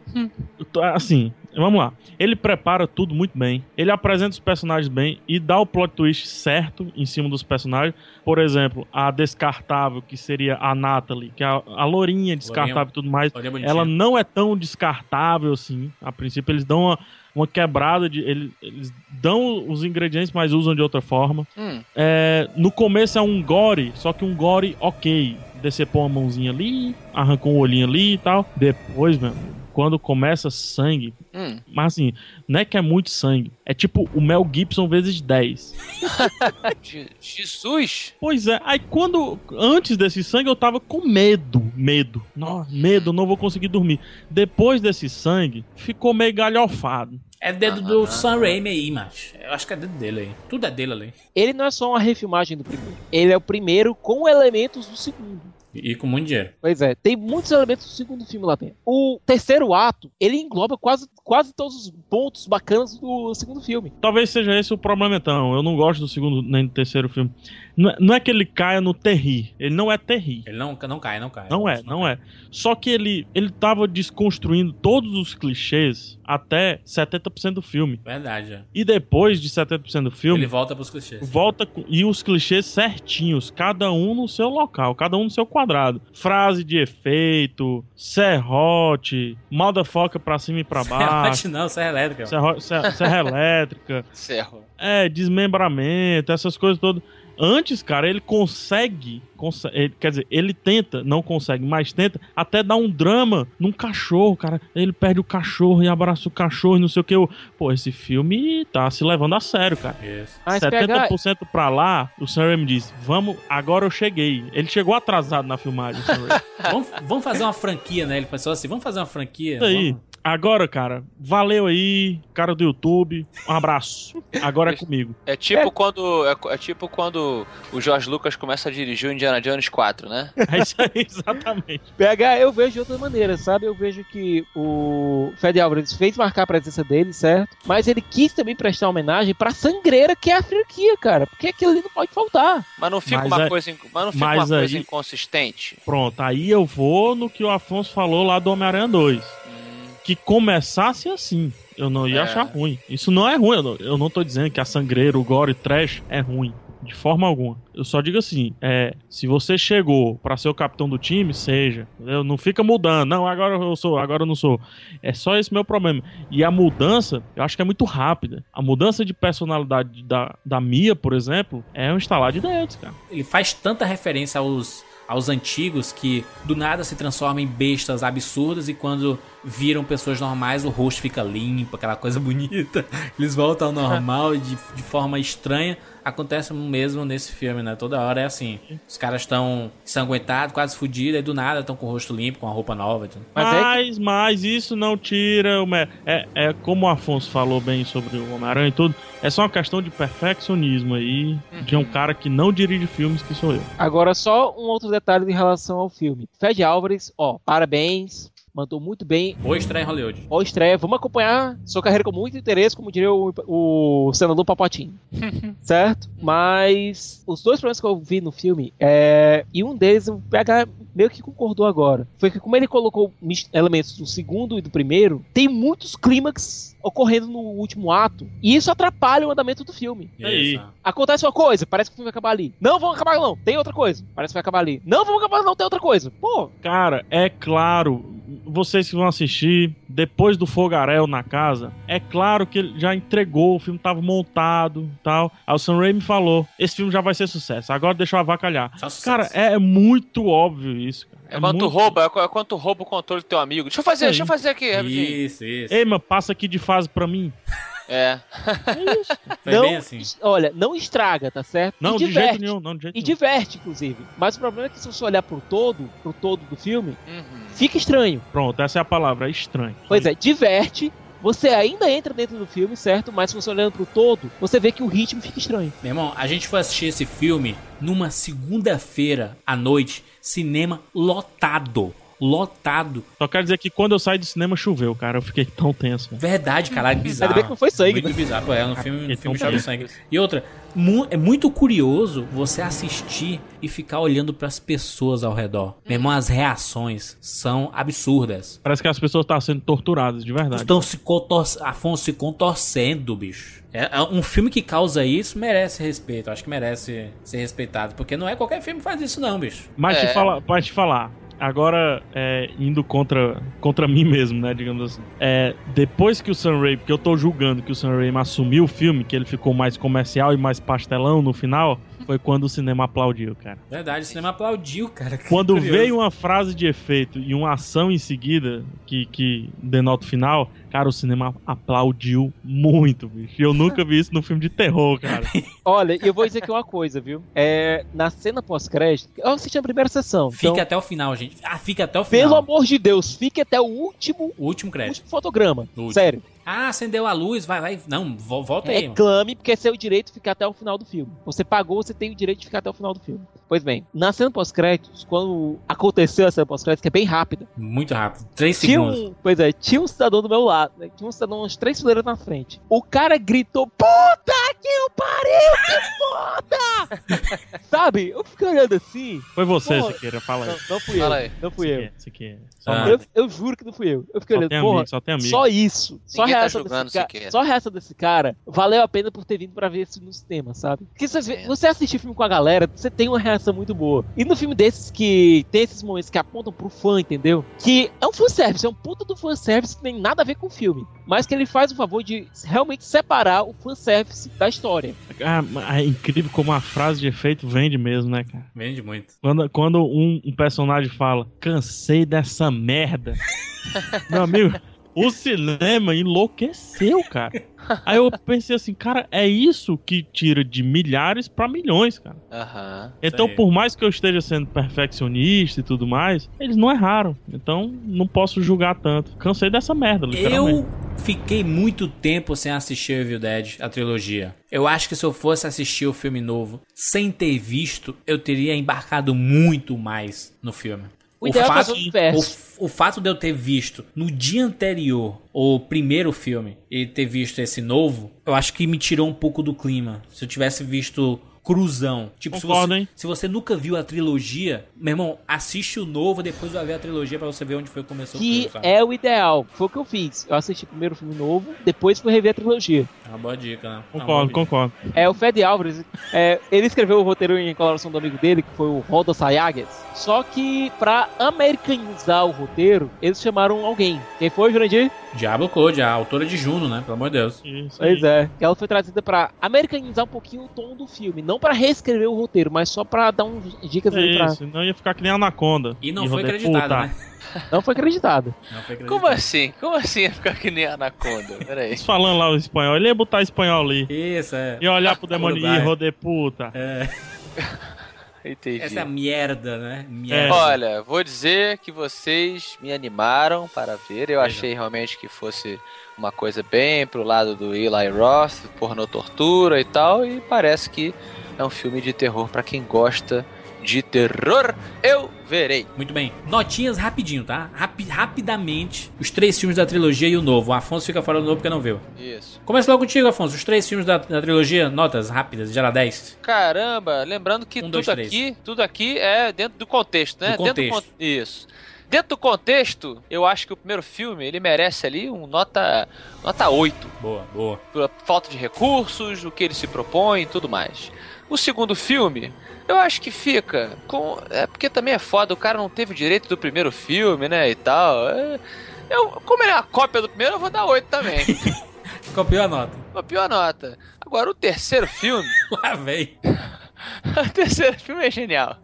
Speaker 4: eu tô- Assim, vamos lá. Ele prepara tudo muito bem. Ele apresenta os personagens bem e dá o plot twist certo em cima dos personagens. Por exemplo, a descartável, que seria a Natalie, que é a, a lourinha descartável e tudo mais. Ela não é tão descartável assim. A princípio, eles dão uma, uma quebrada de. Eles, eles dão os ingredientes, mas usam de outra forma.
Speaker 5: hum.
Speaker 4: É, no começo é um gore, só que um gore ok. Decepou uma mãozinha ali, arrancou um olhinho ali e tal. Depois, meu, quando começa sangue,
Speaker 5: Hum.
Speaker 4: mas assim, não é que é muito sangue. É tipo o Mel Gibson vezes 10. (laughs)
Speaker 5: Je- Jesus!
Speaker 4: Pois é, aí quando. Antes desse sangue eu tava com medo. Medo. Nossa, medo, não vou conseguir dormir. Depois desse sangue, ficou meio galhofado.
Speaker 3: É dedo do Sam Raimi aí, macho. Eu acho que é dedo dele aí. Tudo é dele ali.
Speaker 9: Ele não é só uma refilmagem do primeiro. Ele é o primeiro com elementos do segundo.
Speaker 3: E, com muito dinheiro.
Speaker 9: Pois é, tem muitos elementos do segundo filme lá dentro. O terceiro ato, ele engloba quase, quase todos os pontos bacanas do segundo filme.
Speaker 4: Talvez seja esse o problema, então. Eu não gosto do segundo nem do terceiro filme. Não é, não é que ele caia no terri. Ele não é terri.
Speaker 3: Ele não, não cai, não cai.
Speaker 4: Não é, não é. Só que ele, ele tava desconstruindo todos os clichês até 70% do filme.
Speaker 3: Verdade, é.
Speaker 4: E depois de 70% do filme,
Speaker 3: Ele volta pros clichês.
Speaker 4: volta e os clichês certinhos, cada um no seu local, cada um no seu quadrado. Frase de efeito, serrote, motherfucker pra cima e pra (laughs) baixo,
Speaker 3: Serrote não, serra elétrica.
Speaker 4: serro, ser- serra (laughs) elétrica,
Speaker 5: Cerro.
Speaker 4: é, desmembramento, essas coisas todas. Antes, cara, ele consegue, conse- ele- quer dizer, ele tenta, não consegue, mas tenta até dar um drama num cachorro, cara. Ele perde o cachorro e abraça o cachorro e não sei o que. Eu, Pô, esse filme tá se levando a sério, cara.
Speaker 9: Mas pegar,
Speaker 4: 70% pra lá, o Sam Raimi diz, vamos, agora eu cheguei. Ele chegou atrasado na filmagem. (laughs)
Speaker 3: Vamos, vamos fazer uma franquia, né? Ele pensou assim, vamos fazer uma franquia.
Speaker 4: Isso aí.
Speaker 3: Vamos.
Speaker 4: Agora, cara, valeu aí, cara do YouTube, um abraço. Agora é (laughs) comigo.
Speaker 5: É tipo quando. É, é tipo quando o Jorge Lucas começa a dirigir o Indiana Jones 4, né? (laughs)
Speaker 4: É isso aí, exatamente.
Speaker 9: PH, eu vejo de outra maneira, sabe? Eu vejo que o Fede Álvares fez marcar a presença dele, certo? Mas ele quis também prestar homenagem pra sangreira que é a franquia, cara. Porque aquilo ali não pode faltar.
Speaker 5: Mas não fica
Speaker 4: Mas
Speaker 5: uma
Speaker 4: é-
Speaker 5: coisa. inc- Mas não fica
Speaker 4: mas
Speaker 5: uma coisa
Speaker 4: aí-
Speaker 5: inconsistente.
Speaker 4: Pronto, aí eu vou no que o Afonso falou lá do Homem-Aranha 2. Que começasse assim, eu não ia
Speaker 5: É.
Speaker 4: achar ruim. Isso não é ruim, eu não, eu não tô dizendo que a sangreira, o gore, trash é ruim. De forma alguma. Eu só digo assim, é, se você chegou pra ser o capitão do time, seja. entendeu? Não fica mudando. Não, agora eu sou, agora eu não sou. É só esse meu problema. E a mudança, eu acho que é muito rápida. A mudança de personalidade da, da Mia, por exemplo, é um instalar de dedos, cara.
Speaker 3: Ele faz tanta referência aos, aos antigos que do nada se transforma em bestas absurdas e quando viram pessoas normais o rosto fica limpo, aquela coisa (laughs) bonita. Eles voltam ao normal de, de forma estranha. Acontece mesmo nesse filme, né? Toda hora é assim. Os caras estão ensanguentados, quase fodidos, e do nada estão com o rosto limpo, com a roupa nova e tudo.
Speaker 9: Mas é que-
Speaker 4: Mas, mas isso não tira o é, é como o Afonso falou bem sobre o Homem-Aranha e tudo, é só uma questão de perfeccionismo aí, de um cara que não dirige filmes que sou eu.
Speaker 9: Agora, só um outro detalhe em relação ao filme. Fede Álvares, ó, parabéns. Mandou muito bem.
Speaker 3: Boa estreia em Hollywood.
Speaker 9: Ó, estreia. Vamos acompanhar sua carreira com muito interesse, como diria o, o senador Papatinho. (laughs) certo? Mas os dois problemas que eu vi no filme, é, e um deles o PH meio que concordou agora, foi que como ele colocou elementos do segundo e do primeiro, tem muitos clímax ocorrendo no último ato, e isso atrapalha o andamento do filme.
Speaker 4: aí?
Speaker 3: Isso.
Speaker 9: Acontece uma coisa, parece que o filme vai acabar ali. Não, vamos acabar não, tem outra coisa. Parece que vai acabar ali. Não, vamos acabar não, tem outra coisa. Pô,
Speaker 4: Cara, é claro, vocês que vão assistir depois do fogaréu na casa, é claro que ele já entregou, o filme tava montado tal. Aí o Sam Raimi falou: esse filme já vai ser sucesso, agora deixa eu avacalhar. Cara, é muito óbvio isso. Cara.
Speaker 5: É quando tu
Speaker 4: muito-
Speaker 5: rouba, é é quando tu rouba o controle do teu amigo. Deixa eu fazer,
Speaker 4: Isso
Speaker 5: deixa eu fazer aqui, rapidinho.
Speaker 3: Isso, isso.
Speaker 4: Ei, mas passa aqui de fase pra mim.
Speaker 5: É. (laughs)
Speaker 3: Foi
Speaker 9: não,
Speaker 3: bem assim.
Speaker 9: Olha, não estraga, tá certo?
Speaker 4: Não,
Speaker 9: e
Speaker 4: de
Speaker 9: diverte.
Speaker 4: jeito nenhum, não, de jeito
Speaker 9: E
Speaker 4: nenhum.
Speaker 9: diverte, inclusive. Mas o problema é que se você olhar pro todo, pro todo do filme,
Speaker 5: Uhum.
Speaker 9: fica estranho.
Speaker 4: Pronto, essa é a palavra, é estranho.
Speaker 9: Pois é, diverte. Você ainda entra dentro do filme, certo? Mas se você olhando pro todo, você vê que o ritmo fica estranho.
Speaker 3: Meu irmão, a gente foi assistir esse filme numa segunda-feira à noite, cinema lotado. Lotado.
Speaker 4: Só quero dizer que quando eu saí do cinema choveu, cara. Eu fiquei tão tenso. velho.
Speaker 3: Verdade, caralho, bizarro.
Speaker 9: Ainda bem que não foi sangue,
Speaker 3: Muito
Speaker 9: né?
Speaker 3: bizarro. Pô, é, no filme, no filme chove sangue. E outra, mu- é muito curioso você assistir e ficar olhando pras pessoas ao redor. Meu irmão, as reações são absurdas.
Speaker 4: Parece que as pessoas estão sendo torturadas, de verdade.
Speaker 3: Estão se contor- Afonso se contorcendo, bicho. É, é um filme que causa isso merece respeito. Acho que merece ser respeitado. Porque não é qualquer filme que faz isso, não, bicho.
Speaker 4: Mas
Speaker 5: É.
Speaker 4: te te falar, agora é, indo contra, contra mim mesmo, né, digamos assim. É, depois que o Sam Raimi, porque eu tô julgando que o Sam Raimi assumiu o filme, que ele ficou mais comercial e mais pastelão no final, foi quando o cinema aplaudiu, cara.
Speaker 3: Verdade, o cinema aplaudiu, cara. (laughs)
Speaker 4: Quando
Speaker 3: curioso.
Speaker 4: veio uma frase de efeito e uma ação em seguida que, que denota o final, cara, o cinema aplaudiu muito, bicho. E Eu nunca vi isso no filme de terror, cara. (laughs)
Speaker 9: Olha, e eu vou dizer aqui uma coisa, viu? É, na cena pós-crédito, eu assisti a primeira sessão.
Speaker 3: Fica
Speaker 9: então,
Speaker 3: até o final, gente. Ah, fica até o final.
Speaker 9: pelo amor de Deus, fique até o último,
Speaker 3: O último crédito.
Speaker 9: último fotograma.
Speaker 3: O último.
Speaker 9: Sério.
Speaker 3: Ah, acendeu a luz, vai, vai. Não, vo- volta aí. mano.
Speaker 9: Reclame, porque é seu direito de ficar até o final do filme. Você pagou, você tem o direito de ficar até o final do filme. Pois bem, na cena pós-créditos, quando aconteceu a cena pós-créditos, que é bem rápida,
Speaker 3: Muito rápido. Três
Speaker 9: tinha
Speaker 3: segundos.
Speaker 9: um, pois é, tinha um cidadão do meu lado, né? tinha um cidadão umas três fileiras na frente. O cara gritou, puta que o pariu, que foda! (laughs) Sabe? Eu fiquei olhando assim,
Speaker 4: Foi você,
Speaker 9: Porra.
Speaker 4: Siqueira, fala aí.
Speaker 9: não, não fui
Speaker 5: Fala
Speaker 9: eu,
Speaker 5: aí.
Speaker 9: não fui eu.
Speaker 4: Siqueira,
Speaker 3: Ah.
Speaker 9: Eu, eu juro que não fui eu. Eu fiquei
Speaker 4: só
Speaker 9: olhando,
Speaker 4: tem
Speaker 9: porra,
Speaker 4: amigo, só tem amigo.
Speaker 9: só isso. Só
Speaker 5: Ninguém tá julgando
Speaker 9: desse cara, só a reação desse cara valeu a pena por ter vindo pra ver isso no cinema, sabe? Porque você, você assistir filme com a galera, você tem uma reação muito boa. E no filme desses que tem esses momentos que apontam pro fã, entendeu? Que é um fanservice, é um puta do fanservice que tem nada a ver com o filme. Mas que ele faz o favor de realmente separar o fanservice da história.
Speaker 4: Ah, é incrível como a frase de efeito vende mesmo, né, cara?
Speaker 3: Vende muito.
Speaker 4: Quando, quando um, um personagem fala, cansei dessa merda. (laughs) Meu amigo, o cinema enlouqueceu, cara. Aí eu pensei assim, cara, é isso que tira de milhares pra milhões, cara.
Speaker 5: Aham.
Speaker 4: Então,
Speaker 3: aí.
Speaker 4: por mais que eu esteja sendo perfeccionista e tudo mais, eles não erraram. Então, não posso julgar tanto. Cansei dessa merda, literalmente.
Speaker 3: Eu fiquei muito tempo sem assistir Evil Dead, a trilogia. Eu acho que se eu fosse assistir o filme novo sem ter visto, eu teria embarcado muito mais no filme.
Speaker 9: O ideal é fazer o inverso.
Speaker 3: o, o fato de eu ter visto no dia anterior o primeiro filme e ter visto esse novo, eu acho que me tirou um pouco do clima. Se eu tivesse visto cruzão. Tipo, se
Speaker 4: Concordo,
Speaker 3: você,
Speaker 4: hein?
Speaker 3: se você nunca viu a trilogia, meu irmão, assiste o novo, depois vai ver a trilogia pra você ver onde foi que começou
Speaker 9: Que
Speaker 3: tudo, sabe?
Speaker 9: é o ideal. Foi o que eu fiz. Eu assisti primeiro o filme novo, depois fui rever a trilogia.
Speaker 3: É uma boa dica, né? É
Speaker 4: Concordo, concordo.
Speaker 9: É, o Fed Álvares, é, ele escreveu o roteiro em colaboração do amigo dele, que foi o Roda Sayagues. Só que, pra americanizar o roteiro, eles chamaram alguém. Quem foi, Jurandir?
Speaker 3: Diablo Code, a autora de Juno, né? Pelo amor de Deus.
Speaker 4: Isso
Speaker 9: Pois é. Que ela foi trazida pra americanizar um pouquinho o tom do filme. Não pra reescrever o roteiro, mas só pra dar uns dicas ali pra...
Speaker 4: Isso, não ia ficar que nem Anaconda.
Speaker 3: E não
Speaker 4: E
Speaker 3: foi
Speaker 4: Puta,
Speaker 3: né? (laughs)
Speaker 9: Não foi acreditado.
Speaker 3: Não foi acreditada.
Speaker 5: Como assim? Como assim ia ficar que nem Anaconda? Peraí.
Speaker 4: Falando lá o espanhol, ele ia botar espanhol ali.
Speaker 3: Isso, é.
Speaker 4: E olhar pro demônio e roder puta.
Speaker 3: É, (laughs)
Speaker 5: Entendi.
Speaker 3: Essa é a merda, né?
Speaker 4: É.
Speaker 3: Merda.
Speaker 5: Olha, vou dizer que vocês me animaram para ver. Eu
Speaker 3: Veja.
Speaker 5: achei realmente que fosse uma coisa bem pro lado do Eli Roth, pornô tortura e tal, e parece que é um filme de terror para quem gosta de terror. Eu verei.
Speaker 3: Muito bem. Notinhas rapidinho, tá? Rapi- rapidamente. Os três filmes da trilogia e o novo. O Afonso fica fora do novo porque não viu.
Speaker 5: Isso.
Speaker 3: Começa logo contigo, Afonso. Os três filmes da, da trilogia, notas rápidas, gera 10.
Speaker 5: Caramba, lembrando que
Speaker 3: Um,
Speaker 5: tudo
Speaker 3: dois,
Speaker 5: aqui, tudo aqui é dentro do contexto, né?
Speaker 3: Do
Speaker 5: Dentro
Speaker 3: contexto.
Speaker 5: con- Isso. Dentro do contexto, eu acho que o primeiro filme, ele merece ali um nota nota 8.
Speaker 3: Boa, boa.
Speaker 5: pela falta de recursos, o que ele se propõe e tudo mais. O segundo filme, eu acho que fica com. É porque também é foda, o cara não teve o direito do primeiro filme, né? E tal. É, eu, como ele é uma cópia do primeiro, eu vou dar 8 também. (laughs)
Speaker 3: Copiou a nota.
Speaker 5: Uma pior nota. Agora, o terceiro filme. (laughs)
Speaker 3: Lá vem. (laughs)
Speaker 5: o terceiro filme é genial.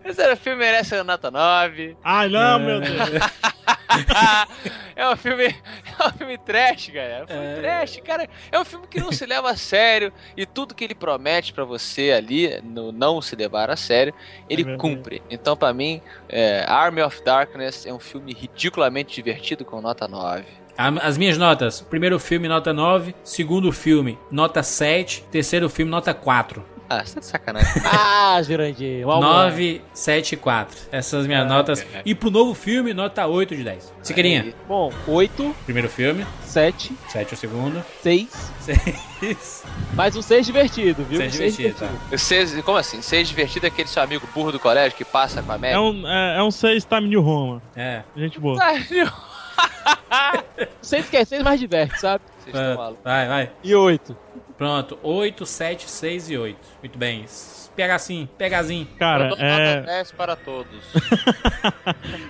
Speaker 5: O terceiro filme merece a nota 9.
Speaker 4: Ai, não,
Speaker 3: É.
Speaker 4: meu Deus. (laughs)
Speaker 5: é um filme. É um filme trash, galera. É um filme
Speaker 3: É.
Speaker 5: trash, cara. É um filme que não se leva a sério. E tudo que ele promete pra você ali, no não se levar a sério, ele
Speaker 4: verdade.
Speaker 5: cumpre. Então, pra mim, é, Army of Darkness é um filme ridiculamente divertido com nota 9.
Speaker 3: A- As minhas notas: primeiro filme, nota 9. Segundo filme, nota 7. Terceiro filme, nota 4.
Speaker 5: Ah, você tá de sacanagem. (laughs)
Speaker 9: Ah, Jurandir. um almoço.
Speaker 3: 9, 7 e 4. Essas são as minhas notas. E pro novo filme, nota 8 de 10. Siqueirinha,
Speaker 9: Bom, 8,
Speaker 3: primeiro filme.
Speaker 9: 7,
Speaker 3: 7 o segundo.
Speaker 9: 6.
Speaker 3: 6.
Speaker 9: Mais um 6 divertido, viu?
Speaker 3: Seis
Speaker 9: Um seis
Speaker 3: divertido, tá.
Speaker 5: Como assim? Ser divertido é aquele seu amigo burro do colégio que passa com a média?
Speaker 4: É um, é, é um 6 Time New Roma.
Speaker 3: É.
Speaker 4: Gente boa. (laughs)
Speaker 9: Seis que é 6 mais diverte, sabe?
Speaker 5: Vocês estão malucos.
Speaker 3: Vai, vai.
Speaker 9: E 8.
Speaker 3: Pronto. 8, 7, 6 e 8. Muito bem. Pega assim, pegazinho.
Speaker 4: Cara,
Speaker 5: Eu dou
Speaker 4: é.
Speaker 5: nota 10 para todos. (laughs)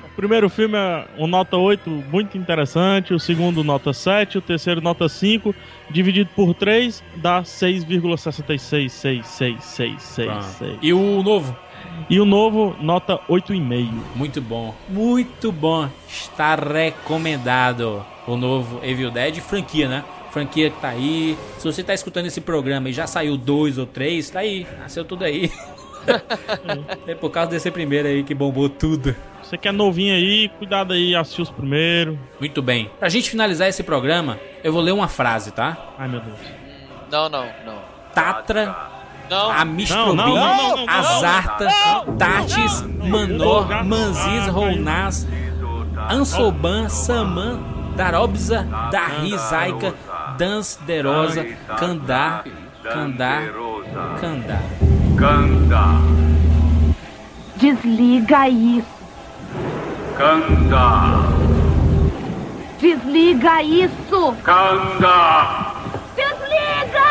Speaker 4: O primeiro filme é um nota 8, muito interessante. O segundo, nota 7. O terceiro, nota 5. Dividido por 3, dá 6,6666666.
Speaker 3: Pronto. E o novo?
Speaker 4: E o novo, nota 8,5.
Speaker 3: Muito bom. Muito bom. Está recomendado o novo Evil Dead franquia, né? Franquia que tá aí. Se você tá escutando esse programa e já saiu dois ou três, tá aí. Nasceu tudo aí. (laughs) é por causa desse primeiro aí que bombou tudo.
Speaker 4: Você que é novinho aí, cuidado aí, assistiu os primeiros.
Speaker 3: Muito bem. Pra gente finalizar esse programa, eu vou ler uma frase, tá?
Speaker 4: Ai meu Deus.
Speaker 5: Não, não, não.
Speaker 3: Tatra,
Speaker 5: Não.
Speaker 4: Não,
Speaker 3: Azarta, Tatis, Manor, Manziz, Rounas, Ansoban, Saman, Darobza, Darrizaika, Dans, Derosa, Kandar, Kandar, Kandar.
Speaker 8: Canta,
Speaker 10: Desliga isso.
Speaker 8: canta,
Speaker 10: Desliga isso.
Speaker 8: canta.
Speaker 10: Desliga!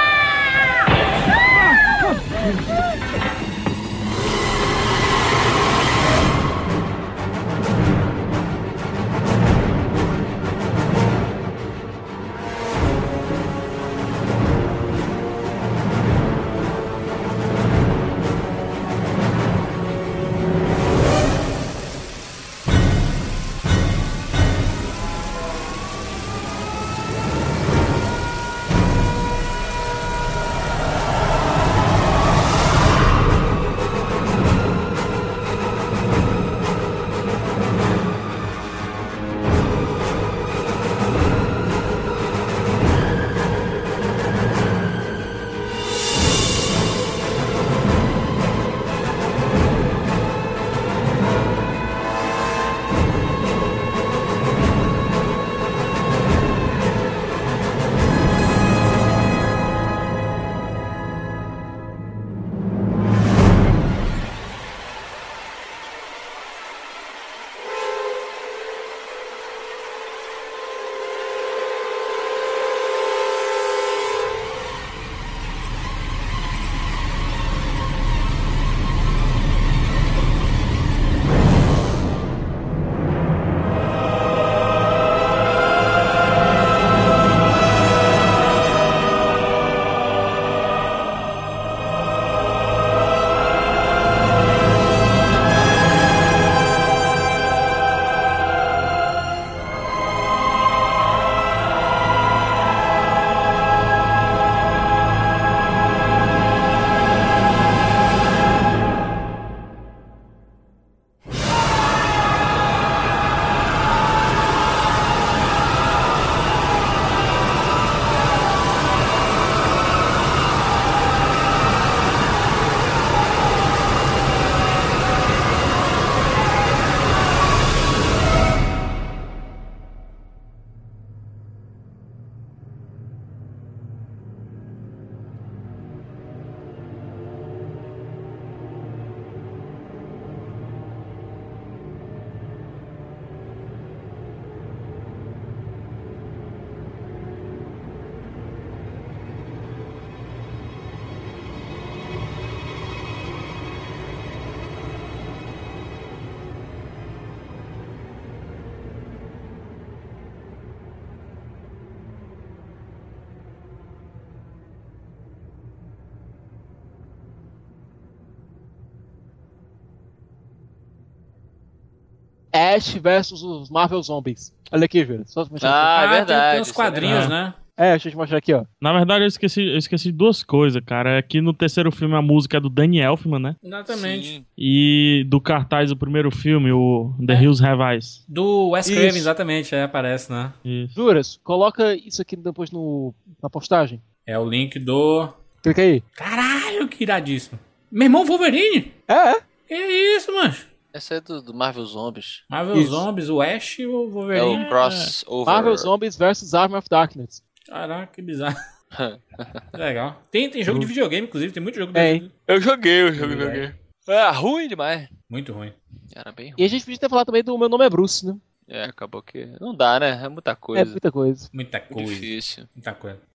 Speaker 9: Ash versus os Marvel Zombies. Olha aqui, velho. Só pra mostrar
Speaker 5: Ah,
Speaker 9: aqui.
Speaker 5: é
Speaker 3: tem-
Speaker 5: verdade.
Speaker 3: Tem, uns
Speaker 5: isso é
Speaker 3: quadrinhos,
Speaker 5: legal.
Speaker 3: né?
Speaker 9: É, deixa eu te mostrar aqui, ó.
Speaker 4: Na verdade, eu esqueci, eu esqueci de duas coisas, cara. É que no terceiro filme a música é do Danny Elfman, né?
Speaker 3: Exatamente.
Speaker 5: Sim.
Speaker 4: E do cartaz do primeiro filme, o The Hills Have Eyes.
Speaker 3: Do Wes. Craven, exatamente, é, aparece, né?
Speaker 4: Isso.
Speaker 9: Duras, coloca isso aqui depois no, na postagem.
Speaker 3: É o link do.
Speaker 9: Clica aí.
Speaker 3: Caralho, que iradíssimo. Meu irmão Wolverine?
Speaker 9: É, é.
Speaker 3: Que isso, mano?
Speaker 5: Esse é do, do Marvel Zombies.
Speaker 3: Marvel
Speaker 9: Isso.
Speaker 3: Zombies, o Ash e o
Speaker 5: É
Speaker 3: Wolverine.
Speaker 5: o crossover.
Speaker 9: Marvel Zombies versus Army of Darkness.
Speaker 3: Caraca, que bizarro. (laughs) Legal. Tem, tem jogo de videogame, inclusive, tem muito jogo de
Speaker 9: Tem.
Speaker 3: videogame.
Speaker 5: Eu joguei, eu
Speaker 3: joguei,
Speaker 5: Joguei. É ruim demais.
Speaker 3: Muito ruim.
Speaker 5: Era bem ruim.
Speaker 9: E a gente podia ter falado também do Meu Nome é Bruce, né?
Speaker 5: É, acabou que. Não dá, né? É muita
Speaker 9: É
Speaker 5: coisa.
Speaker 9: muita coisa.
Speaker 3: Muita
Speaker 5: Muito
Speaker 3: coisa.
Speaker 5: difícil.
Speaker 3: Muita coisa.